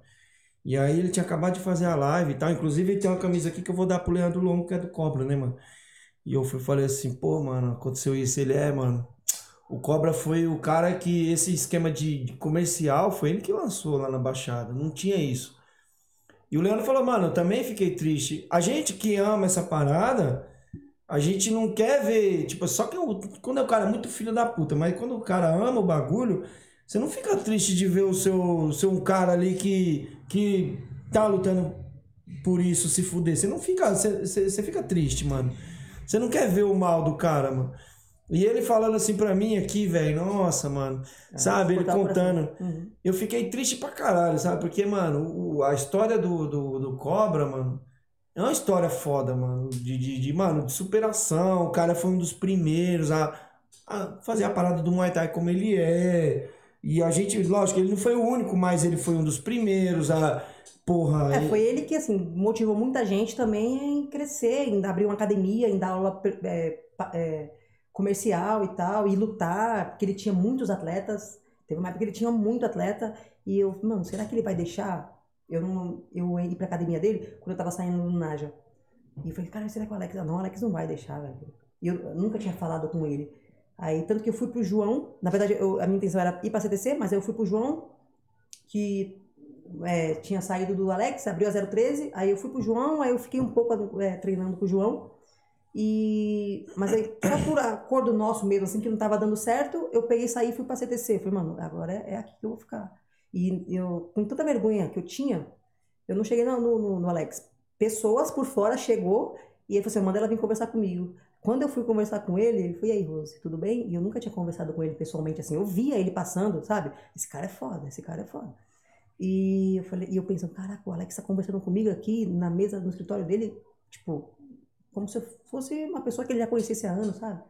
E aí ele tinha acabado de fazer a live e tal. Inclusive tem uma camisa aqui que eu vou dar pro Leandro Longo, que é do Cobra, né, mano? E eu fui, falei assim, pô, mano, aconteceu isso. Ele é, mano. O Cobra foi o cara que esse esquema de, de comercial foi ele que lançou lá na Baixada. Não tinha isso. E o Leandro falou, mano, eu também fiquei triste. A gente que ama essa parada, a gente não quer ver, tipo, só que o- quando o cara é muito filho da puta, mas quando o cara ama o bagulho, você não fica triste de ver o seu, seu cara ali que, que tá lutando por isso se fuder. Você não fica, você, você, você fica triste, mano. Você não quer ver o mal do cara, mano. E ele falando assim pra mim aqui, velho, nossa, mano, sabe, ele contando.
Uhum.
Eu fiquei triste pra caralho, sabe? Porque, mano, o- a história do, do, do Cobra, mano, é uma história foda, mano. De, de, de, mano, de superação. O cara foi um dos primeiros a, a fazer a parada do Muay Thai como ele é. E a gente, lógico, ele não foi o único, mas ele foi um dos primeiros a. Porra.
É,
ele-
foi ele que, assim, motivou muita gente também em crescer, em abrir uma academia, em dar aula é, é, comercial e tal, e lutar, porque ele tinha muitos atletas. Teve uma época que ele tinha muito atleta, e eu, mano, será que ele vai deixar eu, não, eu ir pra academia dele quando eu tava saindo do Naja? E eu falei, cara, será que o Alex... Não, o Alex não vai deixar, velho. E eu nunca tinha falado com ele. Aí, tanto que eu fui pro João, na verdade, eu- a minha intenção era ir pra CTC, mas eu fui pro João, que é, tinha saído do Alex, abriu a 013, aí eu fui pro João, aí eu fiquei um pouco é, treinando com o João. E, mas aí, só por acordo nosso mesmo, assim, que não tava dando certo, eu peguei, saí e fui pra CTC. Falei, mano, agora é, é aqui que eu vou ficar. E eu, com tanta vergonha que eu tinha, eu não cheguei no, no, no Alex. Pessoas por fora chegou e ele falou assim, manda ela vir conversar comigo. Quando eu fui conversar com ele, ele foi, e aí, Rose, tudo bem? E eu nunca tinha conversado com ele pessoalmente, assim. Eu via ele passando, sabe? Esse cara é foda, esse cara é foda. E eu falei, e eu pensando, caraca, o Alex tá conversando comigo aqui na mesa no escritório dele, tipo, como se eu fosse uma pessoa que ele já conhecesse há anos, sabe?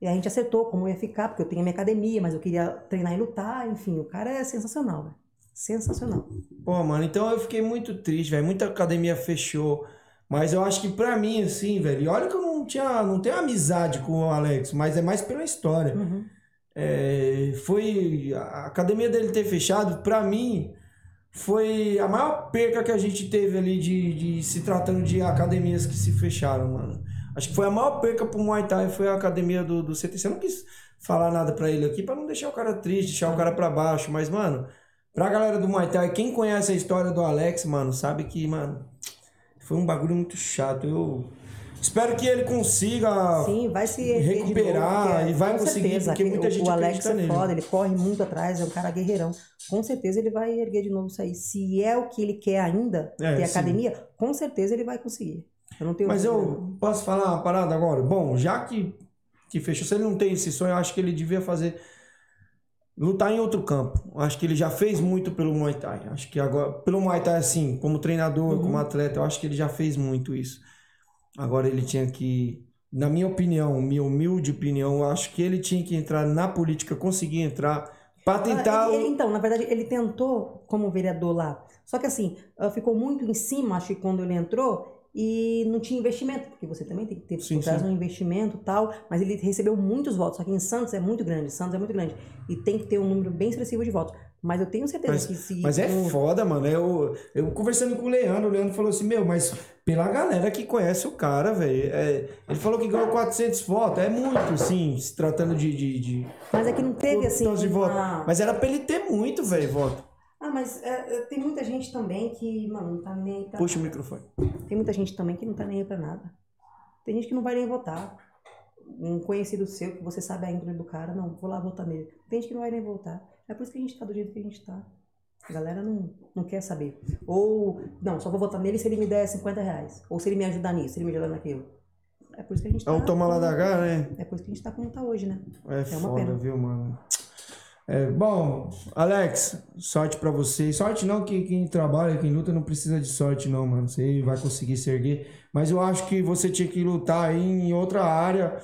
E a gente acertou como eu ia ficar, porque eu tenho minha academia, mas eu queria treinar e lutar, enfim, o cara é sensacional, velho. Sensacional.
Pô, mano, então eu fiquei muito triste, velho. Muita academia fechou. Mas eu acho que pra mim, assim, velho, e olha que eu não tinha, não tenho amizade com o Alex, mas é mais pela história.
Uhum.
É, foi a academia dele ter fechado, pra mim, foi a maior perca que a gente teve ali de, de se tratando de academias que se fecharam, mano. Acho que foi a maior perca pro Muay Thai, foi a academia do, do CTC. Eu não quis falar nada pra ele aqui pra não deixar o cara triste, deixar o cara pra baixo, mas, mano, pra galera do Muay Thai, quem conhece a história do Alex, mano, sabe que, mano, foi um bagulho muito chato. Eu espero que ele consiga
Sim, vai se
recuperar
novo, porque,
e vai conseguir,
certeza,
porque muita
o-
gente
O Alex
acredita
é
nele.
foda, ele corre muito atrás, é um cara guerreirão. Com certeza ele vai erguer de novo isso aí. Se é o que ele quer ainda,
É,
ter
sim.
academia, com certeza ele vai conseguir. Eu não tenho
Mas
dúvida,
eu posso falar uma parada agora? Bom, já que, que fechou, se ele não tem esse sonho, eu acho que ele devia fazer. Lutar em outro campo. Eu Acho que ele já fez muito pelo Muay Thai. Acho que agora. Pelo Muay Thai, assim, como treinador,
Uhum.
como atleta, eu acho que ele já fez muito isso. Agora ele tinha que na minha opinião, minha humilde opinião, eu acho que ele tinha que entrar na política, conseguir entrar para tentar.
Ah, ele-
o-
então, na verdade, ele tentou como vereador lá. Só que assim, ah, ficou muito em cima, acho que quando ele entrou, e não tinha investimento, porque você também tem que ter
Sim,
por trás
sim.
um investimento e tal, mas ele recebeu muitos votos. Só que em Santos é muito grande, Santos é muito grande. E tem que ter um número bem expressivo de votos. Mas eu tenho certeza
Mas,
que se.
mas é
um-
foda, mano. Eu, eu conversando com o Leandro, o Leandro falou assim: Meu, mas pela galera que conhece o cara, velho. é, ele falou que ganhou 400 votos. É muito, assim, se tratando de. de, de
Mas é que não teve assim. uma-
Mas era pra ele ter muito, velho, voto.
Ah, mas é, é, tem muita gente também que, mano, não tá nem aí pra
Puxa o
nada.
microfone.
Tem muita gente também que não tá nem aí pra nada. Tem gente que não vai nem votar. Um conhecido seu, que você sabe a índole do cara, não, vou lá votar nele. Tem gente que não vai nem votar. É por isso que a gente tá do jeito que a gente tá. A galera não, não quer saber. Ou, não, só vou votar nele se ele me der 50 reais. Ou se ele me ajudar nisso, se ele me ajudar naquilo. É por isso que a gente tá.
É um toma lá da cá, né?
É por isso que a gente tá como tá hoje, né?
É,
uma
foda,
pena.
viu, mano? É, bom, Alex, sorte pra você. Sorte não, que quem trabalha, quem luta não precisa de sorte, não, mano. Você vai conseguir se erguer. Mas eu acho que você tinha que lutar aí em outra área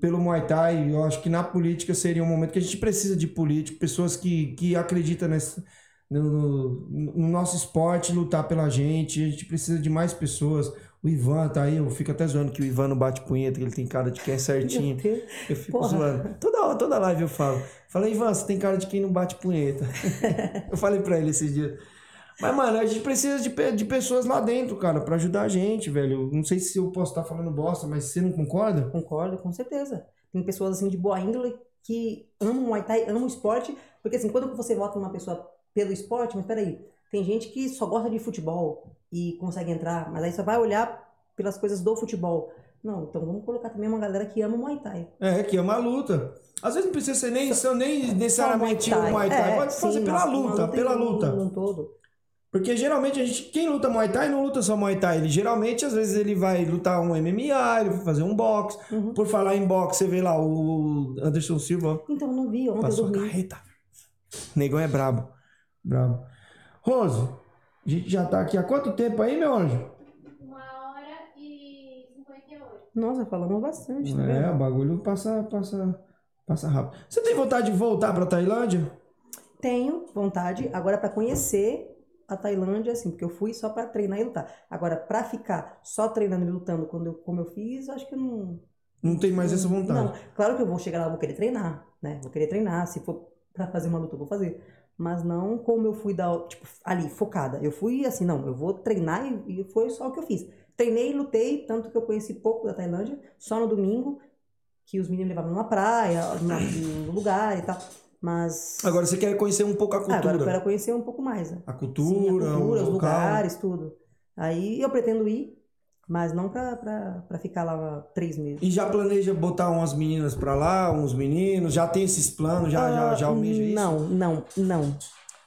pelo Muay Thai. Eu acho que na política seria um momento que a gente precisa de político, pessoas que, que acreditam nesse, no, no- no nosso esporte, lutar pela gente. A gente precisa de mais pessoas. O Ivan tá aí, eu fico até zoando que o Ivan não bate punheta, que ele tem cara de quem é certinho. Eu fico
Porra.
zoando. Toda, toda live eu falo. Falei, Ivan, você tem cara de quem não bate punheta. eu falei pra ele esses dias. Mas, mano, a gente precisa de, de pessoas lá dentro, cara, pra ajudar a gente, velho. Não sei se eu posso estar falando bosta, mas você não concorda?
Concordo, com certeza. Tem pessoas assim de boa índole que amam o Muay Thai, amam o esporte, porque assim, quando você vota numa pessoa pelo esporte, mas peraí, tem gente que só gosta de futebol e consegue entrar, mas aí só vai olhar pelas coisas do futebol. Não, então vamos colocar também uma galera que ama o Muay Thai.
É, que é uma luta. Às vezes não precisa ser nem, só, nem necessariamente o Muay Thai.
É,
Pode fazer
sim,
pela luta, pela
em um-
luta.
num todo.
Porque geralmente a gente, quem luta Muay Thai não luta só Muay Thai. Ele geralmente, às vezes, ele vai lutar um MMA, ele vai fazer um boxe.
Uhum.
Por falar em boxe, você vê lá o Anderson Silva
Então, não vi, ontem eu
passou a
dormi.
carreta. Negão é brabo. Brabo. Rose, a gente já tá aqui há quanto tempo aí, meu anjo?
Uma hora e 58.
Nossa, falamos bastante, tá
É, o bagulho passa, passa, passa rápido. Você tem vontade de voltar pra Tailândia?
Tenho vontade, agora pra conhecer a Tailândia, assim, porque eu fui só pra treinar e lutar. Agora, pra ficar só treinando e lutando quando eu, como eu fiz, eu acho que eu não.
Não tem mais essa vontade.
Não, claro que eu vou chegar lá, eu vou querer treinar, né? Vou querer treinar, se for pra fazer uma luta, eu vou fazer. Mas não como eu fui da, tipo, ali, focada. Eu fui assim, não, eu vou treinar e, e foi só o que eu fiz. Treinei lutei, tanto que eu conheci pouco da Tailândia, só no domingo, que os meninos levavam numa praia, no lugar e tal. Mas.
Agora você quer conhecer um pouco a
Ah,
cultura.
agora eu quero conhecer um pouco mais, né?
A
Sim,
cultura,
a cultura, os
local.
lugares, tudo. Aí eu pretendo ir, mas não pra ficar lá três meses.
E já planeja botar umas meninas pra lá, uns meninos? Já tem esses planos? Já, já, já
Ah,
almeja isso?
Não, não, não.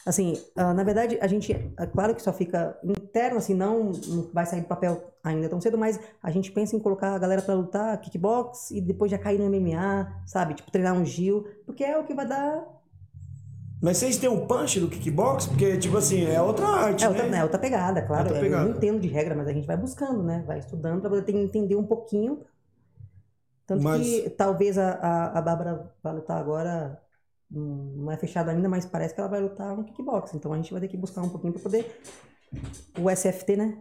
Assim, ah, na verdade, a gente, é claro que só fica interno, assim, não, não vai sair do papel ainda tão cedo, mas a gente pensa em colocar a galera pra lutar kickbox e depois já cair no MMA, sabe? Tipo, treinar um Gil, porque é o que vai dar.
Mas vocês têm um punch do kickbox? Porque, tipo assim, é outra arte,
É outra,
né?
é outra pegada, claro.
Outra
é,
pegada.
Eu não entendo de regra, mas a gente vai buscando, né? Vai estudando pra poder entender um pouquinho. Tanto
Mas-
que talvez a, a, a Bárbara vai lutar agora, hum, não é fechado ainda, mas parece que ela vai lutar no kickbox. Então a gente vai ter que buscar um pouquinho pra poder. O SFT, né?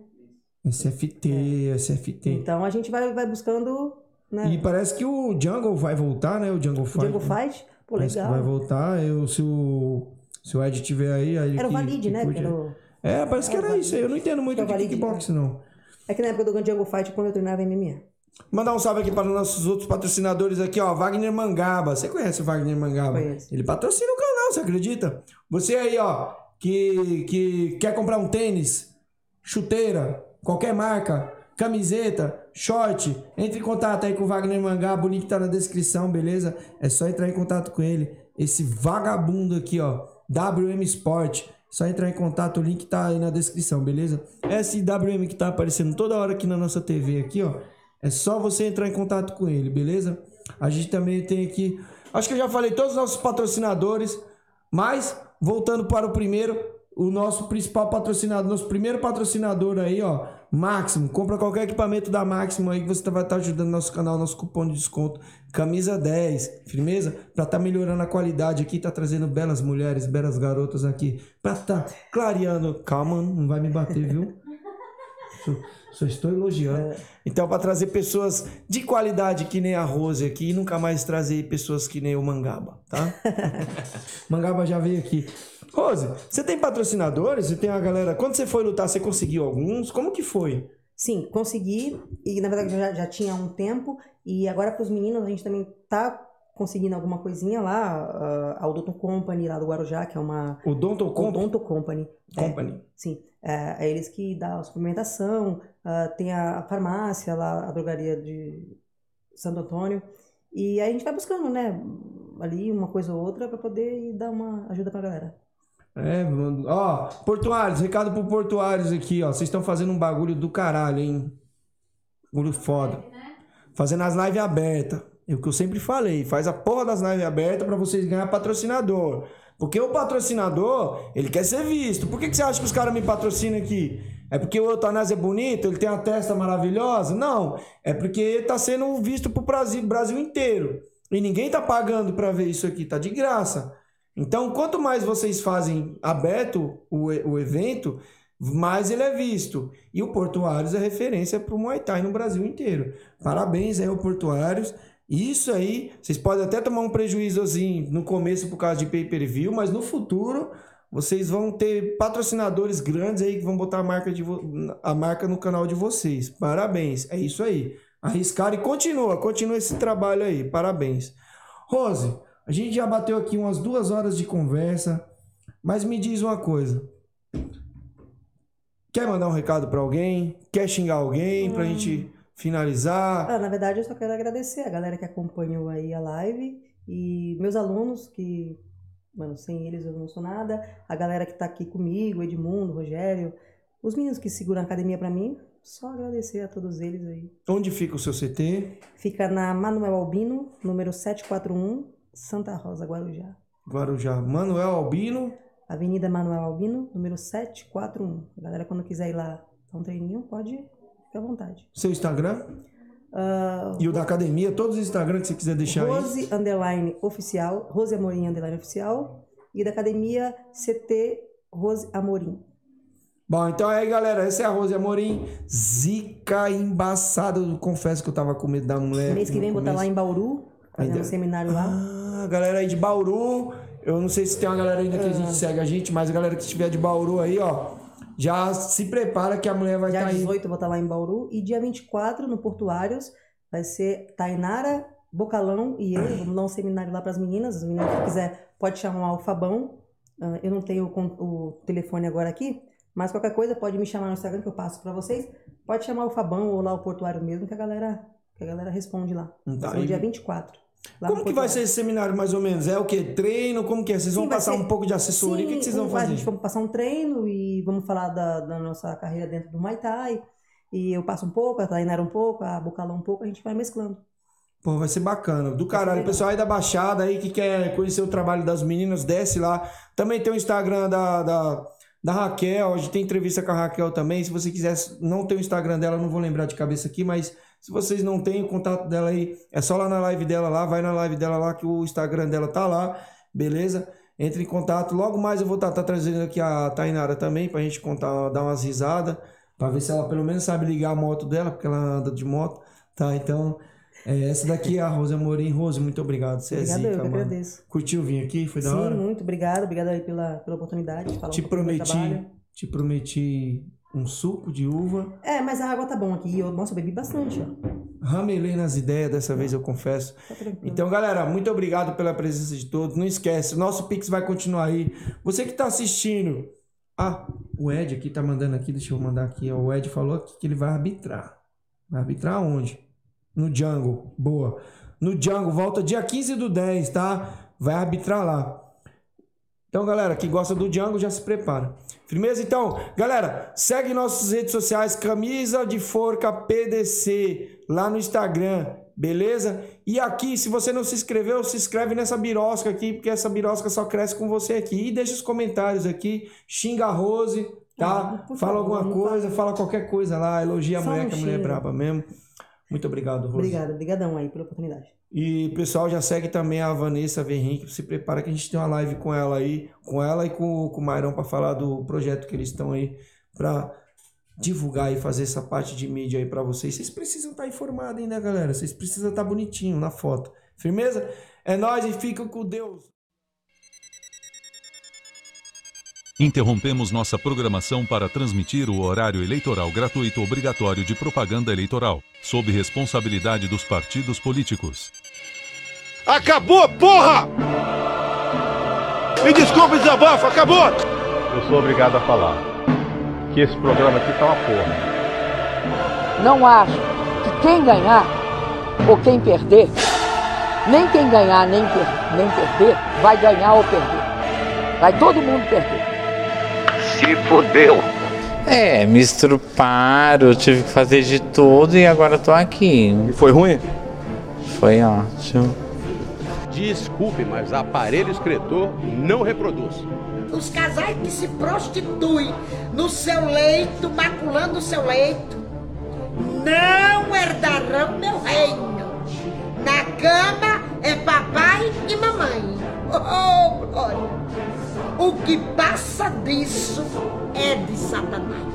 SFT, SFT.
Então a gente vai, vai buscando, né?
E parece que o Jungle vai voltar, né? O Jungle Fight.
Jungle Fight, pô, legal.
vai voltar. Eu, se, o, se o Ed tiver aí... aí
Era o Valide, né?
curte-
Era
É, parece que
Era
era isso aí. Eu não entendo muito de
Valide,
kickbox, não.
É que na época do Jungle Fight, quando eu treinava MMA.
Mandar um salve aqui para os nossos outros patrocinadores aqui, ó. Wagner Mangaba. Você conhece o Wagner Mangaba?
Conheço.
Ele patrocina o canal, você acredita? Você aí, ó, que, que quer comprar um tênis, chuteira, qualquer marca, camiseta, short, entre em contato aí com o Wagner Mangaba. O link tá na descrição, beleza? É só entrar em contato com ele. Esse vagabundo aqui, ó. WM Sport. Só entrar em contato, o link tá aí na descrição, beleza? Esse WM que tá aparecendo toda hora aqui na nossa TV aqui, ó. É só você entrar em contato com ele, beleza? A gente também tem aqui, acho que eu já falei todos os nossos patrocinadores, mas voltando para o primeiro, o nosso principal patrocinador, nosso primeiro patrocinador aí, ó, Máximo. Compra qualquer equipamento da Máximo aí que você vai estar ajudando nosso canal, nosso cupom de desconto, camisa 10, firmeza? Pra tá melhorando a qualidade aqui, tá trazendo belas mulheres, belas garotas aqui, pra tá clareando. Calma, não vai me bater, viu? Só, só estou elogiando. Então, para trazer pessoas de qualidade que nem a Rose aqui e nunca mais trazer pessoas que nem o Mangaba, tá? Mangaba já veio aqui. Rose, você tem patrocinadores? Você tem a galera. Quando você foi lutar, você conseguiu alguns? Como que foi?
Sim, consegui. E na verdade já, já tinha há um tempo. E agora para os meninos a gente também tá conseguindo alguma coisinha lá. a Odonto Company lá do Guarujá, que é uma.
O Donto Comp
Odonto Company. É,
Company.
sim, é, é eles que dão a suplementação. ah, tem a, a farmácia lá, a drogaria de Santo Antônio. E aí a gente vai buscando, né? Ali uma coisa ou outra para poder dar uma ajuda pra galera.
É, mano. Ó, Portuários, recado pro Portuários aqui, ó. Vocês estão fazendo um bagulho do caralho, hein? Bagulho foda. Fazendo as lives abertas. É o que eu sempre falei. Faz a porra das lives abertas pra vocês ganhar patrocinador. Porque o patrocinador, ele quer ser visto. Por que, que você acha que os caras me patrocinam aqui? É porque o Eutanásio é bonito, ele tem a testa maravilhosa? Não. É porque tá sendo visto pro Brasil, Brasil inteiro. E ninguém tá pagando pra ver isso aqui, tá de graça. Então, quanto mais vocês fazem aberto o, o evento, mais ele é visto. E o Portuários é referência para o Muay Thai no Brasil inteiro. Parabéns aí ao Portuários. Isso aí, vocês podem até tomar um prejuízozinho no começo por causa de pay-per-view, mas no futuro vocês vão ter patrocinadores grandes aí que vão botar a marca, de a marca no canal de vocês. Parabéns, é isso aí. Arriscaram e continua, continua esse trabalho aí. Parabéns. Rose, a gente já bateu aqui umas duas horas de conversa, mas me diz uma coisa. Quer mandar um recado pra alguém? Quer xingar alguém pra gente finalizar?
Ah, na verdade, eu só quero agradecer a galera que acompanhou aí a live e meus alunos que, mano, sem eles eu não sou nada. A galera que tá aqui comigo, Edmundo, Rogério, os meninos que seguram a academia pra mim, só agradecer a todos eles aí.
Onde fica o seu CT?
Fica na Manuel Albino, número 741, Santa Rosa, Guarujá.
Guarujá. Manuel Albino.
Avenida Manuel Albino, número 741. A galera, quando quiser ir lá dar um treininho, pode ficar à vontade.
Seu Instagram?
Ah,
E o da academia, todos os Instagram que você quiser deixar aí.
Rose Underline Oficial, Rose Amorim Underline Oficial. E da academia CT Rose Amorim.
Bom, então aí, galera, essa é a Rose Amorim. Zica embaçada. Eu confesso que eu tava com medo da mulher.
Mês que vem estar lá em Bauru, fazendo
Ainda-
um seminário lá.
Ah, galera aí de Bauru. Eu não sei se tem uma galera ainda que a
Ah.
gente segue a gente, mas a galera que estiver de Bauru aí, ó, já se prepara que a mulher vai
Dia
estar aí.
18 eu vou estar lá em Bauru. E dia 24, no Portuários, vai ser Tainara, Bocalão e eu. Vamos dar um seminário lá para as meninas. As meninas que quiser pode chamar o Fabão. Ah, eu não tenho o, telefone agora aqui, mas qualquer coisa pode me chamar no Instagram que eu passo para vocês. Pode chamar o Fabão ou lá o Portuário mesmo, que a galera, que a galera responde lá.
Tá,
Vai ser no
e-
dia 24. Lá
Como que vai ser esse seminário mais ou menos? É o quê? Treino? Como que é? Vocês vão
Sim,
passar
ser-
um pouco de assessoria? o que, que vocês vão fazer?
A gente vai passar um treino e vamos falar da, da nossa carreira dentro do Muay Thai. E eu passo um pouco, a Tainara um pouco, a Bocalão um pouco, a gente vai mesclando.
Pô, vai ser bacana. Do caralho.
legal.
Pessoal aí da Baixada aí que quer conhecer o trabalho das meninas, desce lá. Também tem o Instagram da, da, da Raquel. A gente tem entrevista com a Raquel também. Se você quiser, não tem o Instagram dela, não vou lembrar de cabeça aqui, mas se vocês não têm o contato dela aí, é só lá na live dela lá, vai na live dela lá que o Instagram dela tá lá, beleza? Entre em contato. Logo mais eu vou estar trazendo aqui a Tainara também pra gente contar, dar umas risadas, pra ver se ela pelo menos sabe ligar a moto dela, porque ela anda de moto, tá? Então, é, essa daqui é a Rose Amorim. Rose, muito obrigado. Você
Obrigada,
é zica,
eu
mano.
agradeço.
Curtiu vir aqui? Foi da
Sim,
hora?
muito obrigada. Obrigada aí pela, pela oportunidade de falar
Te
um
prometi, te prometi um suco de uva.
É, mas a água tá bom aqui. Eu, nossa, eu bebi bastante, ó.
Ramelei nas ideias dessa vez, eu confesso.
Tá.
Então, galera, muito obrigado pela presença de todos. Não esquece, nosso Pix vai continuar aí. Você que tá assistindo. Ah, o Ed aqui tá mandando aqui, deixa eu mandar aqui. O Ed falou aqui que ele vai arbitrar. Vai arbitrar onde? No Django. Boa. No Django, volta dia 15 do 10, tá? Vai arbitrar lá. Então, galera, que gosta do Django, já se prepara. Firmeza? Então, galera, segue nossas redes sociais, Camisa de Forca PDC, lá no Instagram. Beleza? E aqui, se você não se inscreveu, se inscreve nessa birosca aqui, porque essa birosca só cresce com você aqui. E deixa os comentários aqui, xinga a Rose, tá?
Ah,
fala
favor,
alguma coisa, fala qualquer coisa lá, elogia a
Só
mulher,
não
que a mulher é braba mesmo. Muito obrigado, Rose.
Obrigada, obrigadão aí pela oportunidade.
E pessoal, já segue também a Vanessa Verrinck, se prepara que a gente tem uma live com ela aí, com ela e com, com o Mairão para falar do projeto que eles estão aí para divulgar e fazer essa parte de mídia aí para vocês. Vocês precisam estar informados ainda, galera. Vocês precisam estar bonitinho na foto. Firmeza? É nóis e fica com Deus.
Interrompemos nossa programação para transmitir o horário eleitoral gratuito obrigatório de propaganda eleitoral, sob responsabilidade dos partidos políticos.
Acabou, porra! Me desculpe, desabafo, acabou!
Eu sou obrigado a falar que esse programa aqui tá uma porra.
Não acho que quem ganhar ou quem perder, nem quem ganhar nem, per- nem perder, vai ganhar ou perder. Vai todo mundo perder.
Se fodeu.
É, me estruparam, eu tive que fazer de tudo e agora tô aqui.
E foi ruim?
Foi ótimo.
Desculpe, mas aparelho escritor não reproduz.
Os casais que se prostituem no seu leito, maculando o seu leito, não herdarão meu reino. Na cama é papai e mamãe. Oh, glória! O que passa disso é de Satanás.